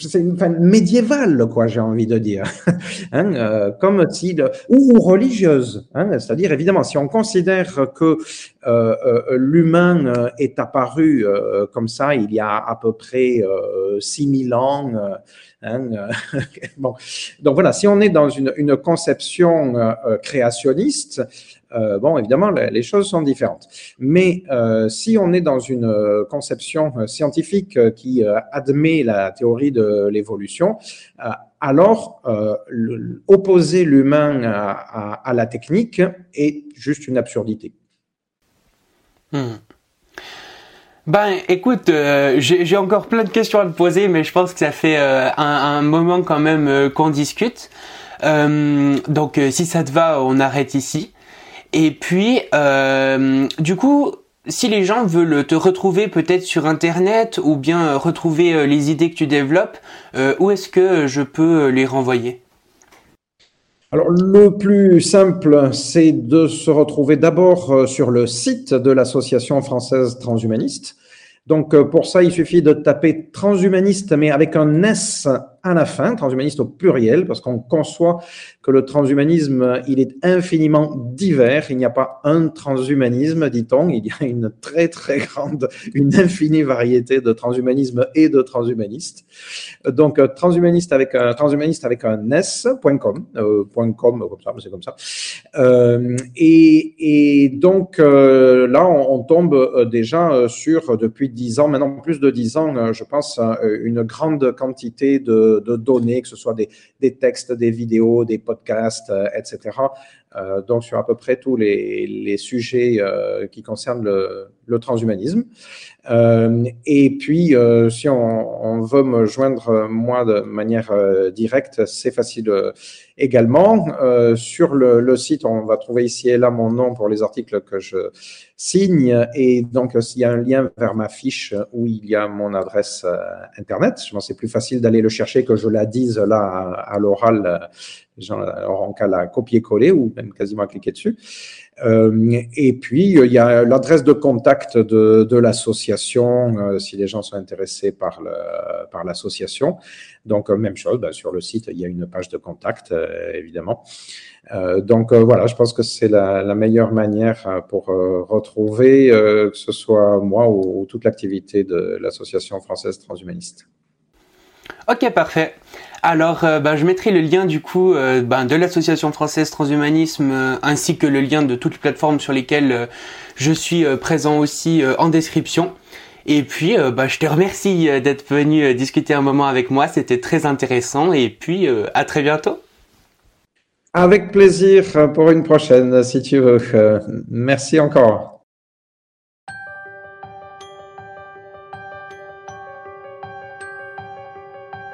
c'est enfin, médiévale, quoi, j'ai envie de dire, hein, euh, comme si, ou, religieuse, hein, c'est-à-dire évidemment, si on considère que euh, euh, l'humain est apparu comme ça il y a à peu près 6000 ans, hein, bon, donc voilà, si on est dans une, une conception créationniste, euh, bon, évidemment, les choses sont différentes. Mais euh, si on est dans une euh, conception scientifique qui admet la théorie de l'évolution, alors opposer l'humain à, la technique est juste une absurdité. Hmm. Ben, écoute, j'ai encore plein de questions à te poser, mais je pense que ça fait un, moment quand même qu'on discute. donc, si ça te va, on arrête ici. Et puis, euh, du coup, si les gens veulent te retrouver peut-être sur Internet ou bien retrouver euh, les idées que tu développes, euh, où est-ce que je peux les renvoyer? Alors, le plus simple, c'est de se retrouver d'abord sur le site de l'Association française transhumaniste. Donc, pour ça, il suffit de taper transhumaniste, mais avec un S à la fin, transhumaniste au pluriel, parce qu'on conçoit que le transhumanisme, il est infiniment divers. Il n'y a pas un transhumanisme, dit-on. Il y a une très, très grande, une infinie variété de transhumanisme et de transhumanistes. Donc, euh, transhumaniste avec un, transhumaniste avec un S.com, euh, .com, comme ça, c'est comme ça. Euh, et, donc, euh, là, on, on, tombe déjà sur, depuis dix ans, maintenant plus de dix ans, je pense, une grande quantité de de, données, que ce soit des, textes, des vidéos, des podcasts, euh, etc. Euh, donc sur à peu près tous les, sujets euh, qui concernent le, transhumanisme. Et puis, si on, veut me joindre moi de manière directe, c'est facile également. sur le, site, on va trouver ici et là mon nom pour les articles que je signe. Et donc, il y a un lien vers ma fiche où il y a mon adresse Internet. Je pense c'est plus facile d'aller le chercher que je la dise là à, l'oral. Les gens auront qu'à la copier-coller ou même quasiment cliquer dessus. Euh, et puis, il y a l'adresse de contact de, l'association, euh, si les gens sont intéressés par, l'association. Donc, euh, même chose, ben, sur le site, il y a une page de contact, évidemment. donc, voilà, je pense que c'est la, meilleure manière pour retrouver, que ce soit moi ou toute l'activité de l'association française transhumaniste. Ok, parfait. Alors, euh, bah, je mettrai le lien du coup euh, bah, de l'association française Transhumanisme euh, ainsi que le lien de toutes les plateformes sur lesquelles je suis présent aussi en description. Et puis, bah, je te remercie d'être venu discuter un moment avec moi. C'était très intéressant. Et puis, à très bientôt. Avec plaisir pour une prochaine, si tu veux. merci encore.